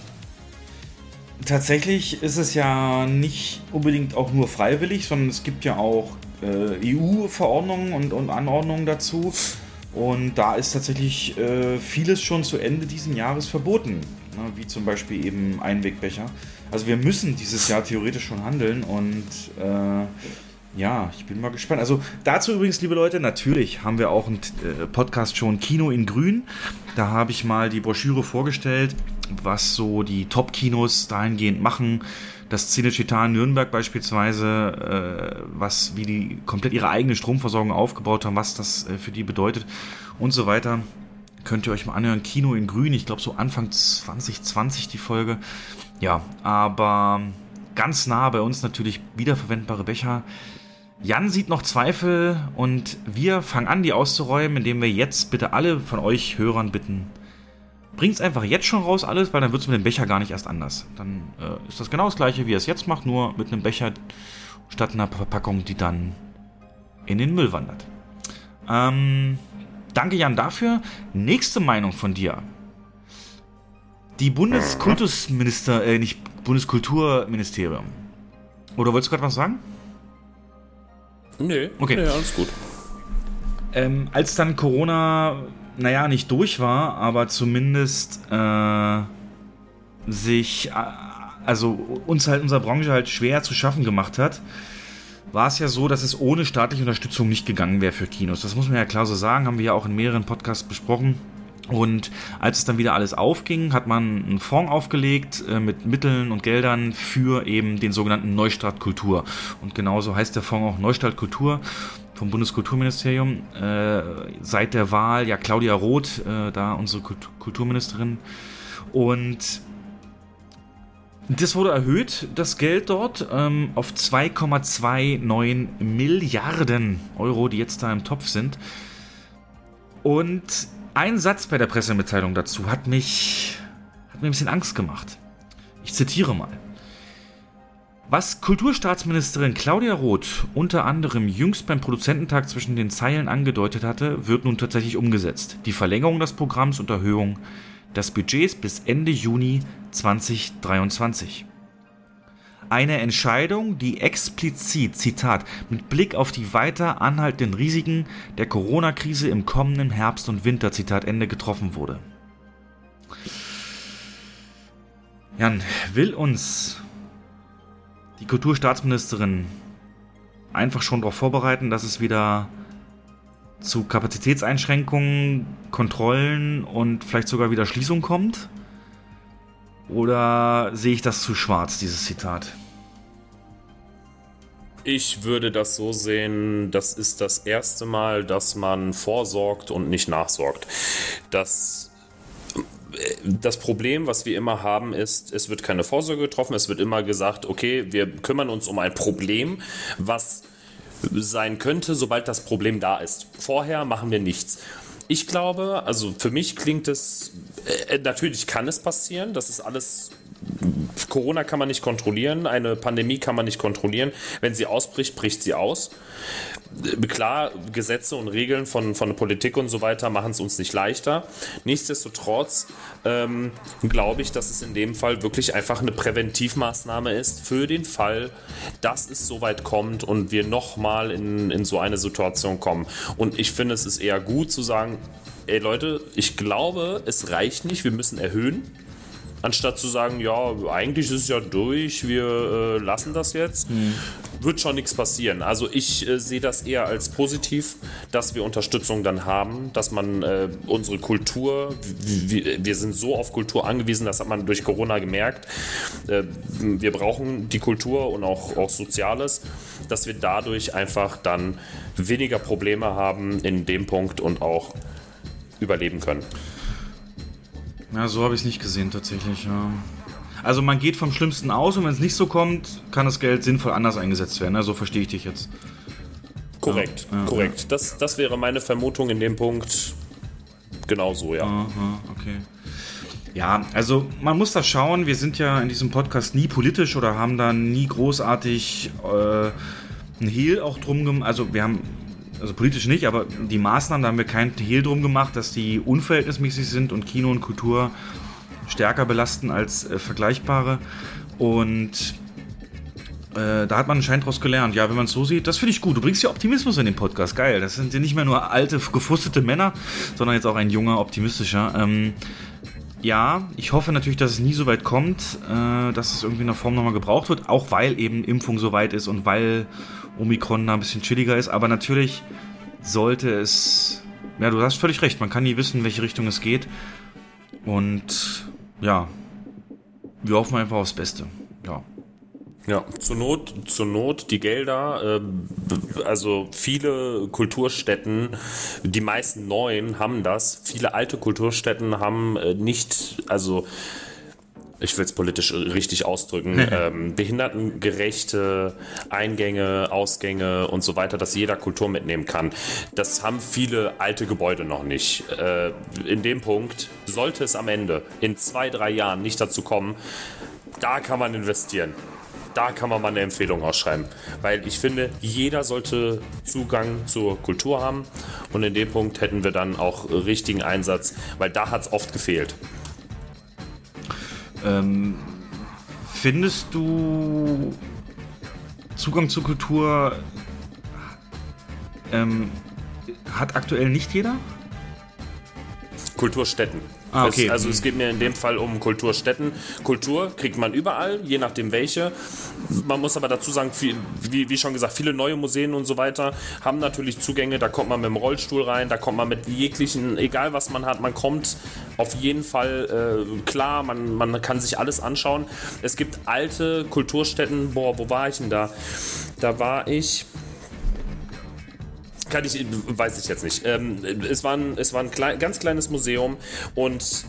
Tatsächlich ist es ja nicht unbedingt auch nur freiwillig, sondern es gibt ja auch äh, EU-Verordnungen und, und, Anordnungen dazu. Und da ist tatsächlich äh, vieles schon zu Ende dieses Jahres verboten, ne? wie zum Beispiel eben Einwegbecher. Also wir müssen dieses Jahr theoretisch schon handeln und äh, ja, ich bin mal gespannt. Also dazu übrigens, liebe Leute, natürlich haben wir auch einen äh, Podcast schon Kino in Grün. Da habe ich mal die Broschüre vorgestellt, was so die Top-Kinos dahingehend machen das Cinecittà Nürnberg beispielsweise, äh, was, wie die komplett ihre eigene Stromversorgung aufgebaut haben, was das äh, für die bedeutet und so weiter. Könnt ihr euch mal anhören. Kino in Grün, ich glaube so Anfang 2020 die Folge. Ja, aber ganz nah bei uns natürlich wiederverwendbare Becher. Jan sieht noch Zweifel und wir fangen an, die auszuräumen, indem wir jetzt bitte alle von euch Hörern bitten, bringt es einfach jetzt schon raus alles, weil dann wird es mit dem Becher gar nicht erst anders. Dann äh, ist das genau das gleiche, wie er es jetzt macht, nur mit einem Becher statt einer Verpackung, die dann in den Müll wandert. Ähm, danke Jan dafür. Nächste Meinung von dir. Die Bundeskultusminister, äh, nicht Bundeskulturministerium. Oder wolltest du gerade was sagen? Nee, Okay. nee, alles gut. Ähm, als dann Corona, naja, nicht durch war, aber zumindest äh, sich, äh, also uns halt, unserer Branche halt schwer zu schaffen gemacht hat, war es ja so, dass es ohne staatliche Unterstützung nicht gegangen wäre für Kinos. Das muss man ja klar so sagen, haben wir ja auch in mehreren Podcasts besprochen. Und als es dann wieder alles aufging, hat man einen Fonds aufgelegt äh, mit Mitteln und Geldern für eben den sogenannten Neustart Kultur. Und genauso heißt der Fonds auch Neustart Kultur vom Bundeskulturministerium. Äh, seit der Wahl, ja, Claudia Roth, äh, da unsere Kult Kulturministerin. Und das wurde erhöht, das Geld dort, ähm, auf 2,29 Milliarden Euro, die jetzt da im Topf sind. Und ein Satz bei der Pressemitteilung dazu hat mich, hat mir ein bisschen Angst gemacht. Ich zitiere mal. Was Kulturstaatsministerin Claudia Roth unter anderem jüngst beim Produzententag zwischen den Zeilen angedeutet hatte, wird nun tatsächlich umgesetzt. Die Verlängerung des Programms und Erhöhung des Budgets bis Ende Juni 2023. Eine Entscheidung, die explizit, Zitat, mit Blick auf die weiter anhaltenden Risiken der Corona-Krise im kommenden Herbst und Winter, Zitat Ende, getroffen wurde. Jan, will uns die Kulturstaatsministerin einfach schon darauf vorbereiten, dass es wieder zu Kapazitätseinschränkungen, Kontrollen und vielleicht sogar wieder Schließung kommt? Oder sehe ich das zu schwarz, dieses Zitat? Ich würde das so sehen, das ist das erste Mal, dass man vorsorgt und nicht nachsorgt. Das, das Problem, was wir immer haben, ist, es wird keine Vorsorge getroffen, es wird immer gesagt, okay, wir kümmern uns um ein Problem, was sein könnte, sobald das Problem da ist. Vorher machen wir nichts. Ich glaube, also für mich klingt es, äh, natürlich kann es passieren, das ist alles Corona kann man nicht kontrollieren, eine Pandemie kann man nicht kontrollieren. Wenn sie ausbricht, bricht sie aus. Klar, Gesetze und Regeln von, von der Politik und so weiter machen es uns nicht leichter. Nichtsdestotrotz ähm, glaube ich, dass es in dem Fall wirklich einfach eine Präventivmaßnahme ist für den Fall, dass es so weit kommt und wir nochmal in, in so eine Situation kommen. Und ich finde, es ist eher gut zu sagen, ey Leute, ich glaube, es reicht nicht, wir müssen erhöhen. Anstatt zu sagen, ja, eigentlich ist es ja durch, wir äh, lassen das jetzt, wird schon nichts passieren. Also ich äh, sehe das eher als positiv, dass wir Unterstützung dann haben, dass man äh, unsere Kultur, wir, wir sind so auf Kultur angewiesen, das hat man durch Corona gemerkt. Äh, wir brauchen die Kultur und auch, auch Soziales, dass wir dadurch einfach dann weniger Probleme haben in dem Punkt und auch überleben können. Ja, so habe ich es nicht gesehen tatsächlich. Ja. Also man geht vom Schlimmsten aus und wenn es nicht so kommt, kann das Geld sinnvoll anders eingesetzt werden. Also verstehe ich dich jetzt. Korrekt, Ja, ja, korrekt. Das, das wäre meine Vermutung in dem Punkt. Genau so, ja. Aha, okay. Ja, also man muss das schauen. Wir sind ja in diesem Podcast nie politisch oder haben da nie großartig äh, einen Hehl auch drum gemacht. Also wir haben, also politisch nicht, aber die Maßnahmen, da haben wir keinen Hehl drum gemacht, dass die unverhältnismäßig sind und Kino und Kultur stärker belasten als äh, vergleichbare. Und äh, da hat man anscheinend daraus gelernt. Ja, wenn man es so sieht, das finde ich gut. Du bringst ja Optimismus in den Podcast. Geil. Das sind ja nicht mehr nur alte, gefrustete Männer, sondern jetzt auch ein junger, optimistischer. Ähm, ja, ich hoffe natürlich, dass es nie so weit kommt, äh, dass es irgendwie in der Form nochmal gebraucht wird, auch weil eben Impfung so weit ist und weil Omikron da ein bisschen chilliger ist. Aber natürlich sollte es. Ja, du hast völlig recht. Man kann nie wissen, in welche Richtung es geht. Und ja, wir hoffen einfach aufs Beste. Ja. Ja, zur Not, zur Not die Gelder, äh, also viele Kulturstätten, die meisten neuen haben das, viele alte Kulturstätten haben äh, nicht, also ich will es politisch richtig ausdrücken, ähm, behindertengerechte Eingänge, Ausgänge und so weiter, dass jeder Kultur mitnehmen kann. Das haben viele alte Gebäude noch nicht. Äh, in dem Punkt sollte es am Ende in zwei, drei Jahren nicht dazu kommen, da kann man investieren. Da kann man mal eine Empfehlung ausschreiben. Weil ich finde, jeder sollte Zugang zur Kultur haben. Und in dem Punkt hätten wir dann auch richtigen Einsatz, weil da hat es oft gefehlt. Ähm, findest du Zugang zur Kultur ähm, hat aktuell nicht jeder? Kulturstätten. Ah, okay. Es, also es geht mir in dem Fall um Kulturstätten. Kultur kriegt man überall, je nachdem welche. Man muss aber dazu sagen, viel, wie, wie, schon gesagt, viele neue Museen und so weiter haben natürlich Zugänge. Da kommt man mit dem Rollstuhl rein, da kommt man mit jeglichen, egal was man hat, man kommt auf jeden Fall äh, klar, man, man kann sich alles anschauen. Es gibt alte Kulturstätten, boah, wo war ich denn da? Da war ich kann ich, weiß ich jetzt nicht. Ähm, es war ein, es war ein klein, ganz kleines Museum und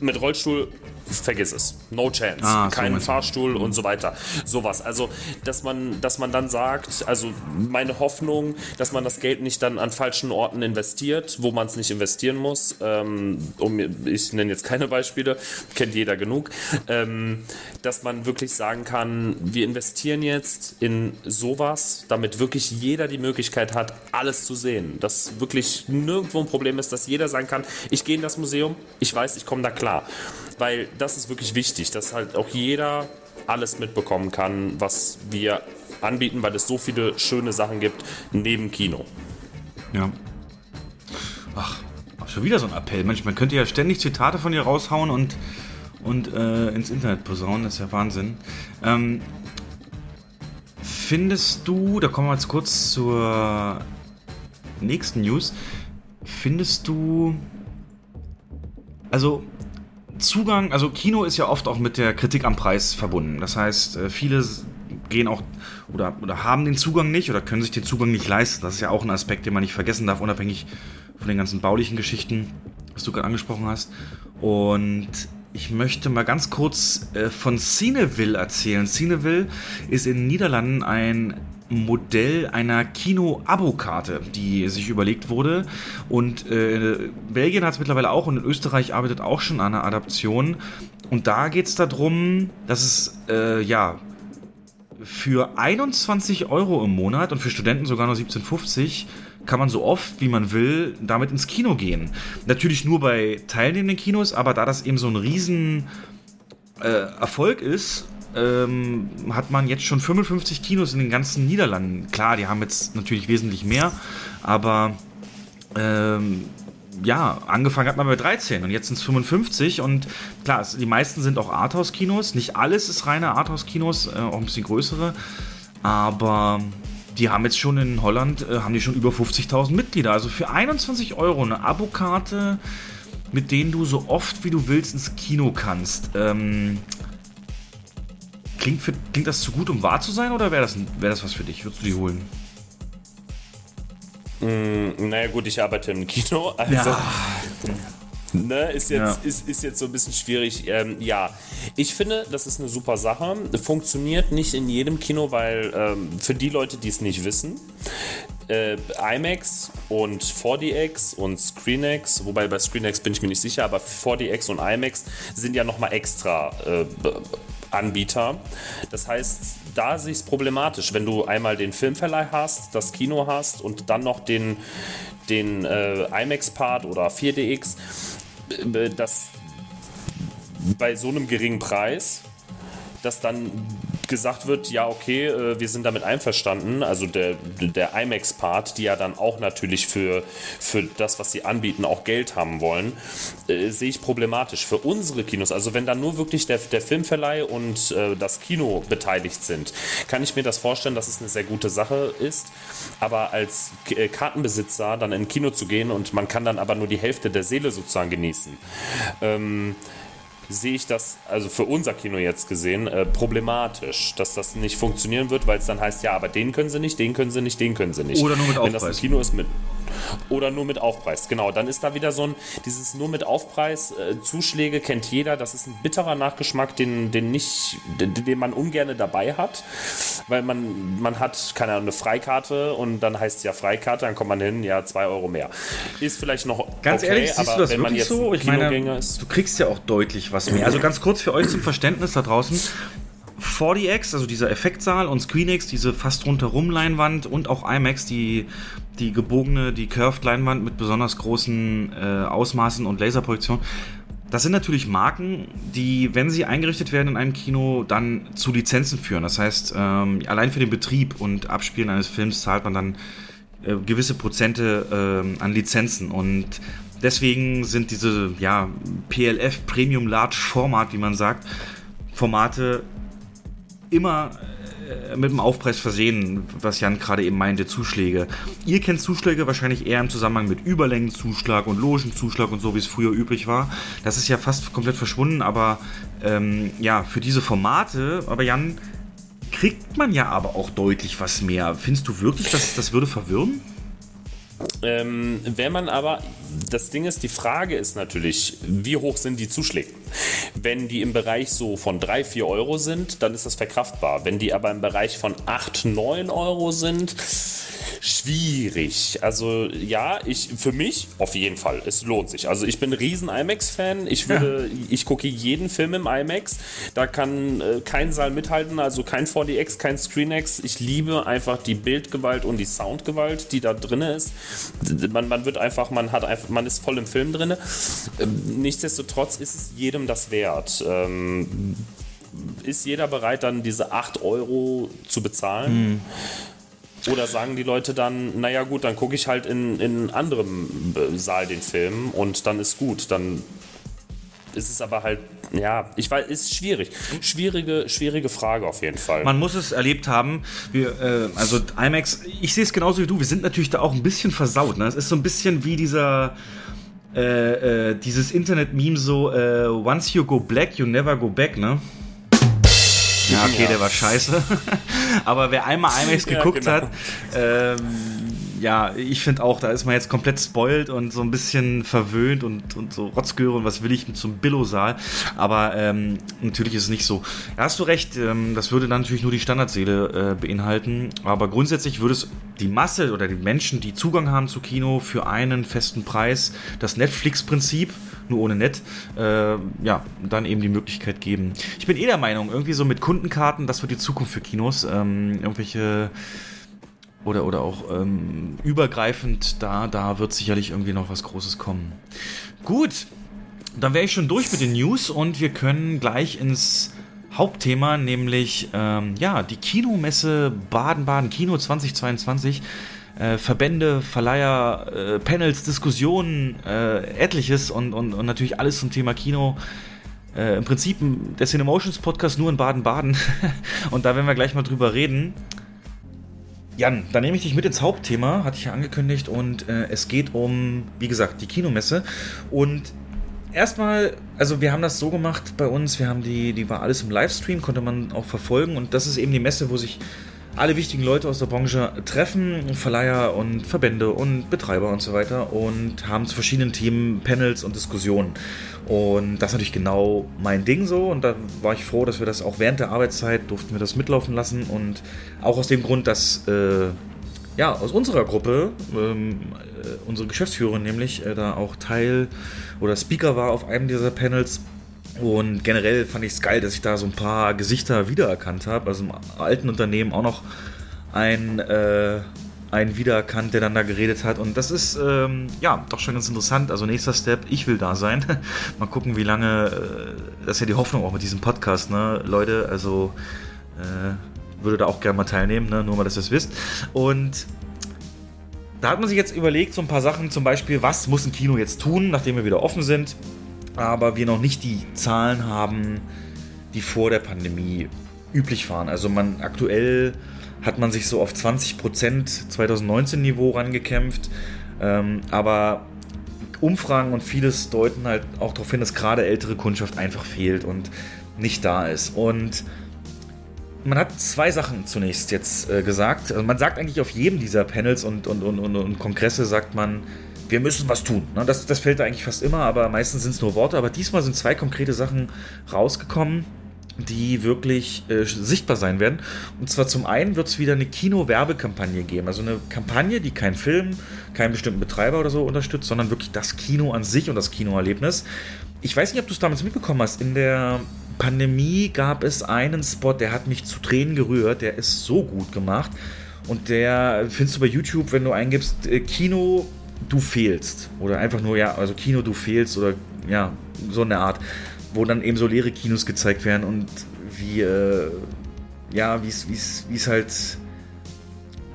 mit Rollstuhl vergiss es. No chance. Ah, Kein so Fahrstuhl und so weiter. Sowas. Also, dass man, dass man dann sagt, also meine Hoffnung, dass man das Geld nicht dann an falschen Orten investiert, wo man es nicht investieren muss. Ähm, um, ich nenne jetzt keine Beispiele, kennt jeder genug. Ähm, dass man wirklich sagen kann, wir investieren jetzt in sowas, damit wirklich jeder die Möglichkeit hat, alles zu sehen. Dass wirklich nirgendwo ein Problem ist, dass jeder sagen kann, ich gehe in das Museum, ich weiß, ich komme da klar weil das ist wirklich wichtig, dass halt auch jeder alles mitbekommen kann, was wir anbieten, weil es so viele schöne Sachen gibt neben Kino. Ja. Ach, schon wieder so ein Appell. Mensch, man könnte ja ständig Zitate von dir raushauen und, und äh, ins Internet posaunen. Das ist ja Wahnsinn. Ähm, findest du, da kommen wir jetzt kurz zur nächsten News. Findest du, also Zugang, also Kino ist ja oft auch mit der Kritik am Preis verbunden. Das heißt, äh, viele gehen auch oder, oder haben den Zugang nicht oder können sich den Zugang nicht leisten. Das ist ja auch ein Aspekt, den man nicht vergessen darf, unabhängig von den ganzen baulichen Geschichten, was du gerade angesprochen hast. Und ich möchte mal ganz kurz äh, von Cineville erzählen. Cineville ist in den Niederlanden ein Modell einer Kino-Abo-Karte, die sich überlegt wurde. Und äh, Belgien hat es mittlerweile auch und in Österreich arbeitet auch schon an einer Adaption. Und da geht es darum, dass es äh, ja für 21 Euro im Monat und für Studenten sogar nur 17,50 kann man so oft wie man will damit ins Kino gehen. Natürlich nur bei teilnehmenden Kinos, aber da das eben so ein riesen äh, Erfolg ist ähm, hat man jetzt schon 55 Kinos in den ganzen Niederlanden. Klar, die haben jetzt natürlich wesentlich mehr, aber ähm, ja, angefangen hat man bei 13 und jetzt sind es 55 und klar, die meisten sind auch Arthouse-Kinos. Nicht alles ist reine Arthouse-Kinos, äh, auch ein bisschen größere, aber die haben jetzt schon in Holland, äh, haben die schon über 50.000 Mitglieder. Also für 21 Euro eine Abokarte, mit denen du so oft wie du willst ins Kino kannst. Ähm, Klingt, für, klingt das zu gut, um wahr zu sein, oder wäre das, wär das was für dich? Würdest du die holen? Mm, naja, gut, ich arbeite im Kino. *laughs* Also, ja. Ne, ist, jetzt, ja. ist, ist jetzt so ein bisschen schwierig. Ähm, ja, ich finde, das ist eine super Sache. Funktioniert nicht in jedem Kino, weil ähm, für die Leute, die es nicht wissen, äh, IMAX und 4DX und ScreenX, wobei bei ScreenX bin ich mir nicht sicher, aber 4DX und IMAX sind ja nochmal extra äh, Anbieter. Das heißt, da sehe ich es problematisch, wenn du einmal den Filmverleih hast, das Kino hast und dann noch den, den äh, IMAX-Part oder 4DX, äh, das bei so einem geringen Preis, dass dann gesagt wird, ja, okay, äh, wir sind damit einverstanden, also der, der IMAX-Part, die ja dann auch natürlich für, für das, was sie anbieten, auch Geld haben wollen, äh, sehe ich problematisch. Für unsere Kinos, also wenn dann nur wirklich der, der Filmverleih und äh, das Kino beteiligt sind, kann ich mir das vorstellen, dass es eine sehr gute Sache ist. Aber als äh, Kartenbesitzer dann in ein Kino zu gehen und man kann dann aber nur die Hälfte der Seele sozusagen genießen. Ähm, sehe ich das, also für unser Kino jetzt gesehen, äh, problematisch, dass das nicht funktionieren wird, weil es dann heißt, ja, aber den können sie nicht, den können sie nicht, den können sie nicht. Oder nur mit Aufpreis. Wenn das ein Kino ist mit. Oder nur mit Aufpreis, genau. Dann ist da wieder so ein, dieses nur mit Aufpreis, äh, Zuschläge kennt jeder, das ist ein bitterer Nachgeschmack, den, den nicht, den, den man ungern dabei hat, weil man, man hat, keine Ahnung, eine Freikarte und dann heißt es ja Freikarte, dann kommt man hin, ja, zwei Euro mehr. Ist vielleicht noch Ganz okay, ehrlich, siehst aber du das wenn man jetzt so? Ich meine, ist, du kriegst ja auch deutlich was mehr. Also ganz kurz für euch zum Verständnis da draußen. 4DX, also dieser Effektsaal und ScreenX, diese fast rundherum Leinwand und auch IMAX, die, die gebogene, die Curved Leinwand mit besonders großen äh, Ausmaßen und Laserprojektion. Das sind natürlich Marken, die, wenn sie eingerichtet werden in einem Kino, dann zu Lizenzen führen. Das heißt, ähm, allein für den Betrieb und Abspielen eines Films zahlt man dann äh, gewisse Prozente äh, an Lizenzen. Und deswegen sind diese ja, PLF Premium Large Format, wie man sagt, Formate immer äh, mit dem Aufpreis versehen, was Jan gerade eben meinte, Zuschläge. Ihr kennt Zuschläge wahrscheinlich eher im Zusammenhang mit Überlängenzuschlag und Logenzuschlag und so, wie es früher üblich war. Das ist ja fast komplett verschwunden, aber ähm, ja, für diese Formate, aber Jan, kriegt man ja aber auch deutlich was mehr. Findest du wirklich, dass das würde verwirren? Ähm, wenn man aber, das Ding ist, die Frage ist natürlich, wie hoch sind die Zuschläge? Wenn die im Bereich so von 3, 4 Euro sind, dann ist das verkraftbar. Wenn die aber im Bereich von 8, 9 Euro sind, schwierig. Also ja, ich für mich auf jeden Fall. Es lohnt sich. Also ich bin ein riesen IMAX-Fan. Ich würde, ja. ich gucke jeden Film im IMAX. Da kann äh, kein Saal mithalten, also kein 4DX, kein ScreenX. Ich liebe einfach die Bildgewalt und die Soundgewalt, die da drin ist. Man, man wird einfach, man hat einfach, man ist voll im Film drin. Ähm, nichtsdestotrotz ist es jedem das wert. Ähm, ist jeder bereit, dann diese 8 Euro zu bezahlen? Mhm. Oder sagen die Leute dann, naja gut, dann gucke ich halt in, in anderem äh, Saal den Film und dann ist gut. Dann ist es aber halt, ja, ich weiß, ist schwierig. Schwierige, schwierige Frage auf jeden Fall. Man muss es erlebt haben. Wir, äh, also IMAX, ich sehe es genauso wie du. Wir sind natürlich da auch ein bisschen versaut. Ne? Es ist so ein bisschen wie dieser. Äh, äh, dieses Internet-Meme so, äh, once you go black, you never go back, ne? Ja, okay, ja. der war scheiße. *laughs* Aber wer einmal IMAX *laughs* geguckt ja, genau. hat, ähm, ja, ich finde auch, da ist man jetzt komplett spoilt und so ein bisschen verwöhnt und, und so Rotzgöre und was will ich mit so Billo-Saal. Aber ähm, natürlich ist es nicht so. Da hast du recht, ähm, das würde dann natürlich nur die Standardseele äh, beinhalten. Aber grundsätzlich würde es die Masse oder die Menschen, die Zugang haben zu Kino für einen festen Preis, das Netflix-Prinzip, nur ohne Net, äh, ja, dann eben die Möglichkeit geben. Ich bin eh der Meinung, irgendwie so mit Kundenkarten, das wird die Zukunft für Kinos. Ähm, irgendwelche oder, oder auch ähm, übergreifend, da, da wird sicherlich irgendwie noch was Großes kommen. Gut, dann wäre ich schon durch mit den News und wir können gleich ins Hauptthema, nämlich ähm, ja, die Kinomesse Baden-Baden Kino 2022. Äh, Verbände, Verleiher, äh, Panels, Diskussionen, äh, etliches und, und, und natürlich alles zum Thema Kino. Äh, Im Prinzip der Cinemotions Podcast nur in Baden-Baden. *laughs* und da werden wir gleich mal drüber reden. Jan, dann nehme ich dich mit ins Hauptthema, hatte ich ja angekündigt, und äh, es geht um, wie gesagt, die Kinomesse. Und erstmal, also wir haben das so gemacht bei uns, wir haben die, die war alles im Livestream, konnte man auch verfolgen, und das ist eben die Messe, wo sich alle wichtigen Leute aus der Branche treffen, Verleiher und Verbände und Betreiber und so weiter und haben zu verschiedenen Themen Panels und Diskussionen. Und das ist natürlich genau mein Ding so und da war ich froh, dass wir das auch während der Arbeitszeit durften wir das mitlaufen lassen und auch aus dem Grund, dass äh, ja, aus unserer Gruppe, ähm, äh, unsere Geschäftsführerin nämlich, äh, da auch Teil oder Speaker war auf einem dieser Panels und generell fand ich es geil, dass ich da so ein paar Gesichter wiedererkannt habe. Also im alten Unternehmen auch noch ein, äh, ein wiedererkannt, der dann da geredet hat. Und das ist ähm, ja doch schon ganz interessant. Also nächster Step, ich will da sein. *laughs* Mal gucken, wie lange. Äh, das ist ja die Hoffnung auch mit diesem Podcast, ne? Leute, also äh, würde da auch gerne mal teilnehmen, ne? nur mal, dass ihr es wisst. Und da hat man sich jetzt überlegt, so ein paar Sachen, zum Beispiel, was muss ein Kino jetzt tun, nachdem wir wieder offen sind aber wir noch nicht die Zahlen haben, die vor der Pandemie üblich waren. Also man aktuell hat man sich so auf 20% 2019 Niveau rangekämpft, ähm, aber Umfragen und vieles deuten halt auch darauf hin, dass gerade ältere Kundschaft einfach fehlt und nicht da ist. Und man hat zwei Sachen zunächst jetzt äh, gesagt. Also man sagt eigentlich auf jedem dieser Panels und, und, und, und, und Kongresse, sagt man, wir müssen was tun. Ne? Das, das fällt eigentlich fast immer, aber meistens sind es nur Worte. Aber diesmal sind zwei konkrete Sachen rausgekommen. die wirklich äh, sichtbar sein werden. Und zwar zum einen wird es wieder eine Kino-Werbekampagne geben. Also eine Kampagne, die keinen Film, keinen bestimmten Betreiber oder so unterstützt, sondern wirklich das Kino an sich und das Kinoerlebnis. Ich weiß nicht, ob du es damals mitbekommen hast. In der Pandemie gab es einen Spot, der hat mich zu Tränen gerührt. Der ist so gut gemacht. Und der findest du bei YouTube, wenn du eingibst, äh, Kino, du fehlst. Oder einfach nur, ja, also Kino, du fehlst oder ja, so eine Art wo dann eben so leere Kinos gezeigt werden und wie, äh, ja, wie es halt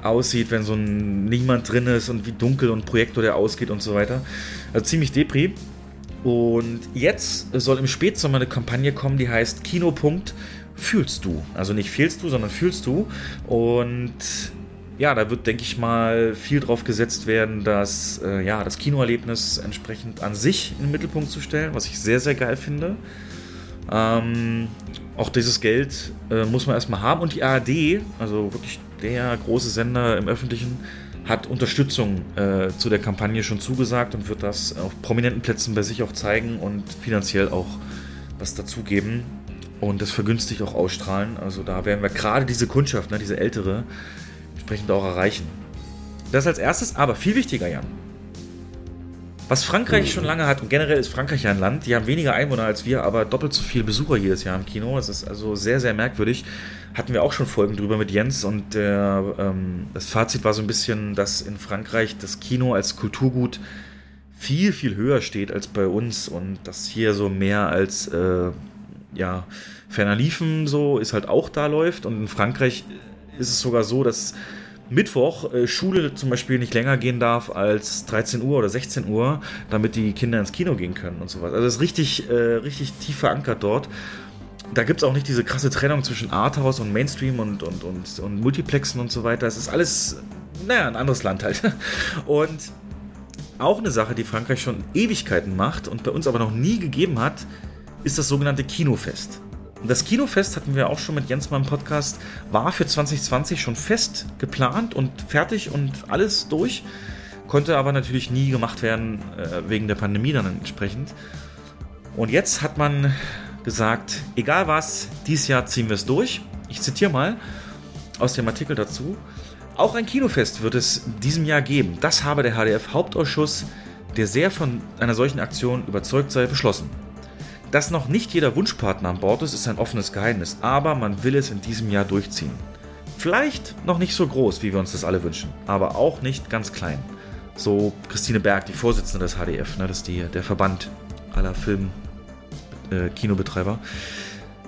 aussieht, wenn so ein niemand drin ist und wie dunkel und Projektor der ausgeht und so weiter. Also ziemlich Depri. Und jetzt soll im Spätsommer eine Kampagne kommen, die heißt Kinopunkt fühlst du. Also nicht fehlst du, sondern fühlst du. Und ja, da wird, denke ich mal, viel drauf gesetzt werden, dass äh, ja, das Kinoerlebnis entsprechend an sich in den Mittelpunkt zu stellen, was ich sehr, sehr geil finde. Ähm, auch dieses Geld äh, muss man erstmal haben. Und die ARD, also wirklich der große Sender im Öffentlichen, hat Unterstützung äh, zu der Kampagne schon zugesagt und wird das auf prominenten Plätzen bei sich auch zeigen und finanziell auch was dazugeben und das vergünstigt auch ausstrahlen. Also da werden wir gerade diese Kundschaft, ne, diese ältere, entsprechend auch erreichen. Das als erstes, aber viel wichtiger, Jan. Was Frankreich schon lange hat, und generell ist Frankreich ja ein Land, die haben weniger Einwohner als wir, aber doppelt so viele Besucher jedes Jahr im Kino. Das ist also sehr, sehr merkwürdig. Hatten wir auch schon Folgen drüber mit Jens und der, ähm, das Fazit war so ein bisschen, dass in Frankreich das Kino als Kulturgut viel, viel höher steht als bei uns und dass hier so mehr als, äh, ja, ferner liefen so ist halt auch da läuft und in Frankreich ist es sogar so, dass Mittwoch äh, Schule zum Beispiel nicht länger gehen darf als 13 Uhr oder 16 Uhr, damit die Kinder ins Kino gehen können und sowas. Also das ist richtig, äh, richtig tief verankert dort. Da gibt es auch nicht diese krasse Trennung zwischen Arthouse und Mainstream und, und, und, und Multiplexen und so weiter. Es ist alles, naja, ein anderes Land halt. *laughs* Und auch eine Sache, die Frankreich schon Ewigkeiten macht und bei uns aber noch nie gegeben hat, ist das sogenannte Kinofest. Das Kinofest hatten wir auch schon mit Jens mal im Podcast, war für 2020 schon fest geplant und fertig und alles durch, konnte aber natürlich nie gemacht werden äh, wegen der Pandemie dann entsprechend. Und jetzt hat man gesagt, egal was, dieses Jahr ziehen wir es durch. Ich zitiere mal aus dem Artikel dazu. Auch ein Kinofest wird es diesem Jahr geben. Das habe der HDF-Hauptausschuss, der sehr von einer solchen Aktion überzeugt sei, beschlossen. Dass noch nicht jeder Wunschpartner an Bord ist, ist ein offenes Geheimnis, aber man will es in diesem Jahr durchziehen. Vielleicht noch nicht so groß, wie wir uns das alle wünschen, aber auch nicht ganz klein. So Christine Berg, die Vorsitzende des HDF, ne, das ist die, der Verband aller Film-Kinobetreiber. Äh,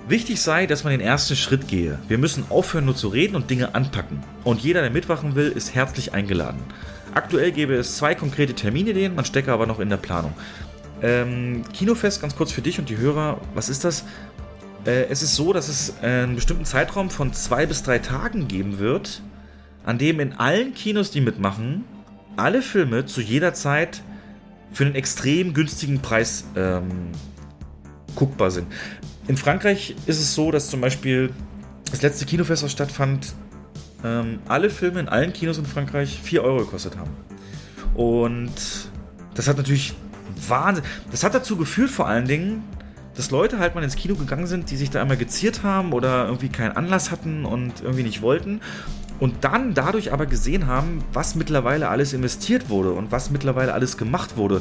Wichtig sei, dass man den ersten Schritt gehe. Wir müssen aufhören, nur zu reden und Dinge anpacken. Und jeder, der mitwachen will, ist herzlich eingeladen. Aktuell gäbe es zwei konkrete Terminideen, man stecke aber noch in der Planung. Ähm, Kinofest, ganz kurz für dich und die Hörer, was ist das? Äh, es ist so, dass es einen bestimmten Zeitraum von zwei bis drei Tagen geben wird, an dem in allen Kinos, die mitmachen, alle Filme zu jeder Zeit für einen extrem günstigen Preis ähm, guckbar sind. In Frankreich ist es so, dass zum Beispiel das letzte Kinofest, was stattfand, ähm, alle Filme in allen Kinos in Frankreich 4 Euro gekostet haben. Und das hat natürlich Wahnsinn. Das hat dazu geführt, vor allen Dingen, dass Leute halt mal ins Kino gegangen sind, die sich da einmal geziert haben oder irgendwie keinen Anlass hatten und irgendwie nicht wollten. Und dann dadurch aber gesehen haben, was mittlerweile alles investiert wurde und was mittlerweile alles gemacht wurde.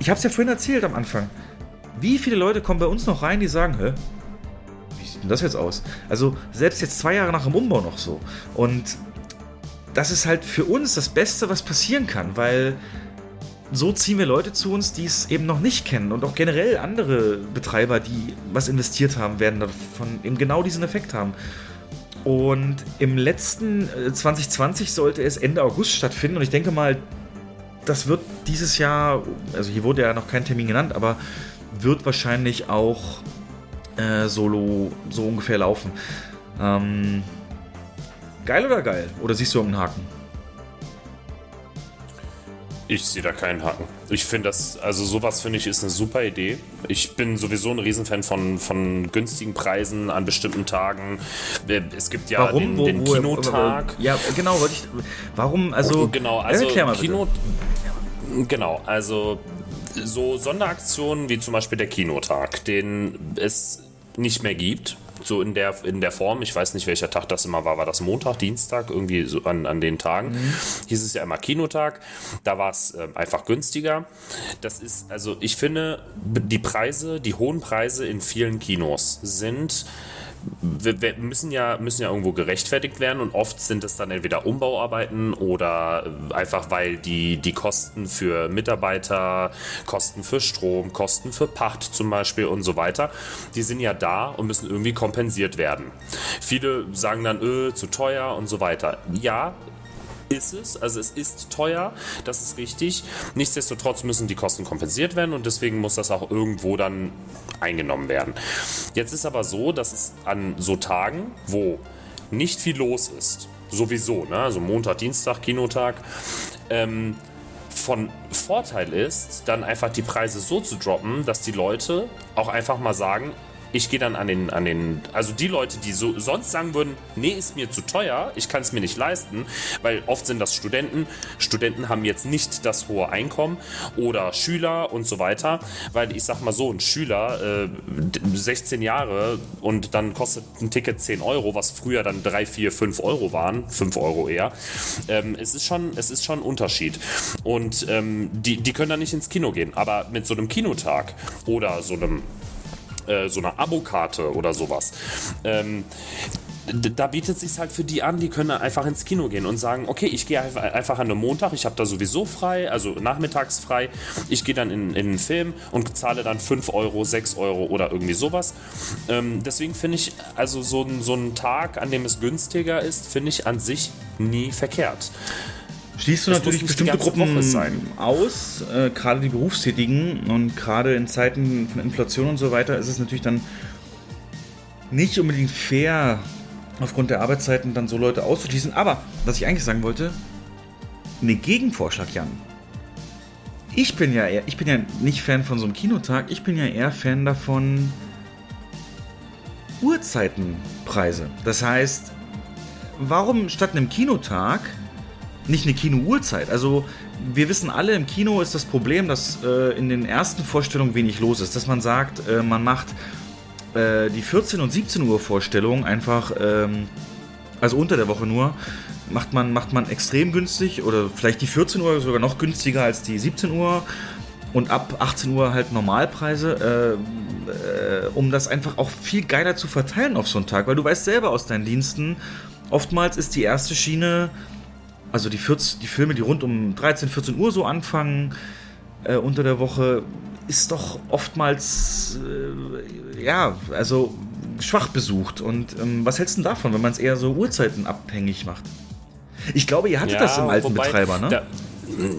Ich habe es ja vorhin erzählt am Anfang. Wie viele Leute kommen bei uns noch rein, die sagen, hä, wie sieht denn das jetzt aus? Also selbst jetzt zwei Jahre nach dem Umbau noch so. Und das ist halt für uns das Beste, was passieren kann, weil so ziehen wir Leute zu uns, die es eben noch nicht kennen. Und auch generell andere Betreiber, die was investiert haben, werden davon eben genau diesen Effekt haben. Und im letzten 2020 äh, sollte es Ende August stattfinden. Und ich denke mal, das wird dieses Jahr, also hier wurde ja noch kein Termin genannt, aber wird wahrscheinlich auch äh, solo so ungefähr laufen. Ähm, geil oder geil? Oder siehst du irgendeinen Haken? Ich sehe da keinen Haken. Ich finde das, also sowas finde ich ist eine super Idee. Ich bin sowieso ein Riesenfan von, von günstigen Preisen an bestimmten Tagen. Es gibt ja warum? den, den wo, Kinotag. ja, genau, wollte ich. Warum? Also. Genau, also Kino. Genau, also so Sonderaktionen wie zum Beispiel der Kinotag, den es nicht mehr gibt. So in der, in der Form. Ich weiß nicht, welcher Tag das immer war. War das Montag, Dienstag, irgendwie so an, an den Tagen? Mhm. Hieß es ja immer Kinotag. Da war es äh, einfach günstiger. Das ist, also ich finde, die Preise, die hohen Preise in vielen Kinos sind wir, wir müssen ja, müssen ja irgendwo gerechtfertigt werden und oft sind es dann entweder Umbauarbeiten oder einfach weil die, die Kosten für Mitarbeiter, Kosten für Strom, Kosten für Pacht zum Beispiel und so weiter, die sind ja da und müssen irgendwie kompensiert werden. Viele sagen dann, öh, zu teuer und so weiter. Ja, ist es. Also es ist teuer, das ist richtig. Nichtsdestotrotz müssen die Kosten kompensiert werden und deswegen muss das auch irgendwo dann eingenommen werden. Jetzt ist aber so, dass es an so Tagen, wo nicht viel los ist, sowieso, ne? also Montag, Dienstag, Kinotag, ähm, von Vorteil ist, dann einfach die Preise so zu droppen, dass die Leute auch einfach mal sagen, ich gehe dann an den, an den, also die Leute, die so sonst sagen würden, nee, ist mir zu teuer, ich kann es mir nicht leisten, weil oft sind das Studenten. Studenten haben jetzt nicht das hohe Einkommen oder Schüler und so weiter, weil ich sag mal so, ein Schüler, äh, 16 Jahre und dann kostet ein Ticket 10 Euro, was früher dann 3, 4, 5 Euro waren, 5 Euro eher. Ähm, es ist schon, es ist schon ein Unterschied. Und ähm, die, die können dann nicht ins Kino gehen, aber mit so einem Kinotag oder so einem äh, so eine Abokarte oder sowas. Ähm, da bietet es sich halt für die an, die können einfach ins Kino gehen und sagen, okay, ich gehe einfach an einem Montag, ich habe da sowieso frei, also nachmittags frei, ich gehe dann in, in einen Film und zahle dann 5 Euro, 6 Euro oder irgendwie sowas. Ähm, deswegen finde ich, also so, so einen Tag, an dem es günstiger ist, finde ich an sich nie verkehrt. Schließt du das natürlich bestimmte Gruppen aus, äh, gerade die Berufstätigen und gerade in Zeiten von Inflation und so weiter ist es natürlich dann nicht unbedingt fair, aufgrund der Arbeitszeiten dann so Leute auszuschließen. Aber, was ich eigentlich sagen wollte, eine Gegenvorschlag, Jan. Ich bin ja eher, ich bin ja nicht Fan von so einem Kinotag, ich bin ja eher Fan davon Uhrzeitenpreise. Das heißt, warum statt einem Kinotag nicht eine Kino-Uhrzeit. Also wir wissen alle, im Kino ist das Problem, dass äh, in den ersten Vorstellungen wenig los ist. Dass man sagt, äh, man macht äh, die 14 und 17 Uhr Vorstellung einfach, ähm, also unter der Woche nur, macht man, macht man extrem günstig oder vielleicht die 14 Uhr sogar noch günstiger als die 17 Uhr und ab 18 Uhr halt Normalpreise, äh, äh, um das einfach auch viel geiler zu verteilen auf so einen Tag, weil du weißt selber aus deinen Diensten, oftmals ist die erste Schiene also die, 14, die Filme, die rund um 13, 14 Uhr so anfangen äh, unter der Woche, ist doch oftmals, äh, ja, also schwach besucht. Und ähm, was hältst du denn davon, wenn man es eher so Uhrzeiten abhängig macht? Ich glaube, ihr hattet ja, das im alten wobei, Betreiber, ne? Da,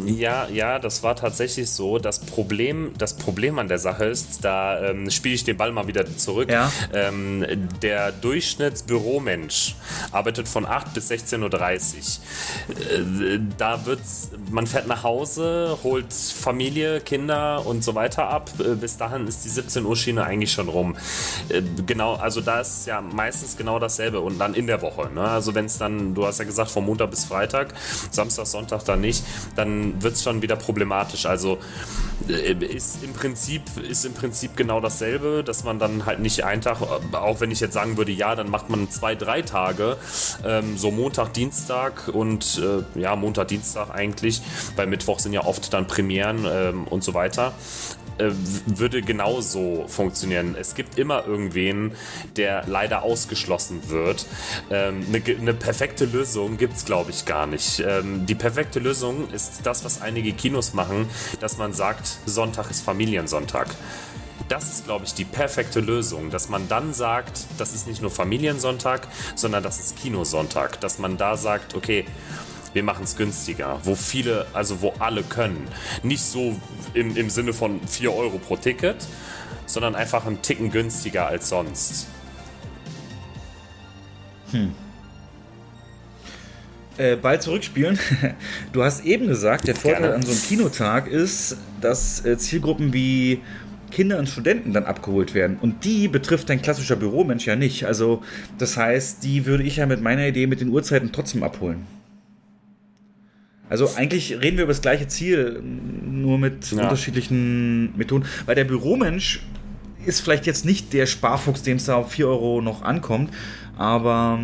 ja, ja, das war tatsächlich so. Das Problem, das Problem an der Sache ist, da ähm, spiele ich den Ball mal wieder zurück. Ja. Ähm, der Durchschnittsbüromensch arbeitet von 8 bis 16.30 Uhr. Äh, da wird's, man fährt nach Hause, holt Familie, Kinder und so weiter ab. Äh, bis dahin ist die 17 Uhr Schiene eigentlich schon rum. Äh, genau, also da ist ja meistens genau dasselbe und dann in der Woche. Ne? Also wenn es dann, du hast ja gesagt, von Montag bis Freitag, Samstag, Sonntag dann nicht dann wird es schon wieder problematisch. Also äh, ist im Prinzip ist im Prinzip genau dasselbe, dass man dann halt nicht einen Tag, auch wenn ich jetzt sagen würde, ja, dann macht man zwei, drei Tage, ähm, so Montag, Dienstag und äh, ja, Montag, Dienstag eigentlich. Bei Mittwoch sind ja oft dann Premieren ähm, und so weiter. Äh, würde genauso funktionieren. Es gibt immer irgendwen, der leider ausgeschlossen wird. Ähm, eine, eine, perfekte Lösung gibt es, glaube ich, gar nicht. Ähm, die perfekte Lösung ist das, was einige Kinos machen, dass man sagt, Sonntag ist Familiensonntag. Das ist, glaube ich, die perfekte Lösung, dass man dann sagt, das ist nicht nur Familiensonntag, sondern das ist Kinosonntag. Dass man da sagt, okay, wir machen es günstiger, wo viele, also wo alle können. Nicht so im, im Sinne von 4 Euro pro Ticket, sondern einfach einen Ticken günstiger als sonst. Hm. Äh, Ball zurückspielen. *laughs* Du hast eben gesagt, der Vorteil Gerne. an so einem Kinotag ist, dass äh, Zielgruppen wie Kinder und Studenten dann abgeholt werden. Und die betrifft ein klassischer Büromensch ja nicht. Also, das heißt, die würde ich ja mit meiner Idee mit den Uhrzeiten trotzdem abholen. Also eigentlich reden wir über das gleiche Ziel, nur mit ja. unterschiedlichen Methoden. Weil der Büromensch ist vielleicht jetzt nicht der Sparfuchs, dem es da auf 4 Euro noch ankommt, aber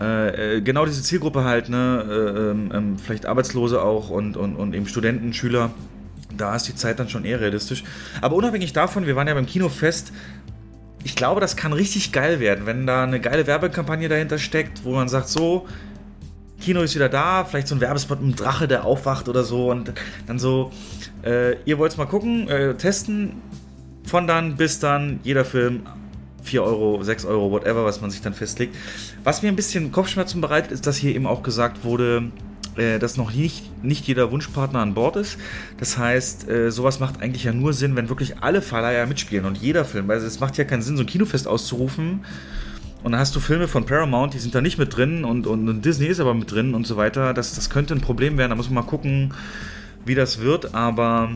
äh, äh, genau diese Zielgruppe halt, ne, äh, ähm, ähm, vielleicht Arbeitslose auch und, und, und eben Studenten, Schüler, da ist die Zeit dann schon eher realistisch. Aber unabhängig davon, wir waren ja beim Kinofest, ich glaube, das kann richtig geil werden, wenn da eine geile Werbekampagne dahinter steckt, wo man sagt, so, Kino ist wieder da, vielleicht so ein Werbespot mit einem Drache, der aufwacht oder so und dann so, äh, ihr wollt es mal gucken, äh, testen, von dann bis dann, jeder Film 4 Euro, 6 Euro, whatever, was man sich dann festlegt. Was mir ein bisschen Kopfschmerzen bereitet, ist, dass hier eben auch gesagt wurde, äh, dass noch nicht, nicht jeder Wunschpartner an Bord ist. Das heißt, äh, sowas macht eigentlich ja nur Sinn, wenn wirklich alle Verleiher mitspielen und jeder Film. Weil es macht ja keinen Sinn, so ein Kinofest auszurufen. Und dann hast du Filme von Paramount, die sind da nicht mit drin und, und, Disney ist aber mit drin und so weiter. Das, das könnte ein Problem werden. Da muss man mal gucken, wie das wird. Aber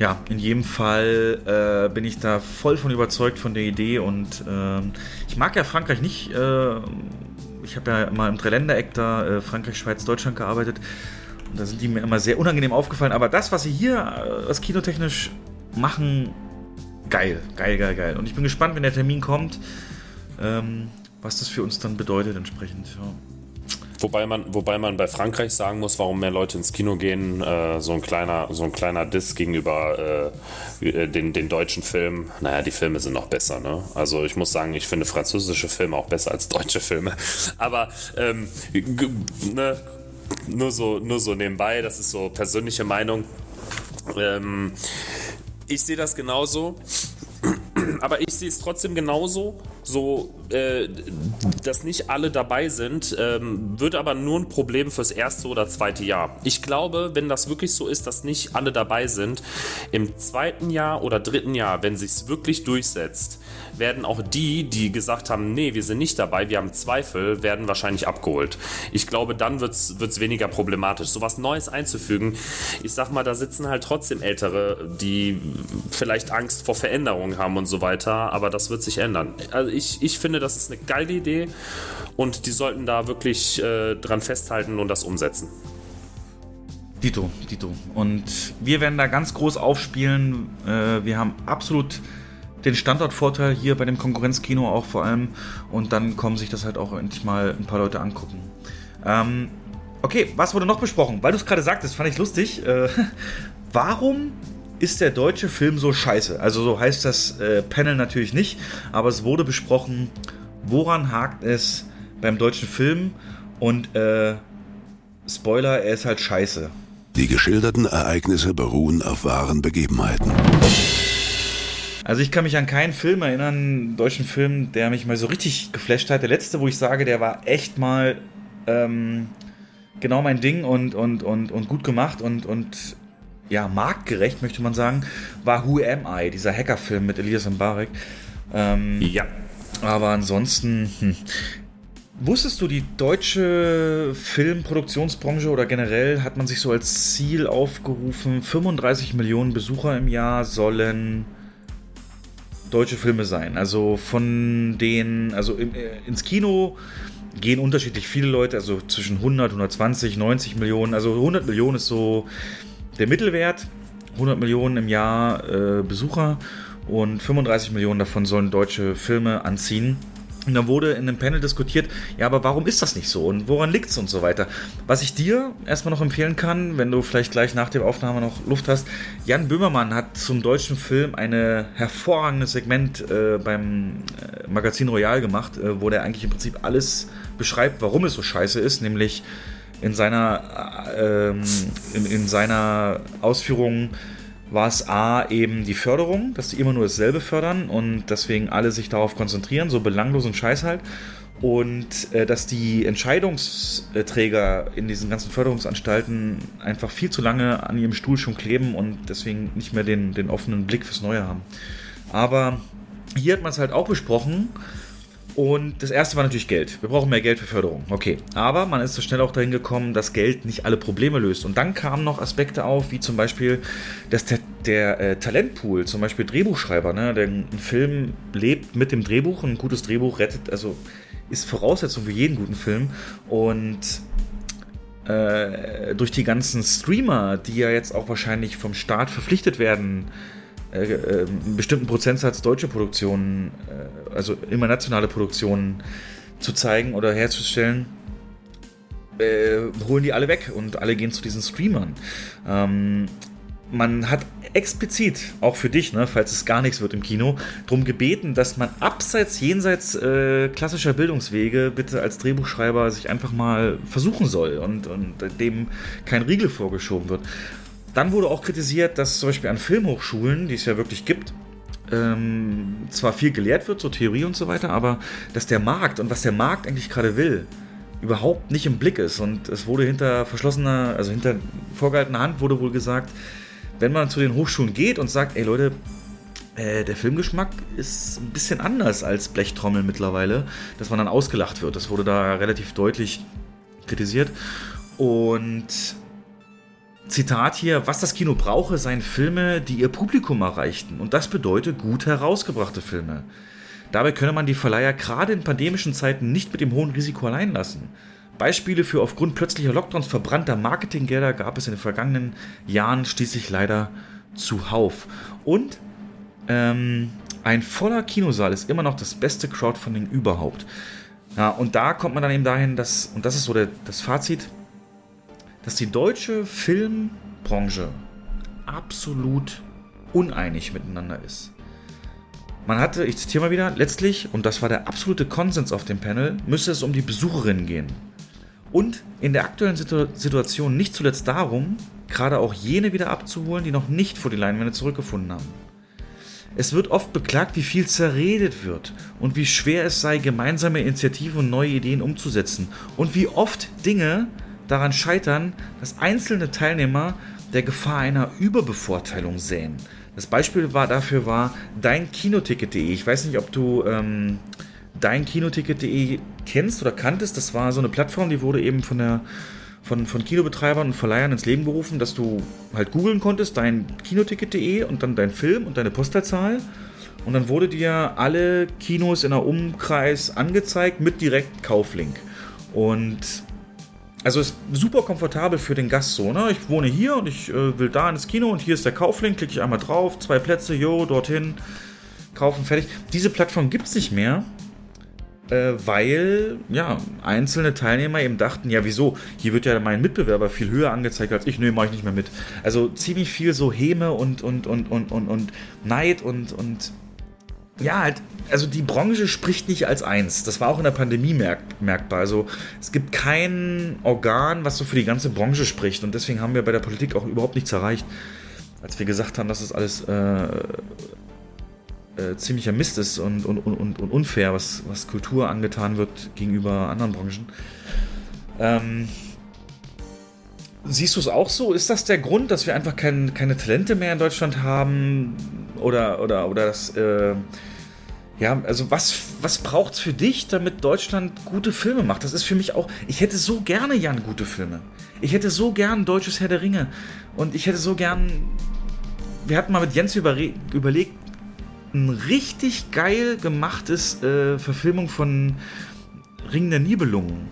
ja, in jedem Fall äh, bin ich da voll von überzeugt von der Idee und äh, ich mag ja Frankreich nicht. Äh, ich habe ja mal im Dreiländereck da äh, Frankreich, Schweiz, Deutschland gearbeitet und da sind die mir immer sehr unangenehm aufgefallen. Aber das, was sie hier, äh, kinotechnisch machen, geil, geil, geil, geil. Und ich bin gespannt, wenn der Termin kommt, ähm, was das für uns dann bedeutet entsprechend. Ja. Wobei man, wobei man bei Frankreich sagen muss, warum mehr Leute ins Kino gehen, äh, so ein kleiner, so ein kleiner Diss gegenüber äh, äh den, den deutschen Filmen. Naja, die Filme sind noch besser, ne? Also ich muss sagen, ich finde französische Filme auch besser als deutsche Filme. *laughs* Aber ähm, ne, nur so, nur so nebenbei, das ist so persönliche Meinung. Ähm, ich sehe das genauso. *clears throat* Aber ich sehe es trotzdem genauso so, äh, dass nicht alle dabei sind, ähm, wird aber nur ein Problem fürs erste oder zweite Jahr. Ich glaube, wenn das wirklich so ist, dass nicht alle dabei sind, im zweiten Jahr oder dritten Jahr, wenn sich's wirklich durchsetzt, werden auch die, die gesagt haben, nee, wir sind nicht dabei, wir haben Zweifel, werden wahrscheinlich abgeholt. Ich glaube, dann wird es weniger problematisch. So was Neues einzufügen, ich sag mal, da sitzen halt trotzdem Ältere, die vielleicht Angst vor Veränderungen haben und so weiter, aber das wird sich ändern. Also ich, ich finde, das ist eine geile Idee und die sollten da wirklich äh, dran festhalten und das umsetzen. Dito, Dito. Und wir werden da ganz groß aufspielen. Äh, wir haben absolut den Standortvorteil hier bei dem Konkurrenzkino auch vor allem. Und dann kommen sich das halt auch endlich mal ein paar Leute angucken. Ähm, okay, was wurde noch besprochen? Weil du es gerade sagtest, fand ich lustig. Äh, *laughs* warum ist der deutsche Film so scheiße? Also so heißt das äh, Panel natürlich nicht, aber es wurde besprochen, woran hakt es beim deutschen Film und äh, Spoiler, er ist halt scheiße. Die geschilderten Ereignisse beruhen auf wahren Begebenheiten. Also ich kann mich an keinen Film erinnern, einen deutschen Film, der mich mal so richtig geflasht hat. Der letzte, wo ich sage, der war echt mal ähm, genau mein Ding und, und, und, und gut gemacht und, und ja, marktgerecht, möchte man sagen, war Who Am I, dieser Hackerfilm mit Elias Mbarek. Ähm, ja. Aber ansonsten, hm. Wusstest du, die deutsche Filmproduktionsbranche oder generell hat man sich so als Ziel aufgerufen, 35 Millionen Besucher im Jahr sollen deutsche Filme sein. Also von den, also im, äh, ins Kino gehen unterschiedlich viele Leute, also zwischen 100, 120, 90 Millionen. Also 100 Millionen ist so der Mittelwert. 100 Millionen im Jahr äh, Besucher und 35 Millionen davon sollen deutsche Filme anziehen. Und dann wurde in einem Panel diskutiert, ja, aber warum ist das nicht so und woran liegt es und so weiter. Was ich dir erstmal noch empfehlen kann, wenn du vielleicht gleich nach der Aufnahme noch Luft hast, Jan Böhmermann hat zum deutschen Film ein hervorragendes Segment äh, beim äh, Magazin Royal gemacht, äh, wo der eigentlich im Prinzip alles beschreibt, warum es so scheiße ist, nämlich in seiner, äh, ähm, in, in seiner Ausführung war es A eben die Förderung, dass die immer nur dasselbe fördern und deswegen alle sich darauf konzentrieren, so belanglosen Scheiß halt. Und äh, dass die Entscheidungsträger in diesen ganzen Förderungsanstalten einfach viel zu lange an ihrem Stuhl schon kleben und deswegen nicht mehr den, den offenen Blick fürs Neue haben. Aber hier hat man es halt auch besprochen und das erste war natürlich Geld. Wir brauchen mehr Geld für Förderung. Okay. Aber man ist so schnell auch dahin gekommen, dass Geld nicht alle Probleme löst. Und dann kamen noch Aspekte auf, wie zum Beispiel, dass der, der äh, Talentpool, zum Beispiel Drehbuchschreiber, ne, der ein Film lebt mit dem Drehbuch. Ein gutes Drehbuch rettet, also ist Voraussetzung für jeden guten Film. Und äh, durch die ganzen Streamer, die ja jetzt auch wahrscheinlich vom Staat verpflichtet werden, äh, äh, einen bestimmten Prozentsatz deutsche Produktionen, äh, also immer nationale Produktionen zu zeigen oder herzustellen, äh, holen die alle weg und alle gehen zu diesen Streamern. Ähm, man hat explizit, auch für dich, ne, falls es gar nichts wird im Kino, darum gebeten, dass man abseits, jenseits äh, klassischer Bildungswege bitte als Drehbuchschreiber sich einfach mal versuchen soll und, und dem kein Riegel vorgeschoben wird. Dann wurde auch kritisiert, dass zum Beispiel an Filmhochschulen, die es ja wirklich gibt, ähm, zwar viel gelehrt wird, so Theorie und so weiter, aber dass der Markt und was der Markt eigentlich gerade will, überhaupt nicht im Blick ist. Und es wurde hinter verschlossener, also hinter vorgehaltener Hand wurde wohl gesagt, wenn man zu den Hochschulen geht und sagt, ey Leute, äh, der Filmgeschmack ist ein bisschen anders als Blechtrommel mittlerweile, dass man dann ausgelacht wird. Das wurde da relativ deutlich kritisiert. Und Zitat hier, was das Kino brauche, seien Filme, die ihr Publikum erreichten. Und das bedeutet gut herausgebrachte Filme. Dabei könne man die Verleiher gerade in pandemischen Zeiten nicht mit dem hohen Risiko allein lassen. Beispiele für aufgrund plötzlicher Lockdowns verbrannter Marketinggelder gab es in den vergangenen Jahren schließlich leider zuhauf. Und ähm, ein voller Kinosaal ist immer noch das beste Crowdfunding überhaupt. Ja, und da kommt man dann eben dahin, dass, und das ist so der, das Fazit, dass die deutsche Filmbranche absolut uneinig miteinander ist. Man hatte, ich zitiere mal wieder, letztlich, und das war der absolute Konsens auf dem Panel, müsste es um die Besucherinnen gehen. Und in der aktuellen Situ Situation nicht zuletzt darum, gerade auch jene wieder abzuholen, die noch nicht vor die Leinwände zurückgefunden haben. Es wird oft beklagt, wie viel zerredet wird und wie schwer es sei, gemeinsame Initiativen und neue Ideen umzusetzen und wie oft Dinge daran scheitern, dass einzelne Teilnehmer der Gefahr einer Überbevorteilung sähen. Das Beispiel war, dafür war deinkinoticket.de. Ich weiß nicht, ob du ähm, deinkinoticket.de kennst oder kanntest. Das war so eine Plattform, die wurde eben von der von, von Kinobetreibern und Verleihern ins Leben gerufen, dass du halt googeln konntest, dein Kinoticket.de und dann dein Film und deine Postleitzahl. Und dann wurde dir alle Kinos in der Umkreis angezeigt mit direkt Kauflink. Und also ist super komfortabel für den Gast so, ne? Ich wohne hier und ich äh, will da ins Kino und hier ist der Kauflink, klicke ich einmal drauf, zwei Plätze, jo, dorthin, kaufen, fertig. Diese Plattform gibt es nicht mehr, äh, weil ja, einzelne Teilnehmer eben dachten, ja, wieso? Hier wird ja mein Mitbewerber viel höher angezeigt als ich. Nö, mache ich nicht mehr mit. Also ziemlich viel so Häme und, und, und, und, und, und Neid und, und ja, halt, also die Branche spricht nicht als eins. Das war auch in der Pandemie merk merkbar. Also es gibt kein Organ, was so für die ganze Branche spricht. Und deswegen haben wir bei der Politik auch überhaupt nichts erreicht. Als wir gesagt haben, dass das alles äh, äh, ziemlicher Mist ist und, und, und, und unfair, was, was Kultur angetan wird gegenüber anderen Branchen. Ähm, Siehst du es auch so? Ist das der Grund, dass wir einfach kein, keine Talente mehr in Deutschland haben? Oder, oder, oder das, äh, ja, also was, was braucht es für dich, damit Deutschland gute Filme macht? Das ist für mich auch, ich hätte so gerne, Jan, gute Filme. Ich hätte so gern deutsches Herr der Ringe. Und ich hätte so gern, wir hatten mal mit Jens überlegt, ein richtig geil gemachtes äh, Verfilmung von Ring der Nibelungen.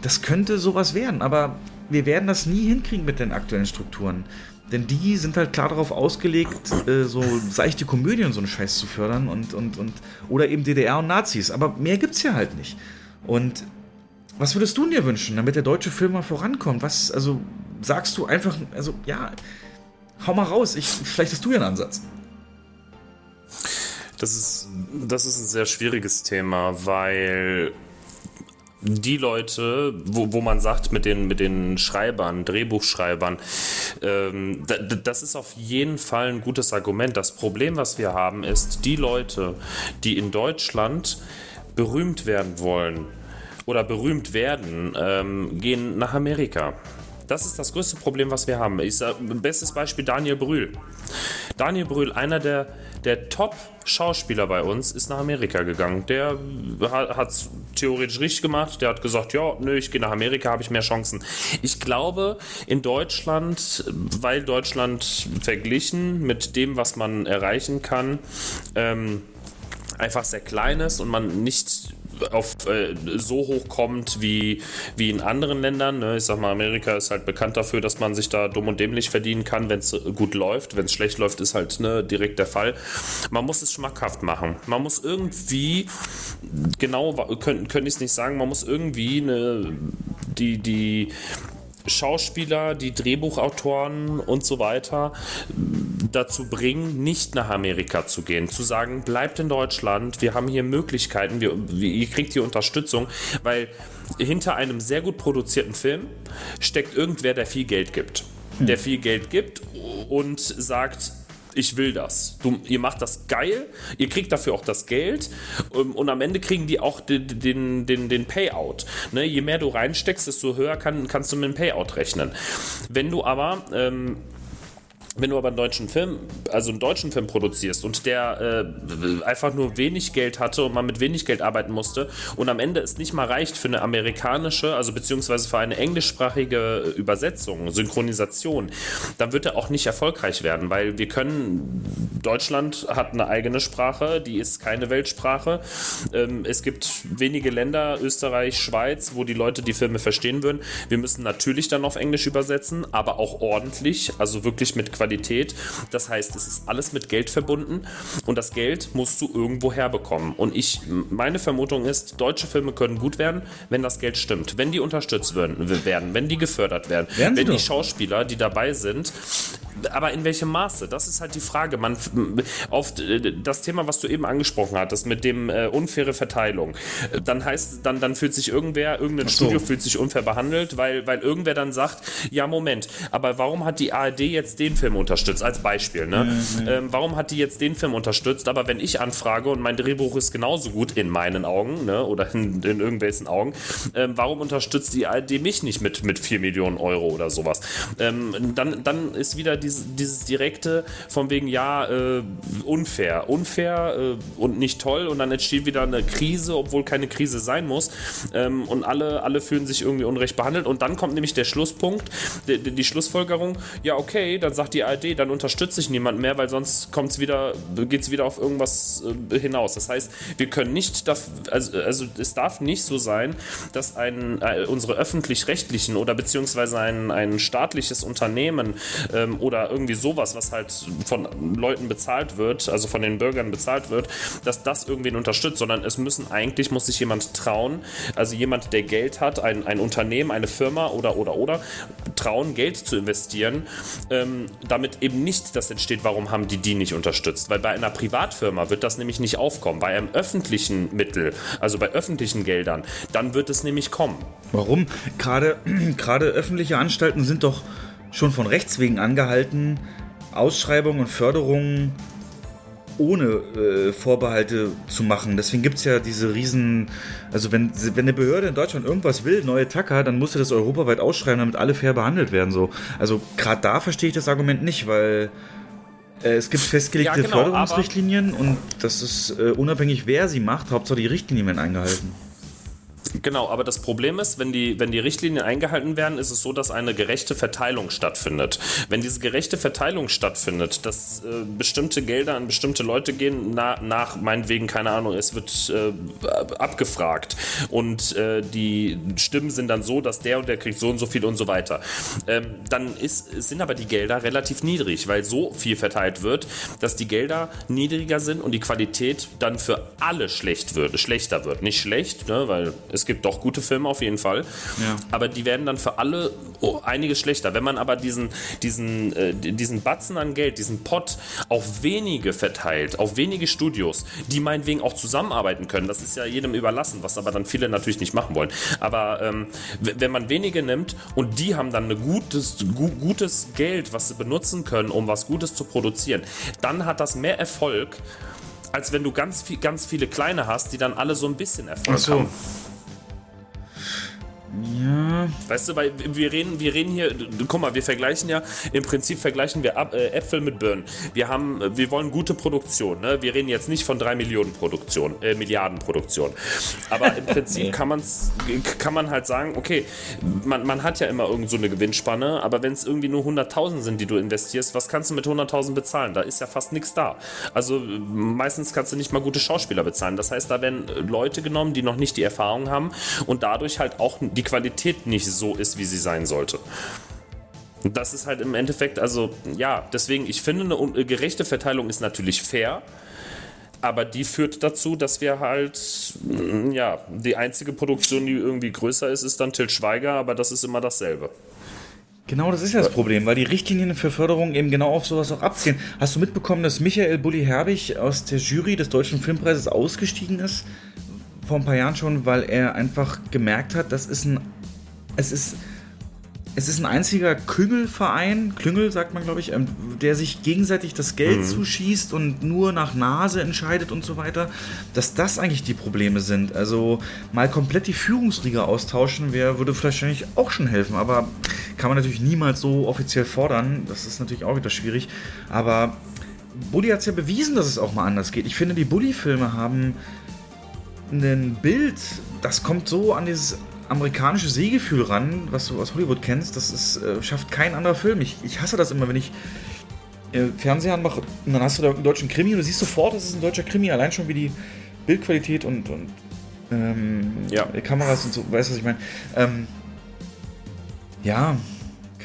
Das könnte sowas werden, aber wir werden das nie hinkriegen mit den aktuellen Strukturen. Denn die sind halt klar darauf ausgelegt, äh, so seichte Komödien so einen Scheiß zu fördern und, und, und oder eben DDR und Nazis. Aber mehr gibt's ja halt nicht. Und was würdest du dir wünschen, damit der deutsche Film mal vorankommt? Was, also sagst du einfach, also ja, hau mal raus, ich, vielleicht hast du ja einen Ansatz. Das ist, das ist ein sehr schwieriges Thema, weil die Leute, wo, wo man sagt, mit den, mit den Schreibern, Drehbuchschreibern, ähm, das ist auf jeden Fall ein gutes Argument. Das Problem, was wir haben, ist, die Leute, die in Deutschland berühmt werden wollen oder berühmt werden, ähm, gehen nach Amerika. Das ist das größte Problem, was wir haben. Ich sag, bestes Beispiel Daniel Brühl. Daniel Brühl, einer der der Top-Schauspieler bei uns ist nach Amerika gegangen. Der hat es theoretisch richtig gemacht. Der hat gesagt, ja, nö, ich gehe nach Amerika, habe ich mehr Chancen. Ich glaube, in Deutschland, weil Deutschland verglichen mit dem, was man erreichen kann, ähm, einfach sehr klein ist und man nicht auf äh, so hoch kommt wie, wie in anderen Ländern. Ne? Ich sag mal, Amerika ist halt bekannt dafür, dass man sich da dumm und dämlich verdienen kann, wenn es gut läuft. Wenn es schlecht läuft, ist halt ne, direkt der Fall. Man muss es schmackhaft machen. Man muss irgendwie, genau können, können ich es nicht sagen, man muss irgendwie eine, die, die Schauspieler, die Drehbuchautoren und so weiter dazu bringen, nicht nach Amerika zu gehen, zu sagen, bleibt in Deutschland, wir haben hier Möglichkeiten, wir, ihr kriegt hier Unterstützung, weil hinter einem sehr gut produzierten Film steckt irgendwer, der viel Geld gibt. Der viel Geld gibt und sagt, ich will das. Du, ihr macht das geil, ihr kriegt dafür auch das Geld ähm, und am Ende kriegen die auch den, den, den, den Payout. Ne? Je mehr du reinsteckst, desto höher kann, kannst du mit dem Payout rechnen. Wenn du aber ähm, wenn du aber einen deutschen Film, also einen deutschen Film produzierst und der äh, einfach nur wenig Geld hatte und man mit wenig Geld arbeiten musste und am Ende es nicht mal reicht für eine amerikanische, also beziehungsweise für eine englischsprachige Übersetzung, Synchronisation, dann wird er auch nicht erfolgreich werden, weil wir können, Deutschland hat eine eigene Sprache, die ist keine Weltsprache. Ähm, es gibt wenige Länder, Österreich, Schweiz, wo die Leute die Filme verstehen würden. Wir müssen natürlich dann auf Englisch übersetzen, aber auch ordentlich, also wirklich mit Qualität Qualität. Das heißt, es ist alles mit Geld verbunden und das Geld musst du irgendwo herbekommen. Und ich, meine Vermutung ist, deutsche Filme können gut werden, wenn das Geld stimmt, wenn die unterstützt werden, wenn die gefördert werden, werden wenn die Schauspieler, die dabei sind, aber in welchem Maße? Das ist halt die Frage. Man auf das Thema, was du eben angesprochen hattest, mit dem äh, unfaire Verteilung. Dann heißt, dann, dann fühlt sich irgendwer, irgendein so. Studio fühlt sich unfair behandelt, weil, weil irgendwer dann sagt, ja Moment, aber warum hat die ARD jetzt den Film unterstützt, als Beispiel. Ne? Mhm. Ähm, warum hat die jetzt den Film unterstützt? Aber wenn ich anfrage und mein Drehbuch ist genauso gut in meinen Augen ne? oder in, in irgendwelchen Augen, ähm, warum unterstützt die ARD mich nicht mit, mit 4 Millionen Euro oder sowas? Ähm, dann, dann ist wieder dieses, dieses direkte von wegen, ja, äh, unfair, unfair äh, und nicht toll und dann entsteht wieder eine Krise, obwohl keine Krise sein muss ähm, und alle, alle fühlen sich irgendwie unrecht behandelt und dann kommt nämlich der Schlusspunkt, die, die Schlussfolgerung, ja okay, dann sagt die ARD, dann unterstütze ich niemanden mehr, weil sonst kommt's wieder, geht es wieder auf irgendwas äh, hinaus. Das heißt, wir können nicht, also, also es darf nicht so sein, dass ein, äh, unsere öffentlich-rechtlichen oder beziehungsweise ein, ein staatliches Unternehmen ähm, oder irgendwie sowas, was halt von Leuten bezahlt wird, also von den Bürgern bezahlt wird, dass das irgendwen unterstützt, sondern es müssen eigentlich, muss sich jemand trauen, also jemand, der Geld hat, ein, ein Unternehmen, eine Firma oder, oder, oder, trauen, Geld zu investieren, ähm, damit eben nicht das entsteht, warum haben die die nicht unterstützt. Weil bei einer Privatfirma wird das nämlich nicht aufkommen. Bei einem öffentlichen Mittel, also bei öffentlichen Geldern, dann wird es nämlich kommen. Warum? Gerade, *clears throat* gerade öffentliche Anstalten sind doch schon von Rechts wegen angehalten, Ausschreibungen und Förderungen ohne äh, Vorbehalte zu machen. Deswegen gibt es ja diese riesen, also wenn, wenn eine Behörde in Deutschland irgendwas will, neue Tacker, dann muss sie das europaweit ausschreiben, damit alle fair behandelt werden. So. Also gerade da verstehe ich das Argument nicht, weil äh, es gibt festgelegte ja, genau, Förderungsrichtlinien und das ist äh, unabhängig, wer sie macht, Hauptsache die Richtlinien werden eingehalten. Genau, aber das Problem ist, wenn die, wenn die Richtlinien eingehalten werden, ist es so, dass eine gerechte Verteilung stattfindet. Wenn diese gerechte Verteilung stattfindet, dass äh, bestimmte Gelder an bestimmte Leute gehen, na, nach meinetwegen, keine Ahnung, es wird äh, abgefragt und äh, die Stimmen sind dann so, dass der und der kriegt so und so viel und so weiter. Ähm, dann ist, sind aber die Gelder relativ niedrig, weil so viel verteilt wird, dass die Gelder niedriger sind und die Qualität dann für alle schlecht wird, schlechter wird. Nicht schlecht, ne, weil es gibt doch gute Filme auf jeden Fall. Ja. Aber die werden dann für alle oh, einiges schlechter. Wenn man aber diesen, diesen, äh, diesen Batzen an Geld, diesen Pot auf wenige verteilt, auf wenige Studios, die meinetwegen auch zusammenarbeiten können, das ist ja jedem überlassen, was aber dann viele natürlich nicht machen wollen. Aber ähm, wenn man wenige nimmt und die haben dann ein gutes, gu gutes Geld, was sie benutzen können, um was Gutes zu produzieren, dann hat das mehr Erfolg, als wenn du ganz, viel, ganz viele kleine hast, die dann alle so ein bisschen Erfolg so. haben. Ja, Weißt du, weil wir reden, wir reden hier, guck mal, wir vergleichen ja, im Prinzip vergleichen wir äh, Äpfel mit Birnen. Wir haben, wir wollen gute Produktion, ne? Wir reden jetzt nicht von drei Millionen Produktion, äh, Milliarden Produktion. Aber im *laughs* Prinzip nee. kann man's, kann man halt sagen, okay, man, man hat ja immer irgend so eine Gewinnspanne, aber wenn es irgendwie nur 100.000 sind, die du investierst, was kannst du mit 100.000 bezahlen? Da ist ja fast nichts da. Also meistens kannst du nicht mal gute Schauspieler bezahlen. Das heißt, da werden Leute genommen, die noch nicht die Erfahrung haben und dadurch halt auch die Qualität nicht so ist, wie sie sein sollte. Das ist halt im Endeffekt, also ja, deswegen, ich finde, eine gerechte Verteilung ist natürlich fair, aber die führt dazu, dass wir halt, mm, ja, die einzige Produktion, die irgendwie größer ist, ist dann Til Schweiger, aber das ist immer dasselbe. Genau, das ist ja das Problem, weil die Richtlinien für Förderung eben genau auf sowas auch abzielen. Hast du mitbekommen, dass Michael Bulli Herbig aus der Jury des Deutschen Filmpreises ausgestiegen ist? Vor ein paar Jahren schon, weil er einfach gemerkt hat, das ist ein. Es ist es ist ein einziger Klüngelverein, Klüngel sagt man, glaube ich, ähm, der sich gegenseitig das Geld mhm. zuschießt und nur nach Nase entscheidet und so weiter, dass das eigentlich die Probleme sind. Also mal komplett die Führungsriege austauschen, wäre, würde wahrscheinlich auch schon helfen, aber kann man natürlich niemals so offiziell fordern. Das ist natürlich auch wieder schwierig. Aber Bully hat es ja bewiesen, dass es auch mal anders geht. Ich finde, die Bully-Filme haben ein Bild, das kommt so an dieses amerikanische Sehgefühl ran, was du aus Hollywood kennst. Das ist, äh, schafft kein anderer Film. Ich, ich hasse das immer, wenn ich äh, Fernseher anmache und dann hast du da einen deutschen Krimi und du siehst sofort, es ist ein deutscher Krimi, allein schon wie die Bildqualität und, und ähm, ja. Kameras und so, weißt du, was ich meine? Ähm, ja,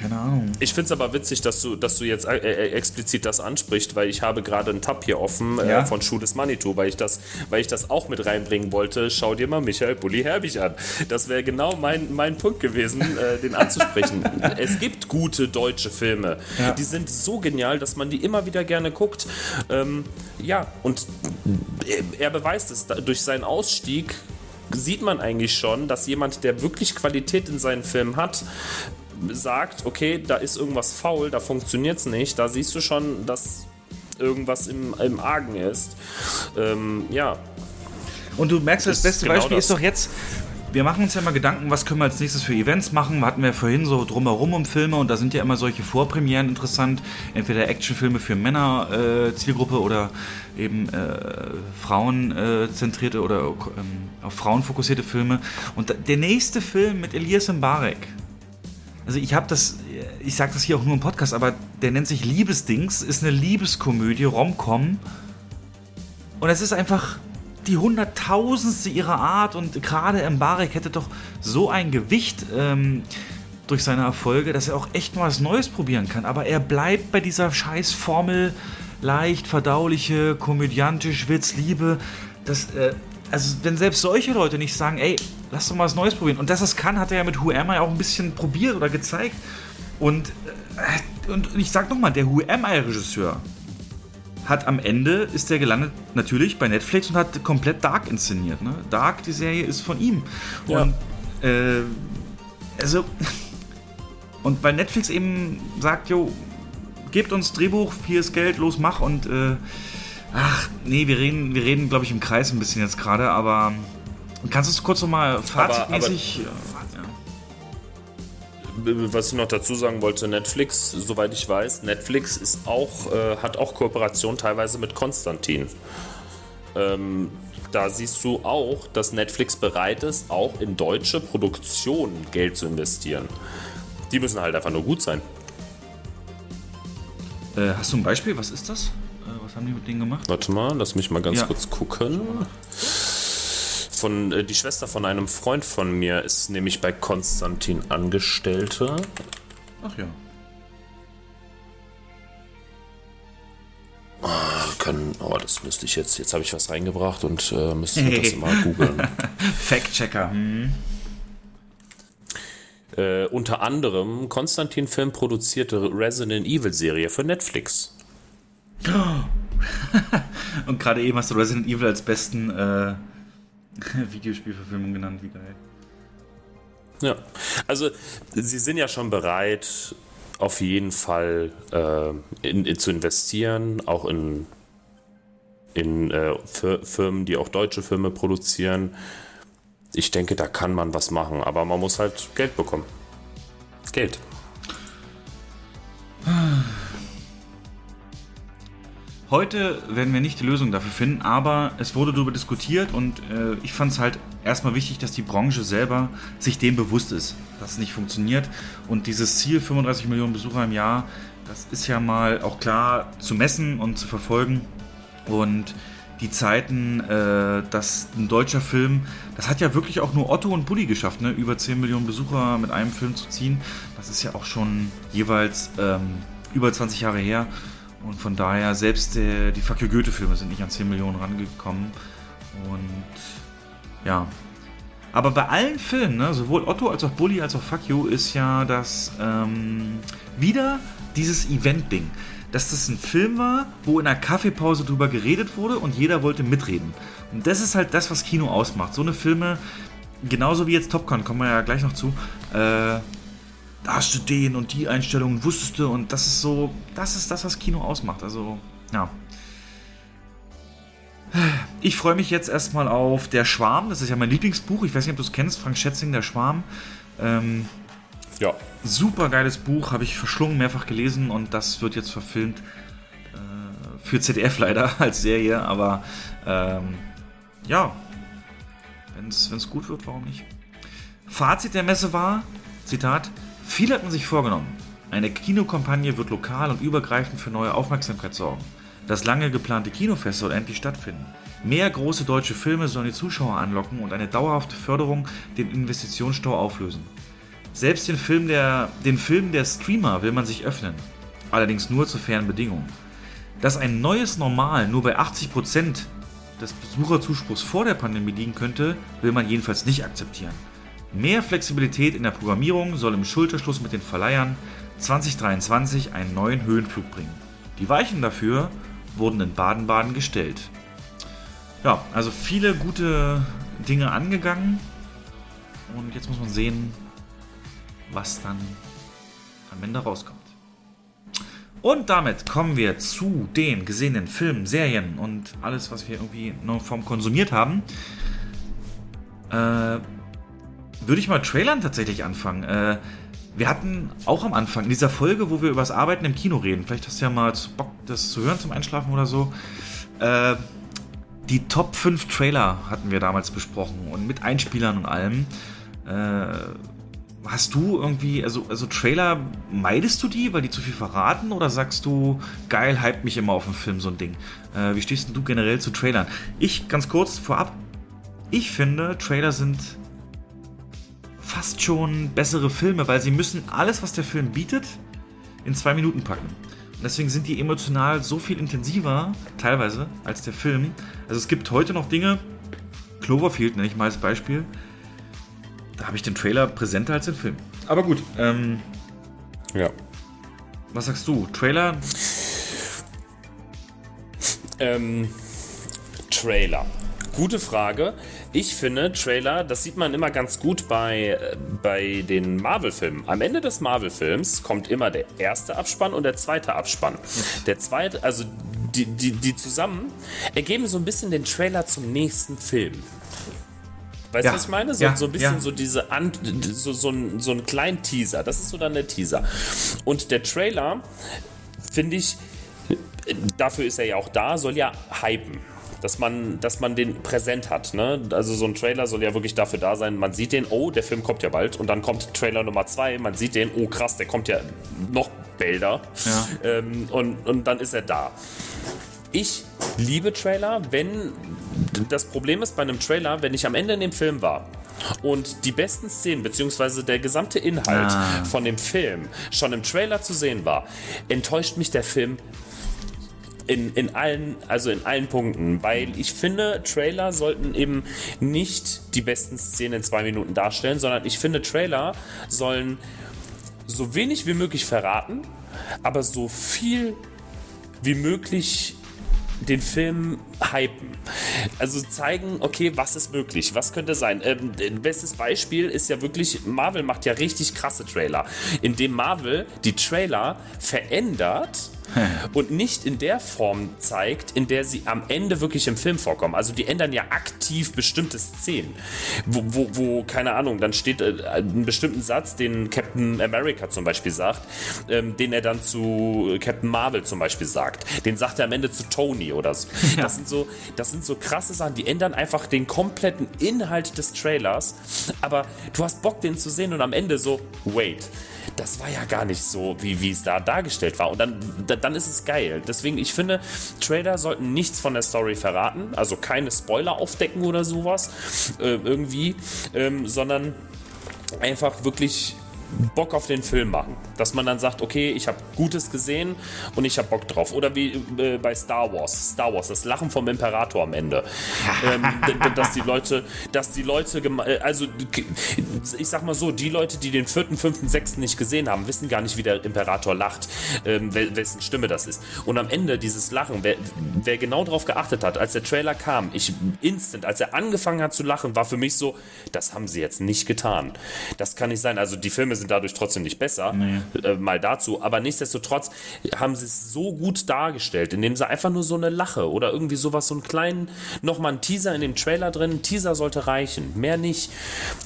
keine Ahnung. Ich finde es aber witzig, dass du, dass du jetzt äh, äh, explizit das ansprichst, weil ich habe gerade einen Tab hier offen äh, ja? von Schuh des Manitou, weil ich, das, weil ich das auch mit reinbringen wollte. Schau dir mal Michael Bulli Herbig an. Das wäre genau mein, mein Punkt gewesen, äh, den anzusprechen. *laughs* es gibt gute deutsche Filme. Ja. Die sind so genial, dass man die immer wieder gerne guckt. Ähm, ja, und er beweist es durch seinen Ausstieg sieht man eigentlich schon, dass jemand, der wirklich Qualität in seinen Filmen hat, sagt, okay, da ist irgendwas faul, da funktioniert es nicht, da siehst du schon, dass irgendwas im, im Argen ist. Ähm, ja. Und du merkst, das, das beste genau Beispiel das. ist doch jetzt, wir machen uns ja mal Gedanken, was können wir als nächstes für Events machen. Wir hatten wir vorhin so drumherum um Filme und da sind ja immer solche Vorpremieren interessant. Entweder Actionfilme für Männer äh, Zielgruppe oder eben äh, frauenzentrierte oder ähm, auf Frauen fokussierte Filme. Und der nächste Film mit Elias Mbarek, also ich habe das, ich sage das hier auch nur im Podcast, aber der nennt sich Liebesdings, ist eine Liebeskomödie, Romcom. Und es ist einfach die hunderttausendste ihrer Art und gerade Mbarek hätte doch so ein Gewicht ähm, durch seine Erfolge, dass er auch echt mal was Neues probieren kann. Aber er bleibt bei dieser scheiß Formel leicht, verdauliche, komödiantisch, Witz, Liebe. Das, äh, also wenn selbst solche Leute nicht sagen, ey, lass doch mal was Neues probieren. Und dass es kann, hat er ja mit Who Am I auch ein bisschen probiert oder gezeigt. Und, äh, und ich sag nochmal, der Who Am I Regisseur hat am Ende, ist der gelandet natürlich bei Netflix und hat komplett Dark inszeniert. Ne? Dark, die Serie, ist von ihm. Ja. Und, äh, also, *laughs* und weil Netflix eben sagt, jo, gebt uns Drehbuch, hier ist Geld, los, mach und äh, Ach, nee, wir reden, wir reden, glaube ich, im Kreis ein bisschen jetzt gerade, aber kannst du es kurz nochmal fazitmäßig. was ich noch dazu sagen wollte, Netflix, soweit ich weiß, Netflix ist auch, äh, hat auch Kooperation teilweise mit Konstantin. Ähm, da siehst du auch, dass Netflix bereit ist, auch in deutsche Produktionen Geld zu investieren. Die müssen halt einfach nur gut sein. Äh, hast du ein Beispiel? Was ist das? Was haben die mit denen gemacht? Warte mal, lass mich mal ganz ja. kurz gucken. Von, äh, die Schwester von einem Freund von mir ist nämlich bei Konstantin Angestellte. Ach ja. Oh, können, oh, das müsste ich jetzt. Jetzt habe ich was reingebracht und äh, müsste hey. das mal *laughs* googeln. Fact-Checker. Hm. Äh, unter anderem Konstantin Film produzierte Resident Evil Serie für Netflix. *laughs* Und gerade eben hast du Resident Evil als besten äh, *laughs* Videospielverfilmung genannt, wie geil. Ja, also sie sind ja schon bereit, auf jeden Fall äh, in, in, zu investieren, auch in, in äh, Firmen, die auch deutsche Filme produzieren. ich denke, da kann man was machen, aber man muss halt Geld bekommen. Geld. *sighs* Heute werden wir nicht die Lösung dafür finden, aber es wurde darüber diskutiert und äh, ich fand es halt erstmal wichtig, dass die Branche selber sich dem bewusst ist, dass es nicht funktioniert. Und dieses Ziel, 35 Millionen Besucher im Jahr, das ist ja mal auch klar zu messen und zu verfolgen. Und die Zeiten, äh, dass ein deutscher Film, das hat ja wirklich auch nur Otto und Bulli geschafft, ne? über 10 Millionen Besucher mit einem Film zu ziehen. Das ist ja auch schon jeweils ähm, über 20 Jahre her. Und von daher, selbst äh, die You Goethe-Filme sind nicht an 10 Millionen rangekommen. Und ja. Aber bei allen Filmen, ne, sowohl Otto als auch Bully als auch Fuck You, ist ja das ähm, wieder dieses Event-Ding. Dass das ein Film war, wo in einer Kaffeepause drüber geredet wurde und jeder wollte mitreden. Und das ist halt das, was Kino ausmacht. So eine Filme, genauso wie jetzt Top Gun, kommen wir ja gleich noch zu, äh, da hast du den und die Einstellungen, wusstest du und das ist so, das ist das, was Kino ausmacht. Also, ja. Ich freue mich jetzt erstmal auf Der Schwarm, das ist ja mein Lieblingsbuch. Ich weiß nicht, ob du es kennst, Frank Schätzing, Der Schwarm. Ähm, ja. Super geiles Buch, habe ich verschlungen, mehrfach gelesen und das wird jetzt verfilmt. Äh, für ZDF leider *laughs* als Serie, aber ähm, ja, wenn es gut wird, warum nicht? Fazit der Messe war, Zitat, Viele hatten sich vorgenommen. Eine Kinokampagne wird lokal und übergreifend für neue Aufmerksamkeit sorgen. Das lange geplante Kinofest soll endlich stattfinden. Mehr große deutsche Filme sollen die Zuschauer anlocken und eine dauerhafte Förderung den Investitionsstau auflösen. Selbst den Film, der, den Film der Streamer will man sich öffnen. Allerdings nur zu fairen Bedingungen. Dass ein neues Normal nur bei 80% des Besucherzuspruchs vor der Pandemie liegen könnte, will man jedenfalls nicht akzeptieren. Mehr Flexibilität in der Programmierung soll im Schulterschluss mit den Verleihern 2023 einen neuen Höhenflug bringen. Die Weichen dafür wurden in Baden-Baden gestellt. Ja, also viele gute Dinge angegangen. Und jetzt muss man sehen, was dann am Ende rauskommt. Und damit kommen wir zu den gesehenen Filmen, Serien und alles, was wir irgendwie irgendeiner Form konsumiert haben. Äh, würde ich mal Trailern tatsächlich anfangen. Äh, wir hatten auch am Anfang in dieser Folge, wo wir über das Arbeiten im Kino reden, vielleicht hast du ja mal Bock, das zu hören zum Einschlafen oder so. Äh, die Top 5 Trailer hatten wir damals besprochen und mit Einspielern und allem. Äh, hast du irgendwie, also, also Trailer, meidest du die, weil die zu viel verraten oder sagst du, geil, hype mich immer auf den Film, so ein Ding? Äh, wie stehst du generell zu Trailern? Ich, ganz kurz vorab, ich finde, Trailer sind fast schon bessere Filme, weil sie müssen alles, was der Film bietet, in zwei Minuten packen. Und deswegen sind die emotional so viel intensiver, teilweise, als der Film. Also es gibt heute noch Dinge, Cloverfield nenne ich mal als Beispiel, da habe ich den Trailer präsenter als den Film. Aber gut, ähm, ja. Was sagst du? Trailer? Ähm, Trailer. Gute Frage. Ich finde, Trailer, das sieht man immer ganz gut bei, äh, bei den Marvel-Filmen. Am Ende des Marvel-Films kommt immer der erste Abspann und der zweite Abspann. Der zweite, also die, die, die zusammen ergeben so ein bisschen den Trailer zum nächsten Film. Weißt du, ja. was ich meine? So, ja, so ein bisschen ja. so diese An so, so, ein, so ein kleinen Teaser. Das ist so dann der Teaser. Und der Trailer, finde ich, dafür ist er ja auch da, soll ja hypen dass man, dass man den präsent hat. Ne? Also so ein Trailer soll ja wirklich dafür da sein, man sieht den, oh, der Film kommt ja bald und dann kommt Trailer Nummer zwei, man sieht den, oh krass, der kommt ja noch bälder ja. ähm, und, und dann ist er da. Ich liebe Trailer, wenn das Problem ist bei einem Trailer, wenn ich am Ende in dem Film war und die besten Szenen bzw. der gesamte Inhalt ah. von dem Film schon im Trailer zu sehen war, enttäuscht mich der Film in, in allen, also in allen Punkten, weil ich finde, Trailer sollten eben nicht die besten Szenen in zwei Minuten darstellen, sondern ich finde, Trailer sollen so wenig wie möglich verraten, aber so viel wie möglich den Film hypen. Also zeigen, okay, was ist möglich, was könnte sein. Ähm, bestes Beispiel ist ja wirklich, Marvel macht ja richtig krasse Trailer, indem Marvel die Trailer verändert *laughs* und nicht in der Form zeigt, in der sie am Ende wirklich im Film vorkommen. Also die ändern ja aktiv bestimmte Szenen, wo, wo, wo keine Ahnung, dann steht äh, einen bestimmten Satz, den Captain America zum Beispiel sagt, ähm, den er dann zu Captain Marvel zum Beispiel sagt. Den sagt er am Ende zu Tony oder so. *laughs* Ja. Das sind so, das sind so krasse Sachen, die ändern einfach den kompletten Inhalt des Trailers. Aber du hast Bock, den zu sehen und am Ende so, wait das war ja gar nicht so, wie, wie es da dargestellt war. Und dann, dann ist es geil. Deswegen, ich finde, Trailer sollten nichts von der Story verraten, also keine Spoiler aufdecken oder sowas, äh, irgendwie, ähm, sondern einfach wirklich Bock auf den Film machen. Dass man dann sagt, okay, ich habe Gutes gesehen und ich habe Bock drauf. Oder wie äh, bei Star Wars. Star Wars, das Lachen vom Imperator am Ende. *laughs* ähm, dass die Leute, dass die Leute, äh, also ich sag mal so, die Leute, die den vierten, fünften, sechsten nicht gesehen haben, wissen gar nicht, wie der Imperator lacht, ähm, wessen Stimme das ist. Und am Ende dieses Lachen, wer, wer genau darauf geachtet hat, als der Trailer kam, ich instant, als er angefangen hat zu lachen, war für mich so, das haben sie jetzt nicht getan. Das kann nicht sein. Also die Filme sind sind dadurch trotzdem nicht besser, nee. äh, mal dazu. Aber nichtsdestotrotz haben sie es so gut dargestellt, indem sie einfach nur so eine Lache oder irgendwie sowas, so einen kleinen, nochmal einen Teaser in dem Trailer drin. Ein Teaser sollte reichen, mehr nicht.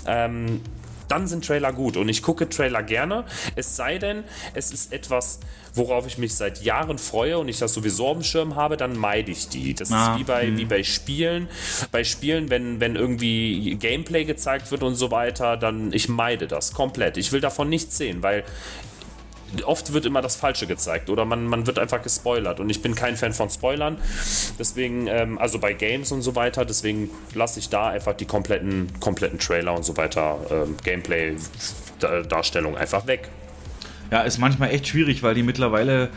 Ähm, dann sind Trailer gut. Und ich gucke Trailer gerne. Es sei denn, es ist etwas, worauf ich mich seit Jahren freue und ich das sowieso auf dem Schirm habe, dann meide ich die. Das ah, ist wie bei, wie bei Spielen. Bei Spielen, wenn, wenn irgendwie Gameplay gezeigt wird und so weiter, dann ich meide das komplett. Ich will davon nichts sehen, weil oft wird immer das Falsche gezeigt oder man, man wird einfach gespoilert und ich bin kein Fan von Spoilern. Deswegen, ähm, also bei Games und so weiter, deswegen lasse ich da einfach die kompletten, kompletten Trailer und so weiter, ähm, Gameplay-Darstellung einfach weg. Ja, ist manchmal echt schwierig, weil die mittlerweile,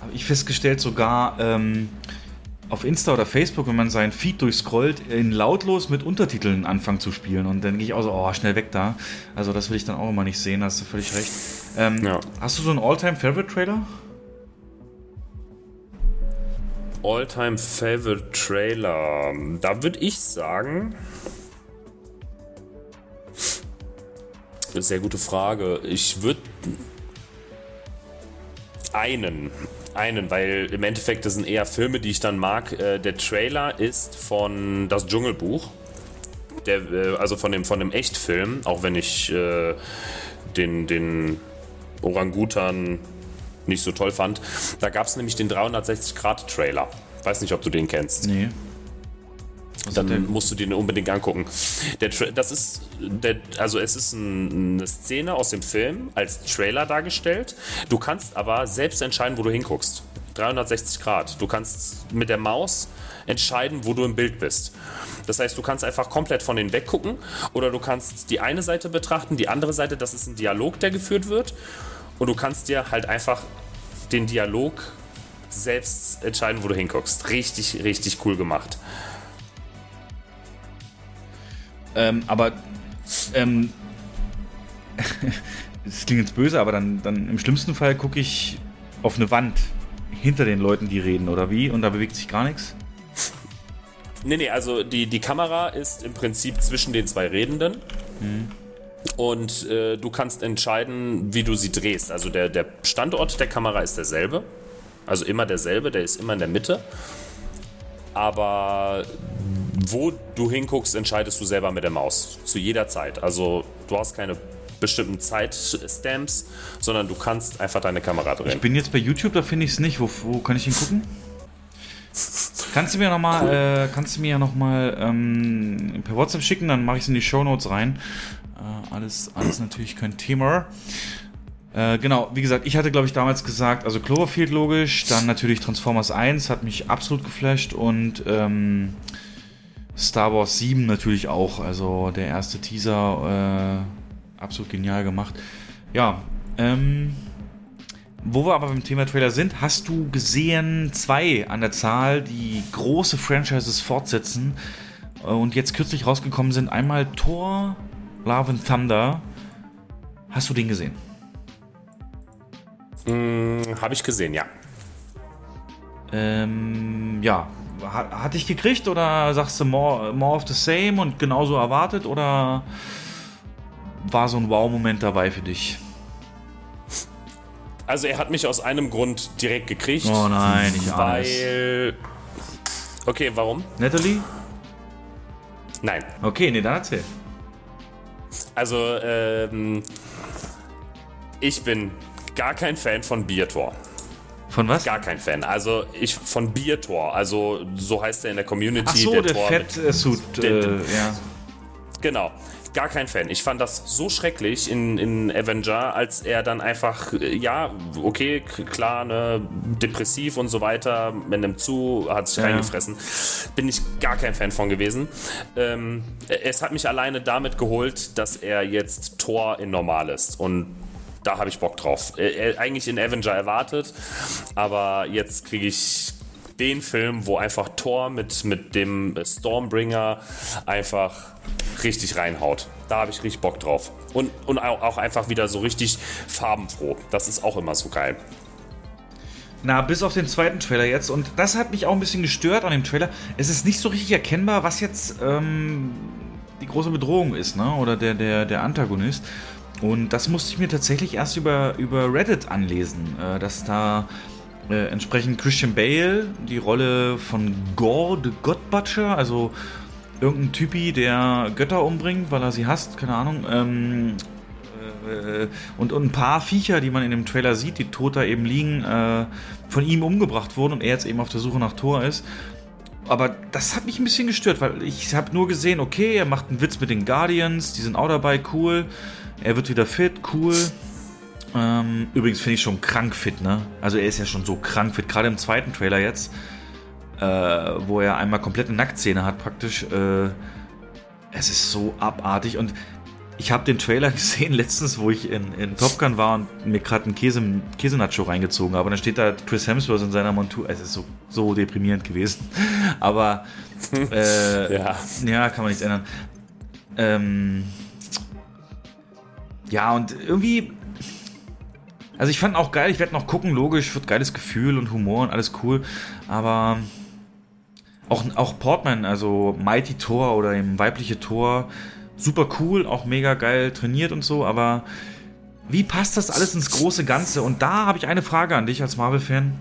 habe ich festgestellt, sogar ähm, auf Insta oder Facebook, wenn man seinen Feed durchscrollt, in lautlos mit Untertiteln anfangen zu spielen. Und dann gehe ich auch so, oh, schnell weg da. Also das will ich dann auch immer nicht sehen, hast du völlig recht. Ähm, ja. Hast du so einen All-Time-Favorite-Trailer? All-Time Favorite Trailer. Da würde ich sagen. Sehr gute Frage. Ich würde einen einen, weil im Endeffekt das sind eher Filme, die ich dann mag. Äh, der Trailer ist von Das Dschungelbuch. Der, äh, also von dem, von dem Echtfilm, auch wenn ich äh, den, den Orangutan nicht so toll fand. Da gab es nämlich den 360-Grad-Trailer. Weiß nicht, ob du den kennst. Nee. Was dann musst du den unbedingt angucken. Der das ist, der, also es ist ein, eine Szene aus dem Film als Trailer dargestellt. Du kannst aber selbst entscheiden, wo du hinguckst. 360 Grad. Du kannst mit der Maus entscheiden, wo du im Bild bist. Das heißt, du kannst einfach komplett von denen weggucken oder du kannst die eine Seite betrachten, die andere Seite, das ist ein Dialog, der geführt wird. Und du kannst dir halt einfach den Dialog selbst entscheiden, wo du hinguckst. Richtig, richtig cool gemacht. Ähm, aber ähm, *laughs* das klingt jetzt böse, aber dann, dann im schlimmsten Fall gucke ich auf eine Wand hinter den Leuten, die reden, oder wie? Und da bewegt sich gar nichts? Nee, nee, also die, die Kamera ist im Prinzip zwischen den zwei Redenden. Mhm. Und äh, du kannst entscheiden, wie du sie drehst. Also der, der Standort der Kamera ist derselbe. Also immer derselbe, der ist immer in der Mitte. Aber wo du hinguckst, entscheidest du selber mit der Maus. Zu jeder Zeit. Also du hast keine bestimmten Zeitstamps, sondern du kannst einfach deine Kamera drehen. Ich bin jetzt bei YouTube, da finde ich es nicht. Wo, wo kann ich ihn gucken? Kannst du mir nochmal, cool. äh, kannst du mir ja nochmal ähm, per WhatsApp schicken, dann mache ich es in die Show Notes rein. Äh, alles, alles natürlich kein Thema. Äh, genau, wie gesagt, ich hatte, glaube ich, damals gesagt, also Cloverfield logisch, dann natürlich Transformers 1 hat mich absolut geflasht und ähm, Star Wars 7 natürlich auch. Also der erste Teaser, äh, absolut genial gemacht. Ja, ähm, wo wir aber beim Thema Trailer sind, hast du gesehen zwei an der Zahl, die große Franchises fortsetzen äh, und jetzt kürzlich rausgekommen sind. Einmal Thor, Love and Thunder. Hast du den gesehen? Mm, Habe ich gesehen, ja. Ähm, ja, hat dich gekriegt oder sagst du more, more of the same und genauso erwartet oder war so ein Wow-Moment dabei für dich? Also er hat mich aus einem Grund direkt gekriegt. Oh nein, ich. Weil. Okay, warum? Natalie? Nein. Okay, nee, dann erzähl. Also, ähm. Ich bin gar kein Fan von Biertor. Von was? Gar kein Fan. Also ich von Biertor. Also so heißt er in der Community. Ach so, der, Tor mit- Fett-Suit. der- Äh, ja. Genau. Gar kein Fan. Ich fand das so schrecklich in, in Avenger, als er dann einfach, äh, ja, okay, klar, ne, depressiv und so weiter, man nimmt zu, hat sich Ja. reingefressen. Bin ich gar kein Fan von gewesen. Ähm, es hat mich alleine damit geholt, dass er jetzt Thor in normal ist. Und da habe ich Bock drauf. Äh, äh, eigentlich in Avenger erwartet, aber jetzt kriege ich den Film, wo einfach Thor mit, mit dem Stormbringer einfach richtig reinhaut. Da habe ich richtig Bock drauf. Und, und au- auch einfach wieder so richtig farbenfroh. Das ist auch immer so geil. Na, bis auf den zweiten Trailer jetzt. Und das hat mich auch ein bisschen gestört an dem Trailer. Es ist nicht so richtig erkennbar, was jetzt ähm, die große Bedrohung ist, ne? Oder der, der, der Antagonist. Und das musste ich mir tatsächlich erst über, über Reddit anlesen, äh, dass da äh, entsprechend Christian Bale die Rolle von Gore the God Butcher, also irgendein Typi, der Götter umbringt, weil er sie hasst, keine Ahnung, ähm, äh, und, und ein paar Viecher, die man in dem Trailer sieht, die tot da eben liegen, äh, von ihm umgebracht wurden und er jetzt eben auf der Suche nach Thor ist. Aber das hat mich ein bisschen gestört, weil ich habe nur gesehen, okay, er macht einen Witz mit den Guardians, die sind auch dabei, cool. Er wird wieder fit, cool. Ähm, übrigens finde ich schon krank fit, ne? Also er ist ja schon so krank fit, gerade im zweiten Trailer jetzt, äh, wo er einmal komplette Nacktszene hat praktisch. Äh, es ist so abartig und ich habe den Trailer *laughs* gesehen letztens, wo ich in, in Top Gun war und mir gerade einen Käse, Käsenacho reingezogen habe. Und dann steht da Chris Hemsworth in seiner Montur. Es ist so, so deprimierend gewesen. *laughs* Aber äh, *laughs* Ja. ja, kann man nichts ändern. Ähm, ja, und irgendwie. Also ich fand auch geil, ich werde noch gucken, logisch, wird geiles Gefühl und Humor und alles cool. Aber auch, auch Portman, also Mighty Thor oder eben weibliche Thor, super cool, auch mega geil trainiert und so, aber wie passt das alles ins große Ganze? Und da habe ich eine Frage an dich als Marvel-Fan.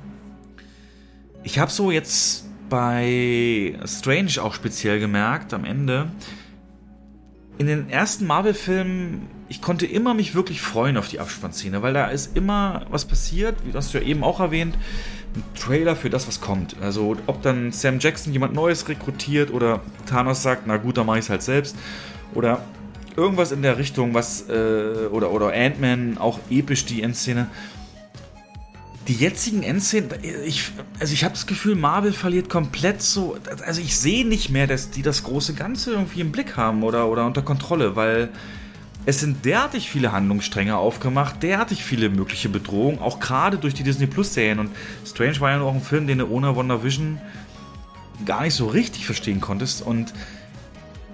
Ich habe so jetzt bei Strange auch speziell gemerkt am Ende, in den ersten Marvel-Filmen, ich konnte immer mich wirklich freuen auf die Abspannszene, weil da ist immer was passiert, wie hast du ja eben auch erwähnt, ein Trailer für das, was kommt. Also ob dann Sam Jackson jemand Neues rekrutiert oder Thanos sagt, na gut, dann mache ich es halt selbst. Oder irgendwas in der Richtung, was, äh, oder, oder Ant-Man, auch episch die Endszene. Die jetzigen Endszenen, ich, also ich habe das Gefühl, Marvel verliert komplett so, also ich sehe nicht mehr, dass die das große Ganze irgendwie im Blick haben oder, oder unter Kontrolle, weil es sind derartig viele Handlungsstränge aufgemacht, derartig viele mögliche Bedrohungen, auch gerade durch die Disney Plus Serien. Und Strange war ja auch ein Film, den du ohne WandaVision gar nicht so richtig verstehen konntest. Und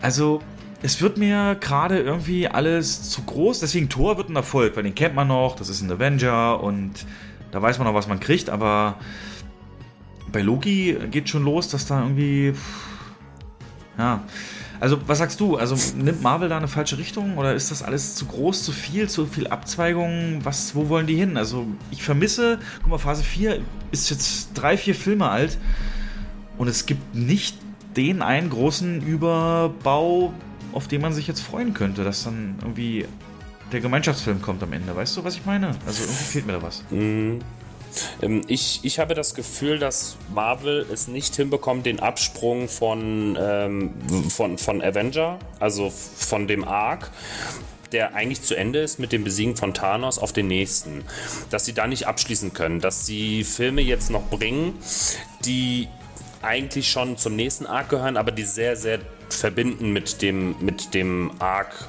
also, es wird mir gerade irgendwie alles zu groß. Deswegen Thor wird ein Erfolg, weil den kennt man noch, das ist ein Avenger und da weiß man noch, was man kriegt, aber bei Loki geht schon los, dass da irgendwie. Ja. Also, was sagst du? Also, nimmt Marvel da eine falsche Richtung oder ist das alles zu groß, zu viel, zu viel Abzweigungen? Was, wo wollen die hin? Also, ich vermisse, guck mal, Phase 4 ist jetzt drei, vier Filme alt und es gibt nicht den einen großen Überbau, auf den man sich jetzt freuen könnte, dass dann irgendwie der Gemeinschaftsfilm kommt am Ende. Weißt du, was ich meine? Also, irgendwie fehlt mir da was. Ähm, Ich, ich habe das Gefühl, dass Marvel es nicht hinbekommt, den Absprung von, ähm, von, von Avenger, also von dem Arc, der eigentlich zu Ende ist mit dem Besiegen von Thanos auf den nächsten. Dass sie da nicht abschließen können, dass sie Filme jetzt noch bringen, die eigentlich schon zum nächsten Arc gehören, aber die sehr, sehr verbinden mit dem, mit dem Arc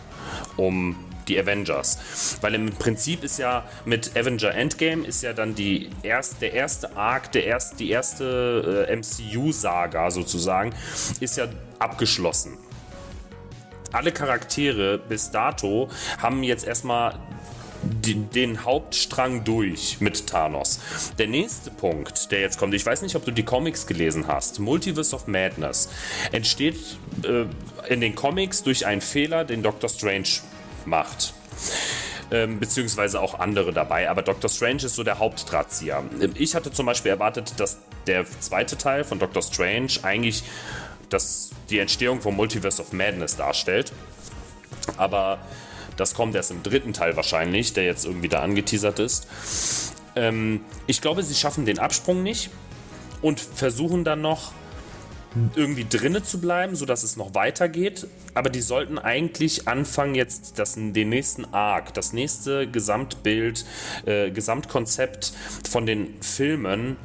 um die Avengers. Weil im Prinzip ist ja mit Avenger Endgame ist ja dann die erst, der erste Arc, der erst, die erste äh, MCU-Saga sozusagen, ist ja abgeschlossen. Alle Charaktere bis dato haben jetzt erstmal den Hauptstrang durch mit Thanos. Der nächste Punkt, der jetzt kommt, ich weiß nicht, ob du die Comics gelesen hast, Multiverse of Madness, entsteht äh, in den Comics durch einen Fehler, den Doctor Strange macht. ähm, beziehungsweise auch andere dabei. Aber Doctor Strange ist so der Hauptdrahtzieher. Ich hatte zum Beispiel erwartet, dass der zweite Teil von Doctor Strange eigentlich das, die Entstehung vom Multiverse of Madness darstellt. Aber das kommt erst im dritten Teil wahrscheinlich, der jetzt irgendwie da angeteasert ist. Ähm, ich glaube, sie schaffen den Absprung nicht und versuchen dann noch irgendwie drinne zu bleiben, sodass es noch weitergeht. Aber die sollten eigentlich anfangen, jetzt das, den nächsten Arc, das nächste Gesamtbild, äh, Gesamtkonzept von den Filmen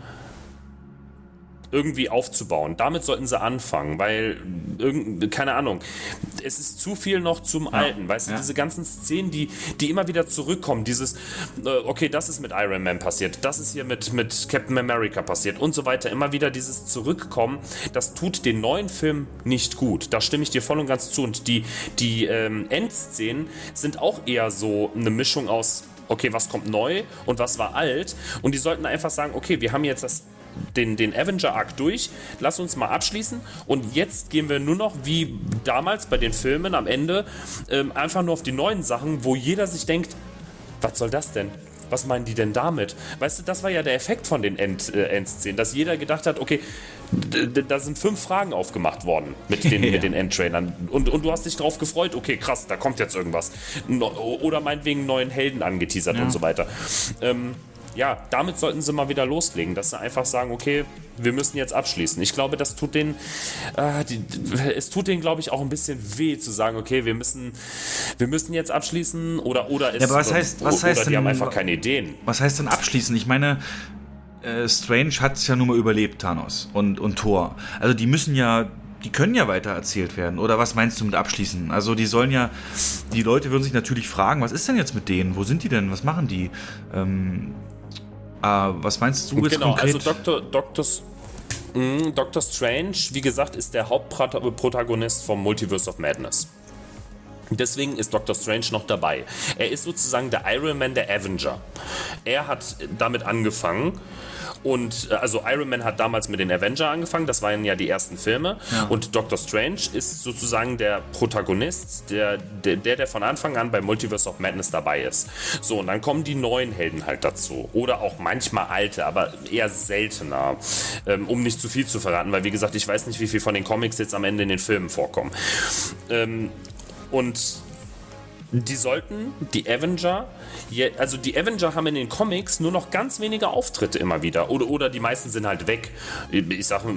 irgendwie aufzubauen. Damit sollten sie anfangen, weil, keine Ahnung, es ist zu viel noch zum ja, Alten. Weißt ja. du, diese ganzen Szenen, die, die immer wieder zurückkommen, dieses, äh, okay, das ist mit Iron Man passiert, das ist hier mit, mit Captain America passiert und so weiter. Immer wieder dieses Zurückkommen, das tut den neuen Film nicht gut. Da stimme ich dir voll und ganz zu. Und die, die ähm, Endszenen sind auch eher so eine Mischung aus okay, was kommt neu und was war alt. Und die sollten einfach sagen, okay, wir haben jetzt das den, den Avenger-Arc durch. Lass uns mal abschließen. Und jetzt gehen wir nur noch, wie damals bei den Filmen am Ende, ähm, einfach nur auf die neuen Sachen, wo jeder sich denkt, was soll das denn? Was meinen die denn damit? Weißt du, das war ja der Effekt von den End, äh, Endszenen, dass jeder gedacht hat, okay, da sind fünf Fragen aufgemacht worden mit den, *laughs* ja. mit den Endtrainern. Und, und du hast dich darauf gefreut, okay, krass, da kommt jetzt irgendwas. No, oder meinetwegen neuen Helden angeteasert ja. und so weiter. Ähm, ja, damit sollten sie mal wieder loslegen, dass sie einfach sagen, okay, wir müssen jetzt abschließen. Ich glaube, das tut den, äh, die, es tut denen, glaube ich, auch ein bisschen weh zu sagen, okay, wir müssen, wir müssen jetzt abschließen oder oder es, ja, aber was heißt, was oder heißt die denn, haben einfach keine Ideen. Was heißt denn abschließen? Ich meine, äh, Strange hat es ja nun mal überlebt, Thanos und und Thor. Also die müssen ja die können ja weiter erzählt werden. Oder was meinst du mit abschließen? Also die sollen ja, die Leute würden sich natürlich fragen, was ist denn jetzt mit denen? Wo sind die denn? Was machen die? Ähm, was meinst du jetzt genau, konkret? also Dr. Dr. Dr. Strange, wie gesagt, ist der Hauptprotagonist vom Multiverse of Madness. Deswegen ist Dr. Strange noch dabei. Er ist sozusagen der Iron Man der Avenger. Er hat damit angefangen und äh, also Iron Man hat damals mit den Avenger angefangen, das waren ja die ersten Filme. Ja. Und Doctor Strange ist sozusagen der Protagonist, der, der, der von Anfang an bei Multiverse of Madness dabei ist. So, und dann kommen die neuen Helden halt dazu. Oder auch manchmal alte, aber eher seltener. Ähm, um nicht zu viel zu verraten, weil wie gesagt, ich weiß nicht, wie viel von den Comics jetzt am Ende in den Filmen vorkommen. Ähm, und die sollten, die Avenger, also die Avenger haben in den Comics nur noch ganz wenige Auftritte immer wieder. Oder, oder die meisten sind halt weg. Ich sage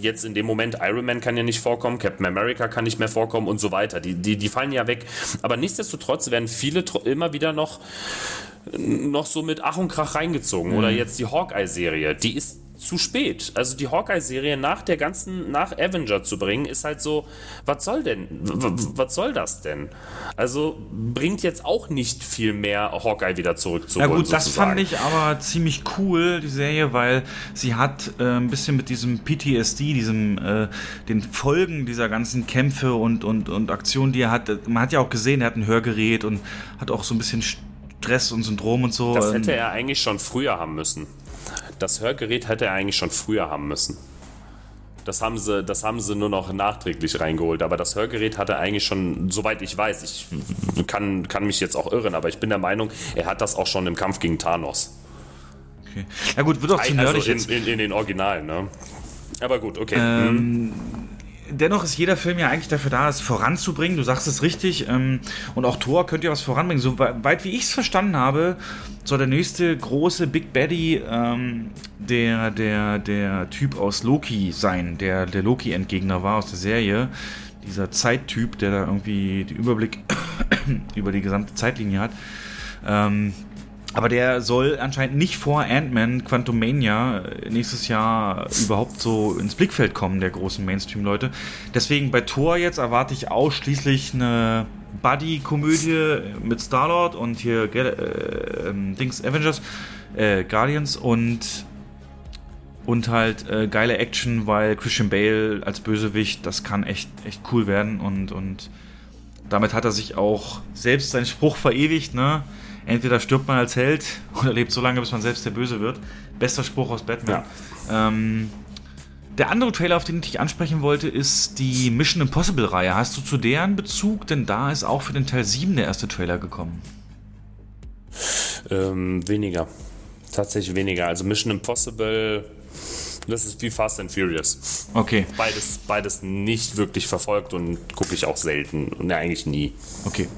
jetzt in dem Moment, Iron Man kann ja nicht vorkommen, Captain America kann nicht mehr vorkommen und so weiter. Die, die, die fallen ja weg. Aber nichtsdestotrotz werden viele immer wieder noch noch so mit Ach und Krach reingezogen. Mhm. Oder jetzt die Hawkeye-Serie, die ist zu spät. Also die Hawkeye-Serie nach der ganzen, nach Avenger zu bringen, ist halt so, was soll denn, was soll das denn? Also bringt jetzt auch nicht viel mehr Hawkeye wieder zurück zu Ja gut, sozusagen. das fand ich aber ziemlich cool, die Serie, weil sie hat äh, ein bisschen mit diesem PTSD, diesem, äh, den Folgen dieser ganzen Kämpfe und, und, und Aktionen, die er hat, man hat ja auch gesehen, er hat ein Hörgerät und hat auch so ein bisschen Stress und Syndrom und so. Das hätte er eigentlich schon früher haben müssen das Hörgerät hätte er eigentlich schon früher haben müssen. Das haben sie, das haben sie nur noch nachträglich reingeholt. Aber das Hörgerät hat er eigentlich schon, soweit ich weiß, ich kann, kann mich jetzt auch irren, aber ich bin der Meinung, er hat das auch schon im Kampf gegen Thanos. Okay. Ja gut, wird auch zu nerdig also in, in, in, den Originalen, ne? Aber gut, okay. Ähm, hm dennoch ist jeder Film ja eigentlich dafür da, es voranzubringen. Du sagst es richtig. Ähm, und auch Thor könnte ja was voranbringen. So weit wie ich es verstanden habe, soll der nächste große Big Baddy ähm, der, der, der Typ aus Loki sein, der der Loki-Endgegner war aus der Serie. Dieser Zeittyp, der da irgendwie den Überblick *coughs* über die gesamte Zeitlinie hat. Ähm, aber der soll anscheinend nicht vor Ant-Man Quantumania äh, nächstes Jahr überhaupt so ins Blickfeld kommen, der großen Mainstream-Leute. Deswegen bei Thor jetzt erwarte ich ausschließlich eine Buddy-Komödie mit Star-Lord und hier äh, ähm, Dings Avengers, äh, Guardians und und halt äh, geile Action, weil Christian Bale als Bösewicht, das kann echt echt cool werden und und damit hat er sich auch selbst seinen Spruch verewigt, ne? Entweder stirbt man als Held *laughs* oder lebt so lange, bis man selbst der Böse wird. Bester Spruch aus Batman. Ja. Ähm, der andere Trailer, auf den ich dich ansprechen wollte, ist die Mission Impossible-Reihe. Hast du zu deren Bezug? Denn da ist auch für den Teil 7 der erste Trailer gekommen. Ähm, weniger. Tatsächlich weniger. Also Mission Impossible, das ist wie Fast and Furious. Okay. Beides, beides nicht wirklich verfolgt und gucke ich auch selten. Und eigentlich nie. Okay.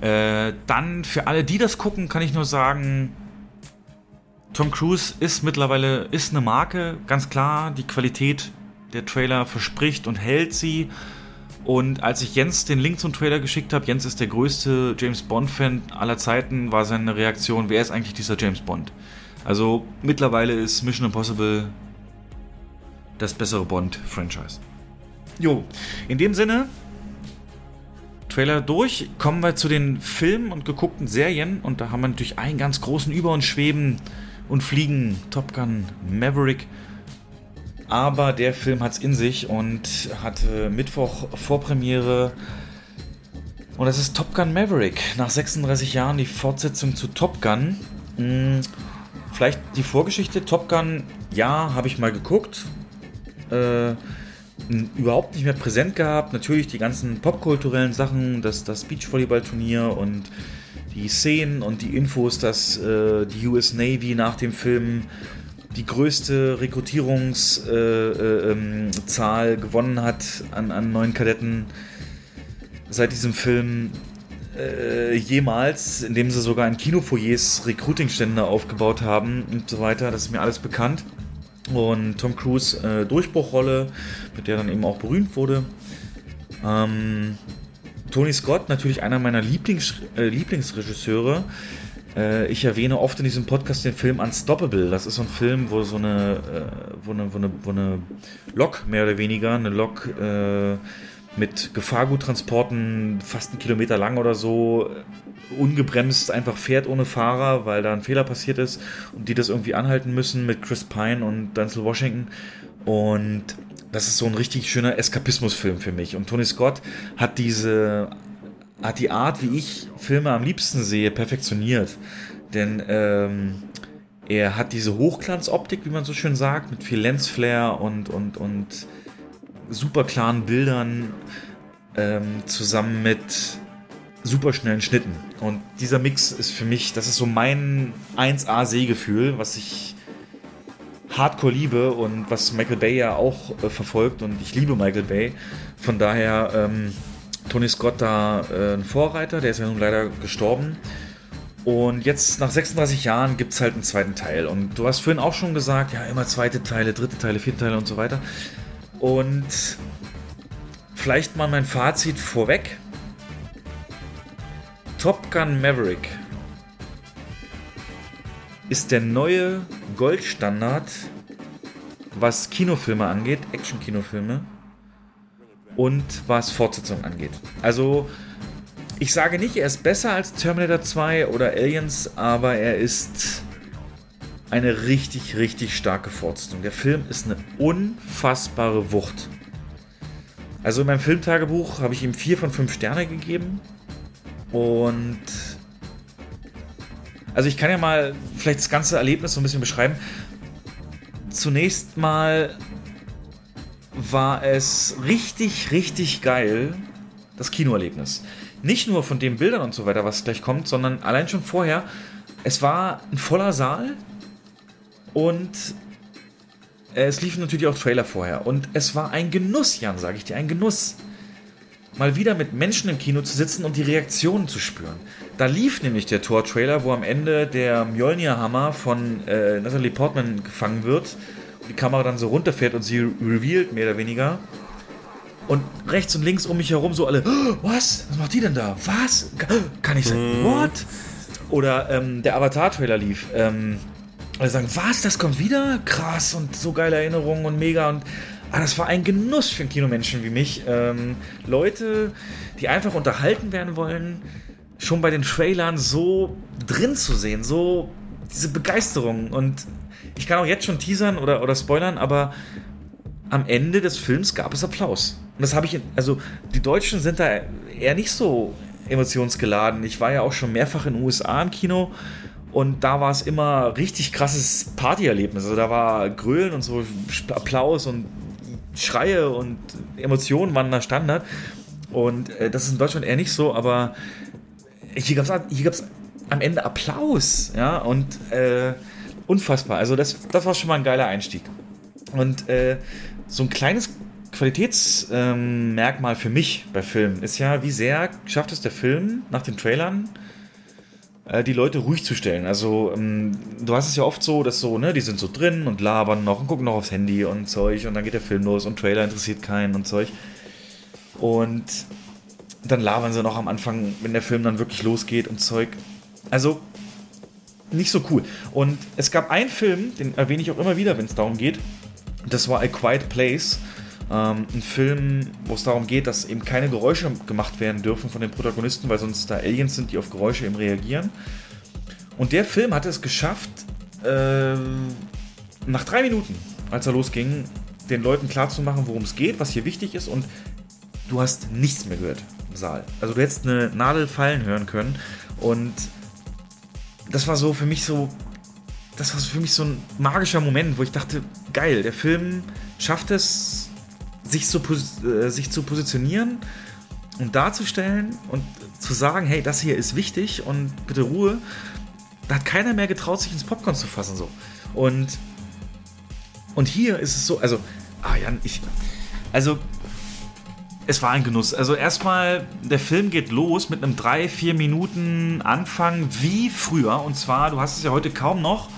Äh, dann für alle, die das gucken, kann ich nur sagen, Tom Cruise ist mittlerweile ist eine Marke, ganz klar. Die Qualität der Trailer verspricht und hält sie. Und als ich Jens den Link zum Trailer geschickt habe, Jens ist der größte James Bond-Fan aller Zeiten, war seine Reaktion, wer ist eigentlich dieser James Bond? Also mittlerweile ist Mission Impossible das bessere Bond-Franchise. Jo, in dem Sinne, Trailer durch, kommen wir zu den Filmen und geguckten Serien und da haben wir natürlich einen ganz großen Über- und Schweben und Fliegen, Top Gun Maverick. Aber der Film hat es in sich und hatte Mittwoch Vorpremiere. Und das ist Top Gun Maverick. Nach 36 Jahren die Fortsetzung zu Top Gun. Hm, vielleicht die Vorgeschichte. Top Gun, ja, habe ich mal geguckt. Äh, überhaupt nicht mehr präsent gehabt. Natürlich die ganzen popkulturellen Sachen, das, das Beachvolleyball-Turnier und die Szenen und die Infos, dass äh, die US Navy nach dem Film die größte Rekrutierungszahl äh, äh, ähm, gewonnen hat an, an neuen Kadetten seit diesem Film äh, jemals, indem sie sogar in Kinofoyers Recruitingstände aufgebaut haben und so weiter. Das ist mir alles bekannt. Und Tom Cruise äh, Durchbruchrolle, mit der dann eben auch berühmt wurde. Ähm, Tony Scott, natürlich einer meiner Lieblings, äh, Lieblingsregisseure. Äh, ich erwähne oft in diesem Podcast den Film Unstoppable. Das ist so ein Film, wo so eine, äh, wo eine, wo eine, wo eine Lok, mehr oder weniger, eine Lok äh, mit Gefahrguttransporten, fast einen Kilometer lang oder so, ungebremst einfach fährt ohne Fahrer, weil da ein Fehler passiert ist und die das irgendwie anhalten müssen mit Chris Pine und Denzel Washington. Und das ist so ein richtig schöner Eskapismusfilm für mich. Und Tony Scott hat diese, hat die Art, wie ich Filme am liebsten sehe, perfektioniert. Denn ähm, er hat diese Hochglanzoptik, wie man so schön sagt, mit viel Lensflare und, und, und super klaren Bildern ähm, zusammen mit super schnellen Schnitten. Und dieser Mix ist für mich, das ist so mein 1A-Sehgefühl, was ich hardcore liebe und was Michael Bay ja auch äh, verfolgt und ich liebe Michael Bay. Von daher ähm, Tony Scott da äh, ein Vorreiter, der ist ja nun leider gestorben. Und jetzt nach 36 Jahren gibt es halt einen zweiten Teil. Und du hast vorhin auch schon gesagt, ja, immer zweite Teile, dritte Teile, vierte Teile und so weiter. Und vielleicht mal mein Fazit vorweg. Top Gun Maverick ist der neue Goldstandard, was Kinofilme angeht, Action-Kinofilme und was Fortsetzung angeht. Also, ich sage nicht, er ist besser als Terminator 2 oder Aliens, aber er ist eine richtig, richtig starke Fortsetzung. Der Film ist eine unfassbare Wucht. Also in meinem Filmtagebuch habe ich ihm 4 von 5 Sterne gegeben. Und also ich kann ja mal vielleicht das ganze Erlebnis so ein bisschen beschreiben. Zunächst mal war es richtig, richtig geil, das Kinoerlebnis. Nicht nur von den Bildern und so weiter, was gleich kommt, sondern allein schon vorher. Es war ein voller Saal und es liefen natürlich auch Trailer vorher. Und es war ein Genuss, Jan, sage ich dir, ein Genuss mal wieder mit Menschen im Kino zu sitzen und die Reaktionen zu spüren. Da lief nämlich der Tor-Trailer, wo am Ende der Mjolnir-Hammer von äh, Natalie Portman gefangen wird und die Kamera dann so runterfährt und sie revealed, mehr oder weniger. Und rechts und links um mich herum so alle, oh, was? Was macht die denn da? Was? Kann ich sagen, what? Oder ähm, der Avatar-Trailer lief. Ähm, alle sagen, was? Das kommt wieder? Krass und so geile Erinnerungen und mega und aber ah, das war ein Genuss für einen Kinomenschen wie mich. Ähm, Leute, die einfach unterhalten werden wollen, schon bei den Trailern so drin zu sehen, so diese Begeisterung. Und ich kann auch jetzt schon teasern oder, oder spoilern, aber am Ende des Films gab es Applaus. Und das habe ich, also die Deutschen sind da eher nicht so emotionsgeladen. Ich war ja auch schon mehrfach in den USA im Kino und da war es immer richtig krasses Partyerlebnis. Also da war Grölen und so Applaus und Schreie und Emotionen waren da Standard. Und äh, das ist in Deutschland eher nicht so, aber hier gab es hier gab's am Ende Applaus, ja, und äh, unfassbar. Also das, das war schon mal ein geiler Einstieg. Und äh, so ein kleines Qualitätsmerkmal ähm, für mich bei Filmen ist ja, wie sehr schafft es der Film nach den Trailern, die Leute ruhig zu stellen. Also ähm, du hast es ja oft so, dass so, ne, die sind so drin und labern noch und gucken noch aufs Handy und Zeug und dann geht der Film los und Trailer interessiert keinen und Zeug. Und dann labern sie noch am Anfang, wenn der Film dann wirklich losgeht und Zeug. Also nicht so cool. Und es gab einen Film, den erwähne ich auch immer wieder, wenn es darum geht. Das war A Quiet Place. Ähm, ein Film, wo es darum geht, dass eben keine Geräusche gemacht werden dürfen von den Protagonisten, weil sonst da Aliens sind, die auf Geräusche eben reagieren. Und der Film hatte es geschafft, äh, nach drei Minuten, als er losging, den Leuten klarzumachen, worum es geht, was hier wichtig ist und du hast nichts mehr gehört im Saal. Also du hättest eine Nadel fallen hören können und das war so für mich so, das war für mich so ein magischer Moment, wo ich dachte, geil, der Film schafft es, sich, so, äh, sich zu positionieren und darzustellen und zu sagen, hey, das hier ist wichtig und bitte Ruhe. Da hat keiner mehr getraut, sich ins Popcorn zu fassen so. Und und hier ist es so, also, ah Jan, ich, also es war ein Genuss. Also erstmal, der Film geht los mit einem 3-4 Minuten Anfang wie früher. Und zwar, du hast es ja heute kaum noch,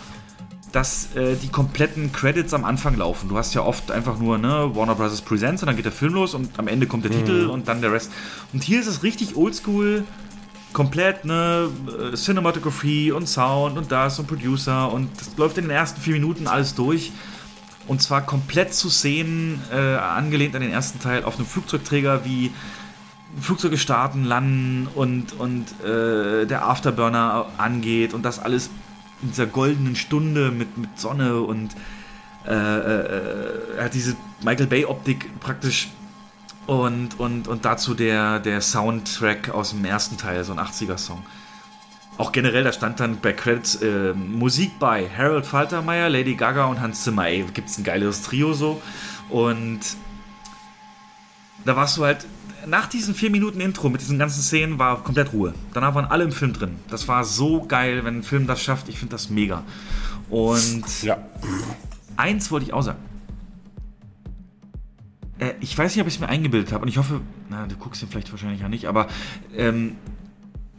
dass äh, die kompletten Credits am Anfang laufen. Du hast ja oft einfach nur ne, Warner Bros. Presents und dann geht der Film los und am Ende kommt der mhm. Titel und dann der Rest. Und hier ist es richtig oldschool, komplett ne, äh, Cinematography und Sound und das und Producer und das läuft in den ersten vier Minuten alles durch. Und zwar komplett zu sehen, äh, angelehnt an den ersten Teil, auf einem Flugzeugträger, wie Flugzeuge starten, landen und, und äh, der Afterburner angeht und das alles in dieser goldenen Stunde mit, mit Sonne und äh, äh, er hat diese Michael Bay-Optik praktisch und, und, und dazu der, der Soundtrack aus dem ersten Teil, so ein 80er-Song. Auch generell, da stand dann bei Credits äh, Musik bei Harold Faltermeier, Lady Gaga und Hans Zimmer. Ey, gibt's ein geiles Trio so. Und da warst du halt, nach diesen vier Minuten Intro mit diesen ganzen Szenen war komplett Ruhe. Danach waren alle im Film drin. Das war so geil, wenn ein Film das schafft. Ich finde das mega. Und ja. eins wollte ich auch sagen. Äh, ich weiß nicht, ob ich es mir eingebildet habe und ich hoffe, na, du guckst ihn vielleicht wahrscheinlich ja nicht, aber ähm,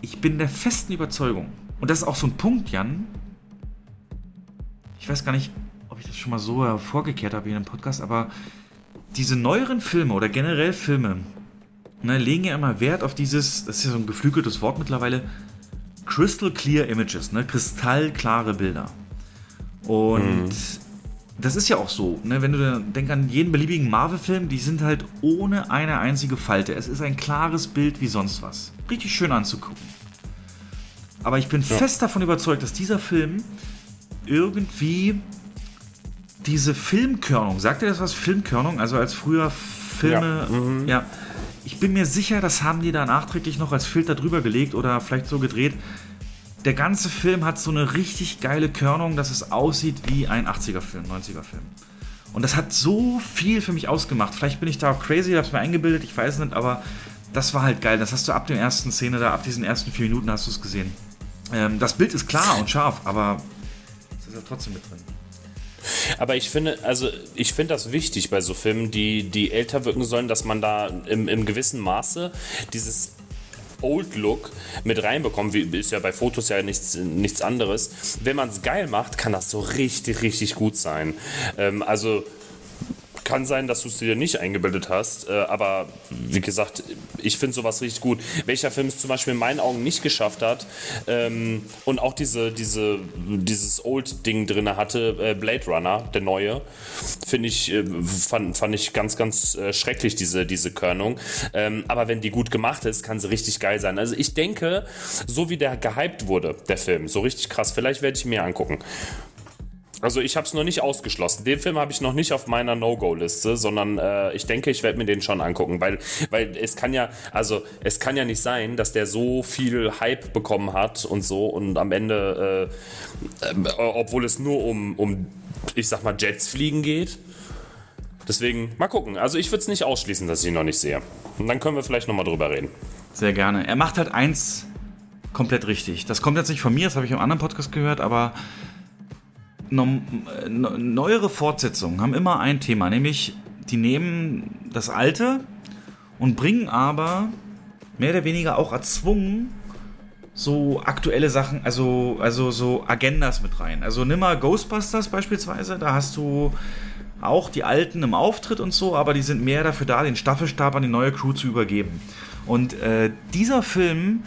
ich bin der festen Überzeugung, und das ist auch so ein Punkt, Jan, ich weiß gar nicht, ob ich das schon mal so hervorgekehrt habe hier im Podcast, aber diese neueren Filme oder generell Filme ne, legen ja immer Wert auf dieses, das ist ja so ein geflügeltes Wort mittlerweile, Crystal Clear Images, ne, kristallklare Bilder. Und mhm. das ist ja auch so, ne, wenn du denkst an jeden beliebigen Marvel-Film, die sind halt ohne eine einzige Falte. Es ist ein klares Bild wie sonst was. Richtig schön anzugucken. Aber ich bin ja. fest davon überzeugt, dass dieser Film irgendwie diese Filmkörnung, sagt ihr das was? Filmkörnung? Also als früher Filme, ja. Mhm. ja. Ich bin mir sicher, das haben die da nachträglich noch als Filter drüber gelegt oder vielleicht so gedreht. Der ganze Film hat so eine richtig geile Körnung, dass es aussieht wie ein 80er-Film, 90er-Film. Und das hat so viel für mich ausgemacht. Vielleicht bin ich da auch crazy, hab's mir eingebildet, ich weiß nicht, aber das war halt geil. Das hast du ab der ersten Szene da, ab diesen ersten vier Minuten hast du es gesehen. Ähm, das Bild ist klar und scharf, aber es ist ja trotzdem mit drin. Aber ich finde, also ich finde das wichtig bei so Filmen, die, die älter wirken sollen, dass man da im, im gewissen Maße dieses Old Look mit reinbekommt. Wie, ist ja bei Fotos ja nichts, nichts anderes. Wenn man es geil macht, kann das so richtig, richtig gut sein. Ähm, also kann sein, dass du es dir nicht eingebildet hast, äh, aber wie gesagt, ich finde sowas richtig gut. Welcher Film es zum Beispiel in meinen Augen nicht geschafft hat ähm, und auch diese, diese, dieses Old-Ding drin hatte, äh, Blade Runner, der neue, finde ich, äh, fand, fand ich ganz, ganz äh, schrecklich, diese, diese Körnung. Ähm, aber wenn die gut gemacht ist, kann sie richtig geil sein. Also ich denke, so wie der gehypt wurde, der Film, so richtig krass, vielleicht werde ich mir angucken. Also ich habe es noch nicht ausgeschlossen. Den Film habe ich noch nicht auf meiner No-Go-Liste, sondern äh, ich denke, ich werde mir den schon angucken, weil, weil es kann ja, also es kann ja nicht sein, dass der so viel Hype bekommen hat und so und am Ende, äh, äh, obwohl es nur um, um, ich sag mal, Jets fliegen geht. Deswegen mal gucken. Also ich würde es nicht ausschließen, dass ich ihn noch nicht sehe. Und dann können wir vielleicht noch mal drüber reden. Sehr gerne. Er macht halt eins komplett richtig. Das kommt jetzt nicht von mir, das habe ich im anderen Podcast gehört, aber neuere Fortsetzungen haben immer ein Thema, nämlich die nehmen das Alte und bringen aber mehr oder weniger auch erzwungen so aktuelle Sachen, also, also so Agendas mit rein. Also nimm mal Ghostbusters beispielsweise, da hast du auch die Alten im Auftritt und so, aber die sind mehr dafür da, den Staffelstab an die neue Crew zu übergeben. Und äh, dieser Film,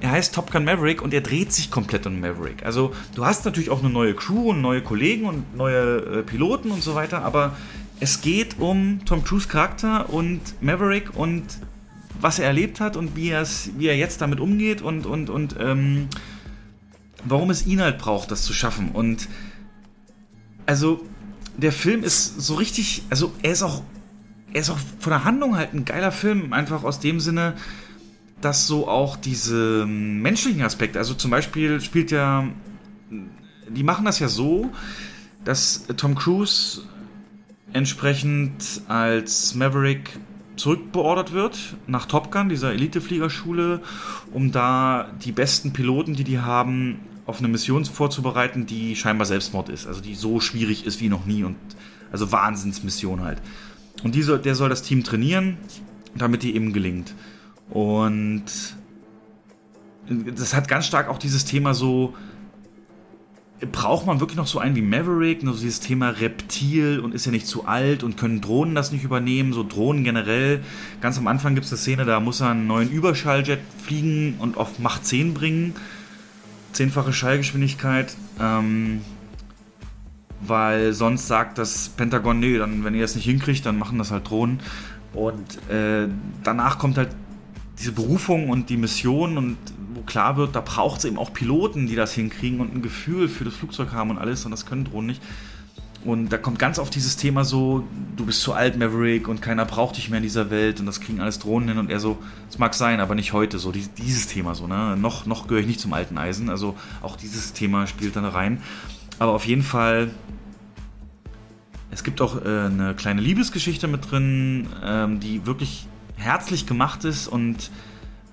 er heißt Top Gun Maverick und er dreht sich komplett um Maverick. Also du hast natürlich auch eine neue Crew und neue Kollegen und neue äh, Piloten und so weiter, aber es geht um Tom Cruise Charakter und Maverick und was er erlebt hat und wie, wie er jetzt damit umgeht und, und, und ähm, warum es ihn halt braucht, das zu schaffen. Und also der Film ist so richtig, also er ist auch, er ist auch von der Handlung halt ein geiler Film, einfach aus dem Sinne, dass so auch diese menschlichen Aspekte, also zum Beispiel spielt ja, die machen das ja so, dass Tom Cruise entsprechend als Maverick zurückbeordert wird nach Top Gun, dieser Elitefliegerschule, um da die besten Piloten, die die haben, auf eine Mission vorzubereiten, die scheinbar Selbstmord ist. Also die so schwierig ist wie noch nie und also Wahnsinnsmission halt. Und die soll, der soll das Team trainieren, damit die eben gelingt. Und das hat ganz stark auch dieses Thema so, braucht man wirklich noch so einen wie Maverick, nur so dieses Thema Reptil und ist ja nicht zu alt und können Drohnen das nicht übernehmen, so Drohnen generell. Ganz am Anfang gibt es eine Szene, da muss er einen neuen Überschalljet fliegen und auf Macht 10 bringen. Zehnfache Schallgeschwindigkeit. Ähm, weil sonst sagt das Pentagon, nee, dann, wenn ihr das nicht hinkriegt, dann machen das halt Drohnen. Und äh, danach kommt halt diese Berufung und die Mission und wo klar wird, da braucht es eben auch Piloten, die das hinkriegen und ein Gefühl für das Flugzeug haben und alles und das können Drohnen nicht. Und da kommt ganz oft dieses Thema so, du bist zu alt, Maverick, und keiner braucht dich mehr in dieser Welt und das kriegen alles Drohnen hin und er so, es mag sein, aber nicht heute, so dieses Thema so, ne? Noch, noch gehöre ich nicht zum alten Eisen, also auch dieses Thema spielt dann rein. Aber auf jeden Fall, es gibt auch äh, eine kleine Liebesgeschichte mit drin, ähm, die wirklich herzlich gemacht ist und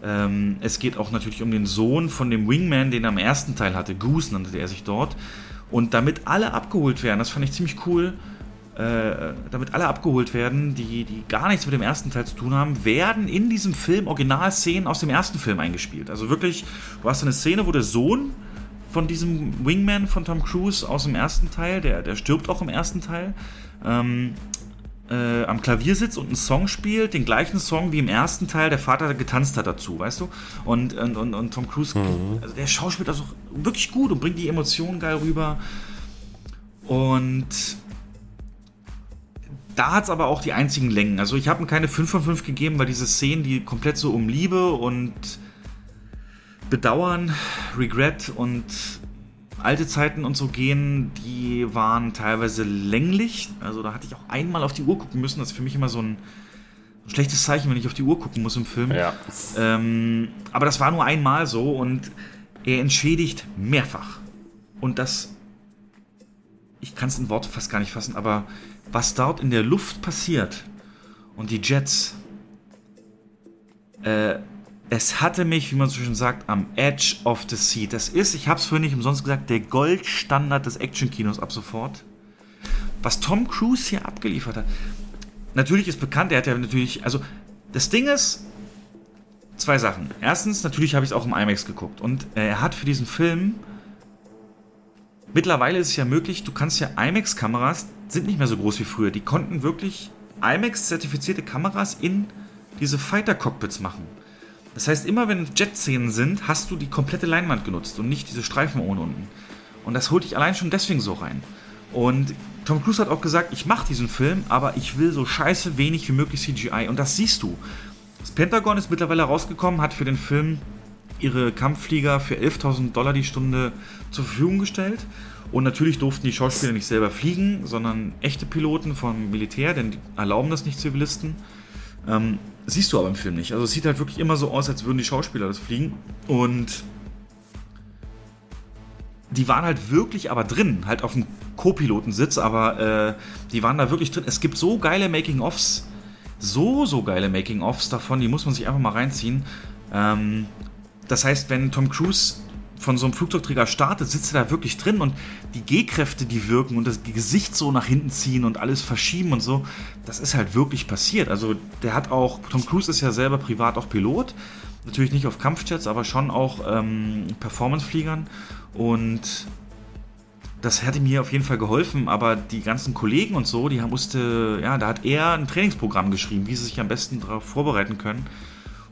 ähm, es geht auch natürlich um den Sohn von dem Wingman, den er am ersten Teil hatte. Goose nannte er sich dort. Und damit alle abgeholt werden, das fand ich ziemlich cool, äh, damit alle abgeholt werden, die, die gar nichts mit dem ersten Teil zu tun haben, werden in diesem Film Originalszenen aus dem ersten Film eingespielt. Also wirklich, du hast eine Szene, wo der Sohn von diesem Wingman von Tom Cruise aus dem ersten Teil, der, der stirbt auch im ersten Teil, ähm, äh, am Klavier sitzt und einen Song spielt, den gleichen Song wie im ersten Teil der Vater getanzt hat dazu, weißt du? Und, und, und, und Tom Cruise, mhm. also der schauspielt also wirklich gut und bringt die Emotionen geil rüber. Und da hat es aber auch die einzigen Längen. Also ich habe ihm keine 5 von 5 gegeben, weil diese Szenen, die komplett so um Liebe und Bedauern, Regret und alte Zeiten und so gehen, die waren teilweise länglich. Also da hatte ich auch einmal auf die Uhr gucken müssen. Das ist für mich immer so ein, ein schlechtes Zeichen, wenn ich auf die Uhr gucken muss im Film. Ja. Ähm, aber das war nur einmal so und er entschädigt mehrfach. Und das, ich kann es in Worte fast gar nicht fassen, aber was dort in der Luft passiert und die Jets, äh, es hatte mich, wie man so schön sagt, am Edge of the Seat. Das ist, ich habe es vorhin nicht umsonst gesagt, der Goldstandard des Actionkinos ab sofort. Was Tom Cruise hier abgeliefert hat. Natürlich ist bekannt, er hat ja natürlich, also das Ding ist, zwei Sachen. Erstens, natürlich habe ich es auch im IMAX geguckt und äh, er hat für diesen Film, mittlerweile ist es ja möglich, du kannst ja IMAX-Kameras, sind nicht mehr so groß wie früher, die konnten wirklich IMAX-zertifizierte Kameras in diese Fighter-Cockpits machen. Das heißt, immer wenn Jet-Szenen sind, hast du die komplette Leinwand genutzt und nicht diese Streifen ohne unten. Und das holt dich allein schon deswegen so rein. Und Tom Cruise hat auch gesagt, ich mache diesen Film, aber ich will so scheiße wenig wie möglich CGI. Und das siehst du. Das Pentagon ist mittlerweile rausgekommen, hat für den Film ihre Kampfflieger für 11.000 Dollar die Stunde zur Verfügung gestellt. Und natürlich durften die Schauspieler nicht selber fliegen, sondern echte Piloten vom Militär, denn die erlauben das nicht Zivilisten. Ähm, siehst du aber im Film nicht. Also es sieht halt wirklich immer so aus, als würden die Schauspieler das fliegen. Und die waren halt wirklich aber drin, halt auf dem Co-Pilotensitz, aber äh, die waren da wirklich drin. Es gibt so geile Making-ofs, so, so geile Making-ofs davon, die muss man sich einfach mal reinziehen. Ähm, das heißt, wenn Tom Cruise von so einem Flugzeugträger startet, sitzt er da wirklich drin und die G-Kräfte, die wirken und das Gesicht so nach hinten ziehen und alles verschieben und so, das ist halt wirklich passiert. Also der hat auch, Tom Cruise ist ja selber privat auch Pilot, natürlich nicht auf Kampfjets, aber schon auch ähm, Performancefliegern und das hätte mir auf jeden Fall geholfen, aber die ganzen Kollegen und so, die musste, ja, da hat er ein Trainingsprogramm geschrieben, wie sie sich am besten darauf vorbereiten können.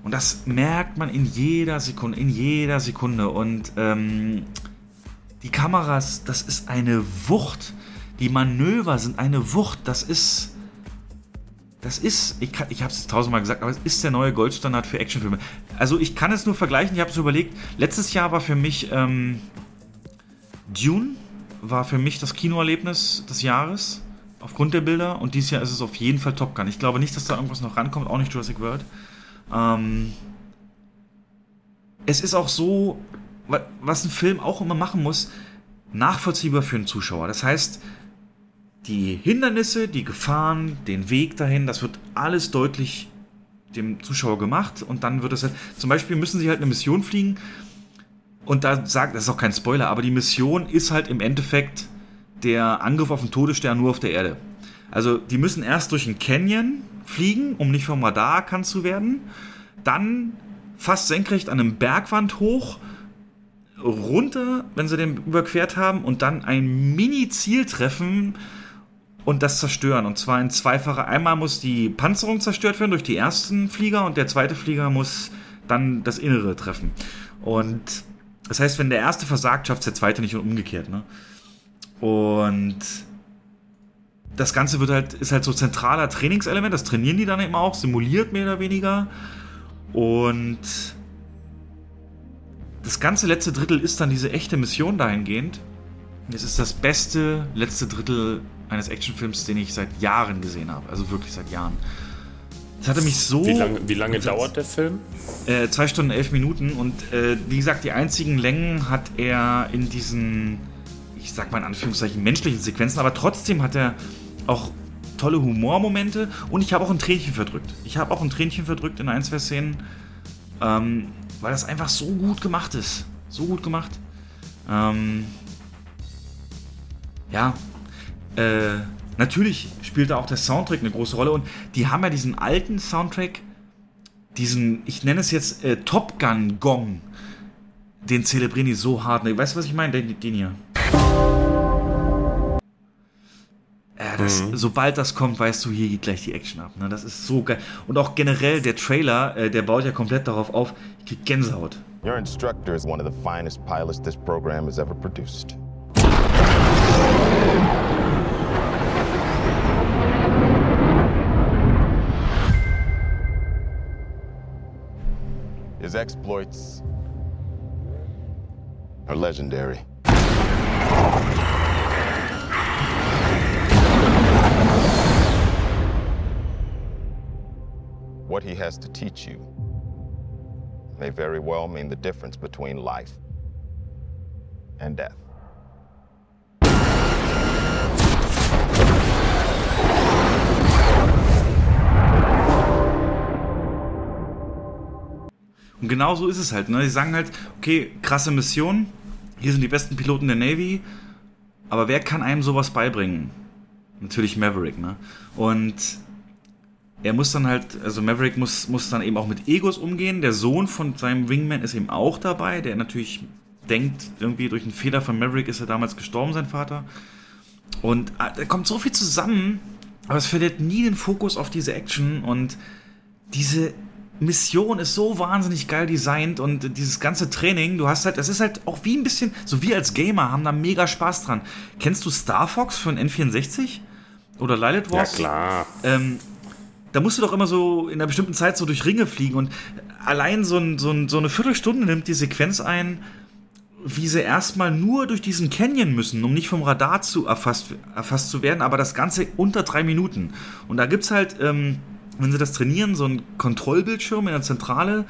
Und das merkt man in jeder Sekunde, in jeder Sekunde. Und ähm, die Kameras, das ist eine Wucht. Die Manöver sind eine Wucht. Das ist. Das ist, ich, ich habe es tausendmal gesagt, aber es ist der neue Goldstandard für Actionfilme. Also ich kann es nur vergleichen, ich habe es überlegt, letztes Jahr war für mich ähm, Dune, war für mich das Kinoerlebnis des Jahres, aufgrund der Bilder. Und dieses Jahr ist es auf jeden Fall Top Gun. Ich glaube nicht, dass da irgendwas noch rankommt, auch nicht Jurassic World. Ähm, es ist auch so, was ein Film auch immer machen muss, nachvollziehbar für einen Zuschauer. Das heißt, die Hindernisse, die Gefahren, den Weg dahin, das wird alles deutlich dem Zuschauer gemacht und dann wird es halt, zum Beispiel müssen sie halt eine Mission fliegen und da sagt, das ist auch kein Spoiler, aber die Mission ist halt im Endeffekt der Angriff auf den Todesstern nur auf der Erde. Also die müssen erst durch einen Canyon fliegen, um nicht vom Radar erkannt zu werden. Dann fast senkrecht an einem Bergwand hoch, runter, wenn sie den überquert haben, und dann ein Mini-Ziel treffen und das zerstören. Und zwar in zweifacher. Einmal muss die Panzerung zerstört werden durch die ersten Flieger und der zweite Flieger muss dann das Innere treffen. Und das heißt, wenn der erste versagt, schafft es der zweite nicht und umgekehrt. Ne? Und das Ganze wird halt, ist halt so zentraler Trainingselement, das trainieren die dann eben auch, simuliert mehr oder weniger. Und das ganze letzte Drittel ist dann diese echte Mission dahingehend. Es ist das beste letzte Drittel eines Actionfilms, den ich seit Jahren gesehen habe. Also wirklich seit Jahren. Das hatte mich so. Wie lange, wie lange dauert der Film? Äh, zwei Stunden, elf Minuten. Und äh, wie gesagt, die einzigen Längen hat er in diesen, ich sag mal in Anführungszeichen, menschlichen Sequenzen, aber trotzdem hat er auch tolle Humormomente und ich habe auch ein Tränchen verdrückt. Ich habe auch ein Tränchen verdrückt in ein, zwei Szenen, ähm, weil das einfach so gut gemacht ist. So gut gemacht. Ähm, ja, äh, natürlich spielt da auch der Soundtrack eine große Rolle und die haben ja diesen alten Soundtrack, diesen, ich nenne es jetzt äh, Top Gun Gong, den zelebrieren die so hart. Weißt du, was ich meine? Den, den hier. Ja, das, mhm. sobald das kommt, weißt du, hier geht gleich die Action ab. Ne? Das ist so geil. Und auch generell der Trailer, äh, der baut ja komplett darauf auf. Ich krieg Gänsehaut. Your instructor is one of the finest pilots this program has ever produced. His exploits are legendary. What he has to teach you may very well mean the difference between life and death. Und genau so ist es halt. Ne? Die sagen halt, okay, krasse Mission, hier sind die besten Piloten der Navy, aber wer kann einem sowas beibringen? Natürlich Maverick, ne? Und er muss dann halt, also Maverick muss, muss dann eben auch mit Egos umgehen. Der Sohn von seinem Wingman ist eben auch dabei, der natürlich denkt, irgendwie durch einen Fehler von Maverick ist er damals gestorben, sein Vater. Und ah, da kommt so viel zusammen, aber es verliert nie den Fokus auf diese Action und diese Mission ist so wahnsinnig geil designt und dieses ganze Training, du hast halt, das ist halt auch wie ein bisschen, so wir als Gamer haben da mega Spaß dran. Kennst du Star Fox von N64? Oder Lilith Wars? Ja, klar. Ähm, da musst du doch immer so in einer bestimmten Zeit so durch Ringe fliegen und allein so, ein, so, ein, so eine Viertelstunde nimmt die Sequenz ein, wie sie erstmal nur durch diesen Canyon müssen, um nicht vom Radar zu erfasst, erfasst zu werden, aber das Ganze unter drei Minuten. Und da gibt es halt, ähm, wenn sie das trainieren, so einen Kontrollbildschirm in der Zentrale,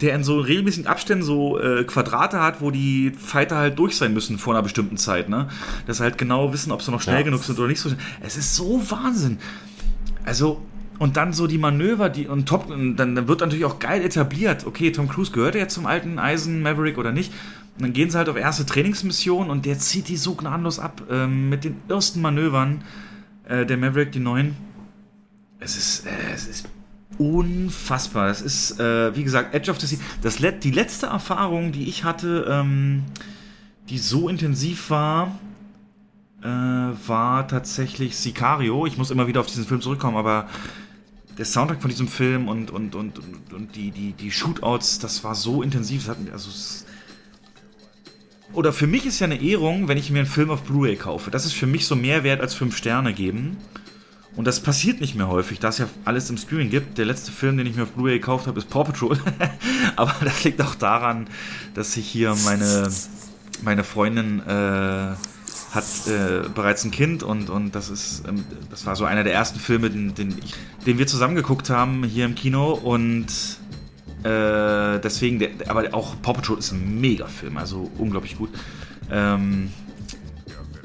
der in so regelmäßigen Abständen so äh, Quadrate hat, wo die Fighter halt durch sein müssen vor einer bestimmten Zeit, ne? Dass sie halt genau wissen, ob sie noch schnell ja. genug sind oder nicht so schnell. Es ist so Wahnsinn. Also, und dann so die Manöver, die und top, und dann, wird natürlich auch geil etabliert. Okay, Tom Cruise gehört ja zum alten Eisen Maverick oder nicht. Und dann gehen sie halt auf erste Trainingsmission und der zieht die so gnadenlos ab ähm, mit den ersten Manövern äh, der Maverick, die neuen. Es ist, äh, es ist unfassbar. Das ist, äh, wie gesagt, Edge of the Sea. Das die letzte Erfahrung, die ich hatte, ähm, die so intensiv war, äh, war tatsächlich Sicario. Ich muss immer wieder auf diesen Film zurückkommen, aber der Soundtrack von diesem Film und, und, und, und, und die, die, die Shootouts, das war so intensiv. Hat, also, oder für mich ist ja eine Ehrung, wenn ich mir einen Film auf Blu-ray kaufe. Das ist für mich so mehr wert als 5 Sterne geben. Und das passiert nicht mehr häufig, da es ja alles im Streaming gibt. Der letzte Film, den ich mir auf Blu-ray gekauft habe, ist Paw Patrol. *laughs* Aber das liegt auch daran, dass ich hier meine, meine Freundin äh, hat äh, bereits ein Kind und, und das ist ähm, das war so einer der ersten Filme, den, den, ich, den wir zusammen geguckt haben hier im Kino und äh, deswegen, der, aber auch Paw Patrol ist ein Mega-Film, also unglaublich gut. Ähm,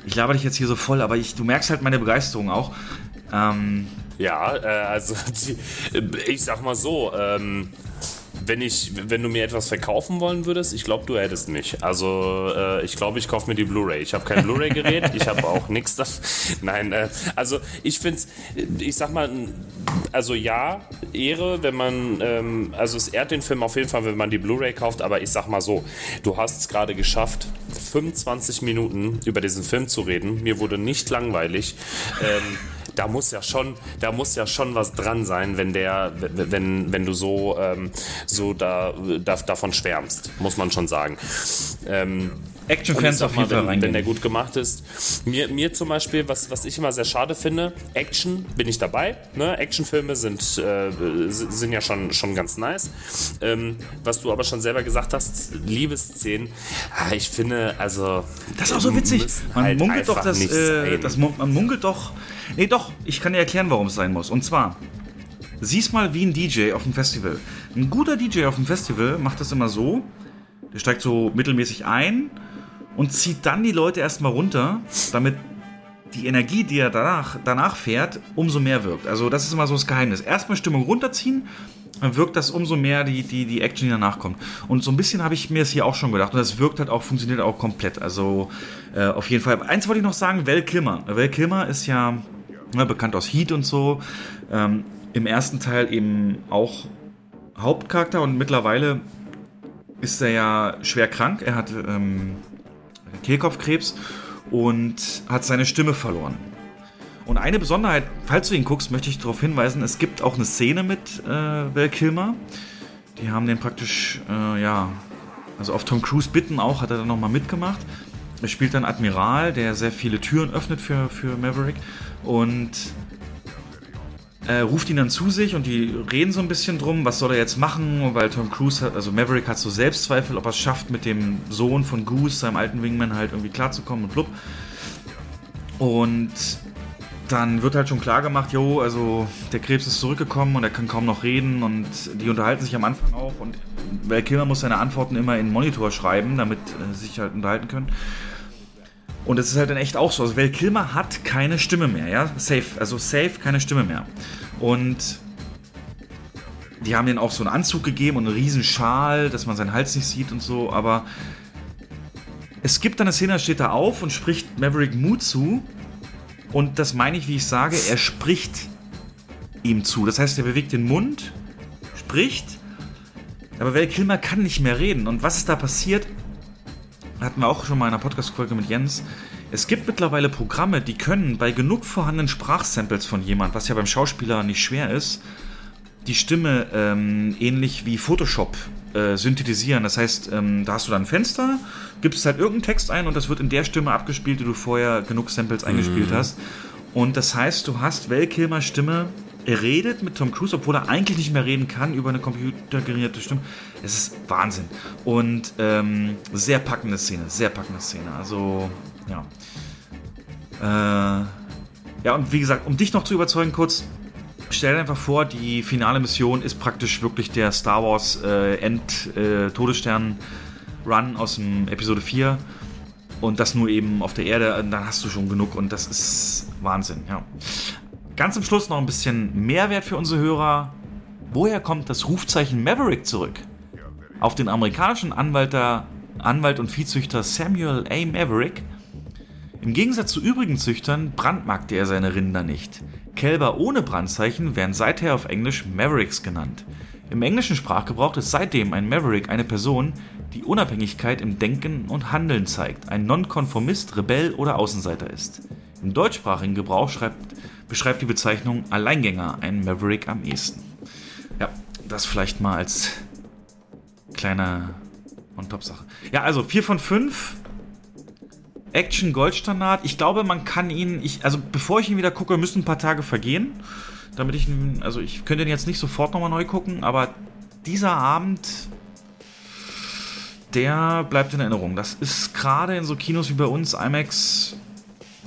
ich laber dich jetzt hier so voll, aber ich, du merkst halt meine Begeisterung auch. Ähm, ja, äh, also *laughs* die, ich sag mal so, ähm, wenn ich, wenn du mir etwas verkaufen wollen würdest, ich glaube, du hättest mich. Also äh, ich glaube, ich kaufe mir die Blu-ray. Ich habe kein Blu-ray-Gerät, ich habe auch nichts. *laughs* Nein, äh, also ich finde ich sag mal, also ja, Ehre, wenn man, ähm, also es ehrt den Film auf jeden Fall, wenn man die Blu-ray kauft. Aber ich sag mal so, du hast es gerade geschafft, 25 Minuten über diesen Film zu reden. Mir wurde nicht langweilig. Ähm, da muss ja schon, da muss ja schon was dran sein, wenn der, wenn, wenn du so, ähm, so da, da, davon schwärmst, muss man schon sagen. Ähm, Actionfans auf jeden Fall wenn, wenn der gut gemacht ist. Mir, mir zum Beispiel, was, was ich immer sehr schade finde, Action bin ich dabei. Ne? Actionfilme sind, äh, sind ja schon, schon ganz nice. Ähm, was du aber schon selber gesagt hast, Liebesszenen, ah, ich finde, also. Das ist auch so witzig. Man halt munkelt doch, dass, äh, das, man munkelt doch. Nee, doch, ich kann dir erklären, warum es sein muss. Und zwar, siehst mal wie ein DJ auf dem Festival. Ein guter DJ auf dem Festival macht das immer so, der steigt so mittelmäßig ein und zieht dann die Leute erstmal runter, damit die Energie, die er danach, danach fährt, umso mehr wirkt. Also das ist immer so das Geheimnis. Erstmal Stimmung runterziehen, dann wirkt das umso mehr die, die, die Action, die danach kommt. Und so ein bisschen habe ich mir es hier auch schon gedacht. Und das wirkt halt auch, funktioniert auch komplett. Also äh, auf jeden Fall. Eins wollte ich noch sagen, Val Kilmer. Val Kilmer ist ja ne, bekannt aus Heat und so. Ähm, Im ersten Teil eben auch Hauptcharakter und mittlerweile ist er ja schwer krank. Er hat ähm, Kehlkopfkrebs und hat seine Stimme verloren. Und eine Besonderheit, falls du ihn guckst, möchte ich darauf hinweisen, es gibt auch eine Szene mit äh, Val Kilmer. Die haben den praktisch, äh, ja, also auf Tom Cruise bitten auch, hat er dann nochmal mitgemacht. Er spielt dann Admiral, der sehr viele Türen öffnet für, für Maverick und äh, ruft ihn dann zu sich und die reden so ein bisschen drum, was soll er jetzt machen, weil Tom Cruise hat, also Maverick hat so Selbstzweifel, ob er es schafft, mit dem Sohn von Goose, seinem alten Wingman, halt irgendwie klarzukommen und blub. Und dann wird halt schon klar gemacht, jo, also der Krebs ist zurückgekommen und er kann kaum noch reden und die unterhalten sich am Anfang auch und Val Kilmer muss seine Antworten immer in den Monitor schreiben, damit äh, sie sich halt unterhalten können. Und es ist halt dann echt auch so. Also Val Kilmer hat keine Stimme mehr, ja. Safe. Also safe keine Stimme mehr. Und die haben denen auch so einen Anzug gegeben und einen riesen Schal, dass man seinen Hals nicht sieht und so, aber es gibt dann eine Szene, da steht da auf und spricht Maverick Mood zu. Und das meine ich, wie ich sage, er spricht ihm zu. Das heißt, er bewegt den Mund, spricht, aber Val Kilmer kann nicht mehr reden. Und was ist da passiert? Hatten wir auch schon mal in einer Podcast-Folge mit Jens. Es gibt mittlerweile Programme, die können bei genug vorhandenen Sprachsamples von jemand, was ja beim Schauspieler nicht schwer ist, die Stimme ähm, ähnlich wie Photoshop äh, synthetisieren. Das heißt, ähm, da hast du dann ein Fenster, gibst halt irgendeinen Text ein und das wird in der Stimme abgespielt, die du vorher genug Samples eingespielt mhm. hast. Und das heißt, du hast Val Kilmer Stimme er redet mit Tom Cruise, obwohl er eigentlich nicht mehr reden kann über eine computergenerierte Stimme. Es ist Wahnsinn. Und ähm, sehr packende Szene, sehr packende Szene. Also, ja. Äh, ja, und wie gesagt, um dich noch zu überzeugen, kurz, stell dir einfach vor, die finale Mission ist praktisch wirklich der Star Wars äh, End-Todesstern-Run äh, aus dem Episode 4 und das nur eben auf der Erde, dann hast du schon genug und das ist Wahnsinn, ja. ganz zum Schluss noch ein bisschen Mehrwert für unsere Hörer. Woher kommt das Rufzeichen Maverick zurück? Auf den amerikanischen Anwalt, Anwalt und Viehzüchter Samuel A. Maverick. Im Gegensatz zu übrigen Züchtern brandmarkte er seine Rinder nicht. Kälber ohne Brandzeichen werden seither auf Englisch Mavericks genannt. Im englischen Sprachgebrauch ist seitdem ein Maverick eine Person, die Unabhängigkeit im Denken und Handeln zeigt, ein Nonkonformist, Rebell oder Außenseiter ist. Im deutschsprachigen Gebrauch schreibt, beschreibt die Bezeichnung Alleingänger einen Maverick am ehesten. Ja, das vielleicht mal als kleiner On-Top-Sache. Ja, also 4 von 5. Action Goldstandard. Ich glaube, man kann ihn, ich, also bevor ich ihn wieder gucke, müssen ein paar Tage vergehen. Damit ich, also ich könnte ihn jetzt nicht sofort nochmal neu gucken, aber dieser Abend der bleibt in Erinnerung. Das ist gerade in so Kinos wie bei uns, IMAX,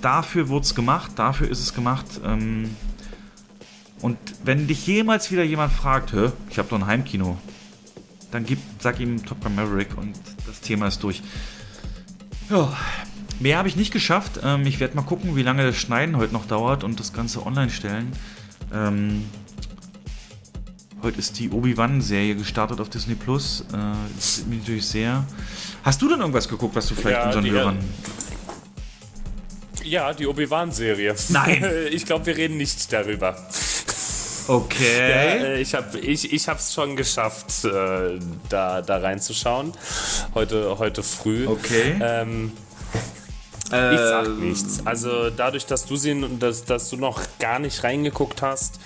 dafür wurde es gemacht, dafür ist es gemacht. Ähm, und wenn dich jemals wieder jemand fragt, ich habe doch ein Heimkino, dann gib, sag ihm Top Gun Maverick und das Thema ist durch. Ja, mehr habe ich nicht geschafft. Ähm, ich werde mal gucken, wie lange das Schneiden heute noch dauert und das Ganze online stellen. Ähm, Heute ist die Obi-Wan-Serie gestartet auf Disney Plus. Äh, das sieht mich natürlich sehr. Hast du denn irgendwas geguckt, was du vielleicht ja, unseren die, Hörern. Ja, die Obi-Wan-Serie. Nein! *laughs* ich glaube, wir reden nicht darüber. Okay. Ja, äh, ich habe ich, ich es schon geschafft, äh, da, da reinzuschauen. Heute, heute früh. Okay. Ähm, ich sag ähm. nichts. Also dadurch, dass du sie, dass, dass du noch gar nicht reingeguckt hast,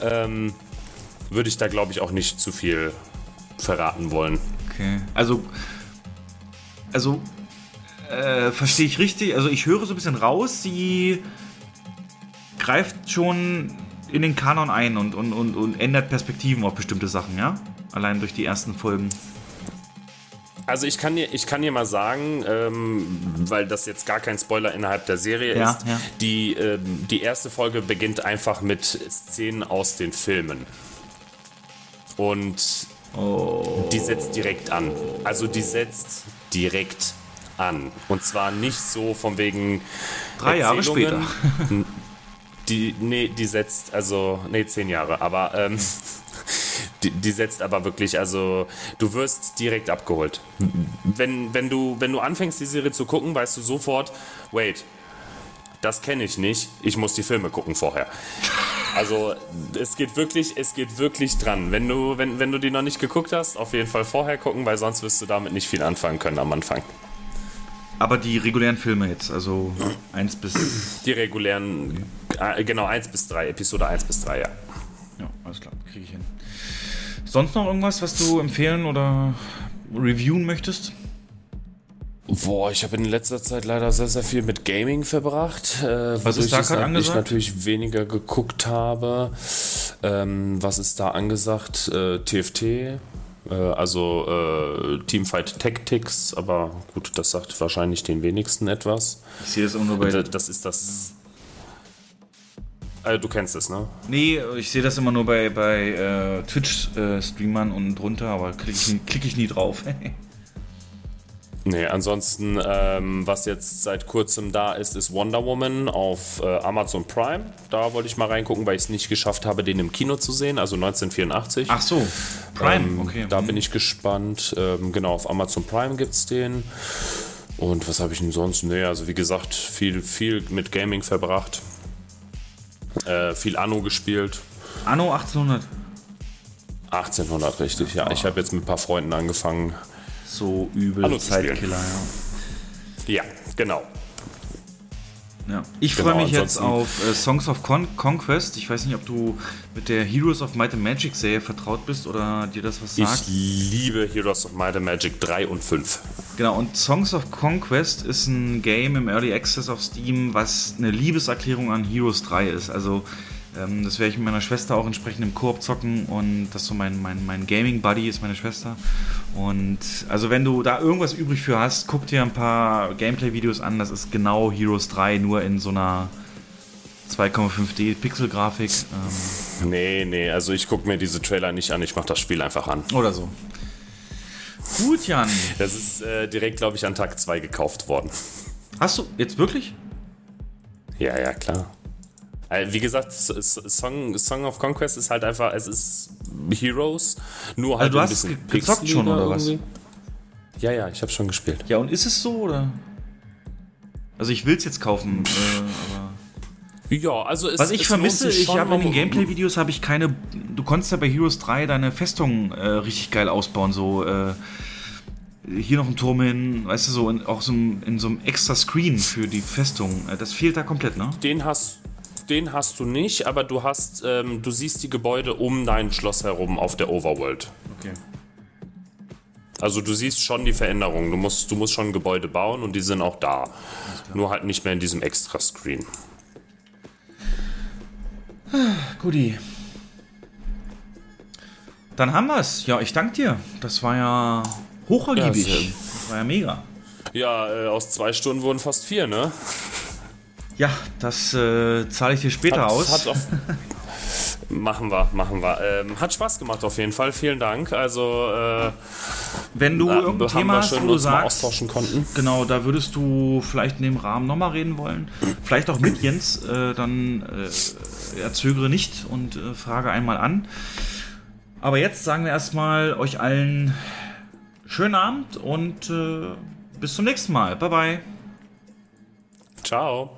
ähm, würde ich da, glaube ich, auch nicht zu viel verraten wollen. Okay. Also, also äh, verstehe ich richtig? Also ich höre so ein bisschen raus, sie greift schon in den Kanon ein und, und, und, und ändert Perspektiven auf bestimmte Sachen, ja? Allein durch die ersten Folgen. Also ich kann dir, ich kann dir mal sagen, ähm, weil das jetzt gar kein Spoiler innerhalb der Serie ja, ist, ja. Die, ähm, die erste Folge beginnt einfach mit Szenen aus den Filmen und oh. die setzt direkt an. Also die setzt direkt an. Und zwar nicht so von wegen. Drei Jahre später. *laughs* Die, nee, die setzt, also, nee, zehn Jahre, aber ähm, *laughs* die, die, setzt aber wirklich, also du wirst direkt abgeholt. Wenn, wenn, du, wenn du anfängst, die Serie zu gucken, weißt du sofort, wait, das kenne ich nicht, ich muss die Filme gucken vorher. Also es geht wirklich, es geht wirklich dran. Wenn du, wenn, wenn du die noch nicht geguckt hast, auf jeden Fall vorher gucken, weil sonst wirst du damit nicht viel anfangen können am Anfang. Aber die regulären Filme jetzt, also 1 bis. Die regulären, äh, genau, 1 bis 3, Episode 1 bis 3, ja. Ja, alles klar, kriege ich hin. Sonst noch irgendwas, was du empfehlen oder reviewen möchtest? Boah, ich habe in letzter Zeit leider sehr, sehr viel mit Gaming verbracht. Äh, was ist da gerade angesagt? Ich natürlich weniger geguckt habe. Ähm, was ist da angesagt? Äh, TFT, also äh, Teamfight Tactics, aber gut, das sagt wahrscheinlich den wenigsten etwas. Ich sehe das auch nur bei. Und, das ist das. Äh, du kennst es, ne? Nee, ich sehe das immer nur bei, bei äh, Twitch-Streamern und drunter, aber klicke ich, klick ich nie drauf. *laughs* Nee, ansonsten, ähm, was jetzt seit kurzem da ist, ist Wonder Woman auf äh, Amazon Prime. Da wollte ich mal reingucken, weil ich es nicht geschafft habe, den im Kino zu sehen, also 1984. Ach so, Prime, ähm, okay. Da bin ich gespannt. Ähm, genau, auf Amazon Prime gibt es den. Und was habe ich denn sonst? Nee, also wie gesagt, viel, viel mit Gaming verbracht. Äh, viel Anno gespielt. Anno 1800? 1800, richtig, ja. Ich habe jetzt mit ein paar Freunden angefangen so übel Zeitkiller, ja. Ja, genau. Ja. Ich genau, freue mich jetzt auf äh, Songs of Con Conquest. Ich weiß nicht, ob du mit der Heroes of Might and Magic Serie vertraut bist oder dir das was sagt. Ich liebe Heroes of Might and Magic 3 und 5. Genau, und Songs of Conquest ist ein Game im Early Access auf Steam, was eine Liebeserklärung an Heroes 3 ist. Also ähm, das werde ich mit meiner Schwester auch entsprechend im Koop zocken und das so mein, mein, mein Gaming-Buddy ist meine Schwester. Und also wenn du da irgendwas übrig für hast, guck dir ein paar Gameplay-Videos an. Das ist genau Heroes 3, nur in so einer 2,5D Pixel-Grafik. Ähm nee, nee, also ich gucke mir diese Trailer nicht an, ich mache das Spiel einfach an. Oder so. Gut, Jan. Das ist äh, direkt, glaube ich, an Tag 2 gekauft worden. Hast du jetzt wirklich? Ja, ja, klar. Äh, Wie gesagt, Song, Song of Conquest ist halt einfach, es ist Heroes, nur halt Also du ein hast bisschen ge- gezockt schon, oder was? irgendwie. Ja, ja, ich habe schon gespielt. Ja, und ist es so, oder? Also ich will es jetzt kaufen, äh, aber... Ja, also es Was ich es vermisse, ich habe in den Gameplay-Videos habe ich keine. Du konntest ja bei Heroes 3 deine Festung äh, richtig geil ausbauen, so äh, hier noch ein Turm hin, weißt du, so in, auch so in so einem extra Screen für die Festung. Äh, Das fehlt da komplett, ne? Den hast, den hast du nicht, aber du hast, ähm, du siehst die Gebäude um dein Schloss herum auf der Overworld. Okay. Also du siehst schon die Veränderungen. Du musst, du musst schon Gebäude bauen und die sind auch da. Nur halt nicht mehr in diesem Extra-Screen. Guti. Dann haben wir's. Ja, ich danke dir. Das war ja hochergiebig. Ja, das war ja mega. Ja, äh, aus zwei Stunden wurden fast vier, ne? Ja, das äh, zahle ich dir später Hat, aus. hat auf, *laughs* machen wir, machen wir. Ähm, hat Spaß gemacht auf jeden Fall. Vielen Dank. Also, äh, Wenn du na, irgendein Thema hast, wo du sagst, austauschen konnten. Genau, da würdest du vielleicht in dem Rahmen nochmal reden wollen. Vielleicht auch mit Jens, äh, dann äh, ja, zögere nicht und äh, frage einmal an. Aber jetzt sagen wir erstmal euch allen schönen Abend und äh, bis zum nächsten Mal. Bye bye. Ciao.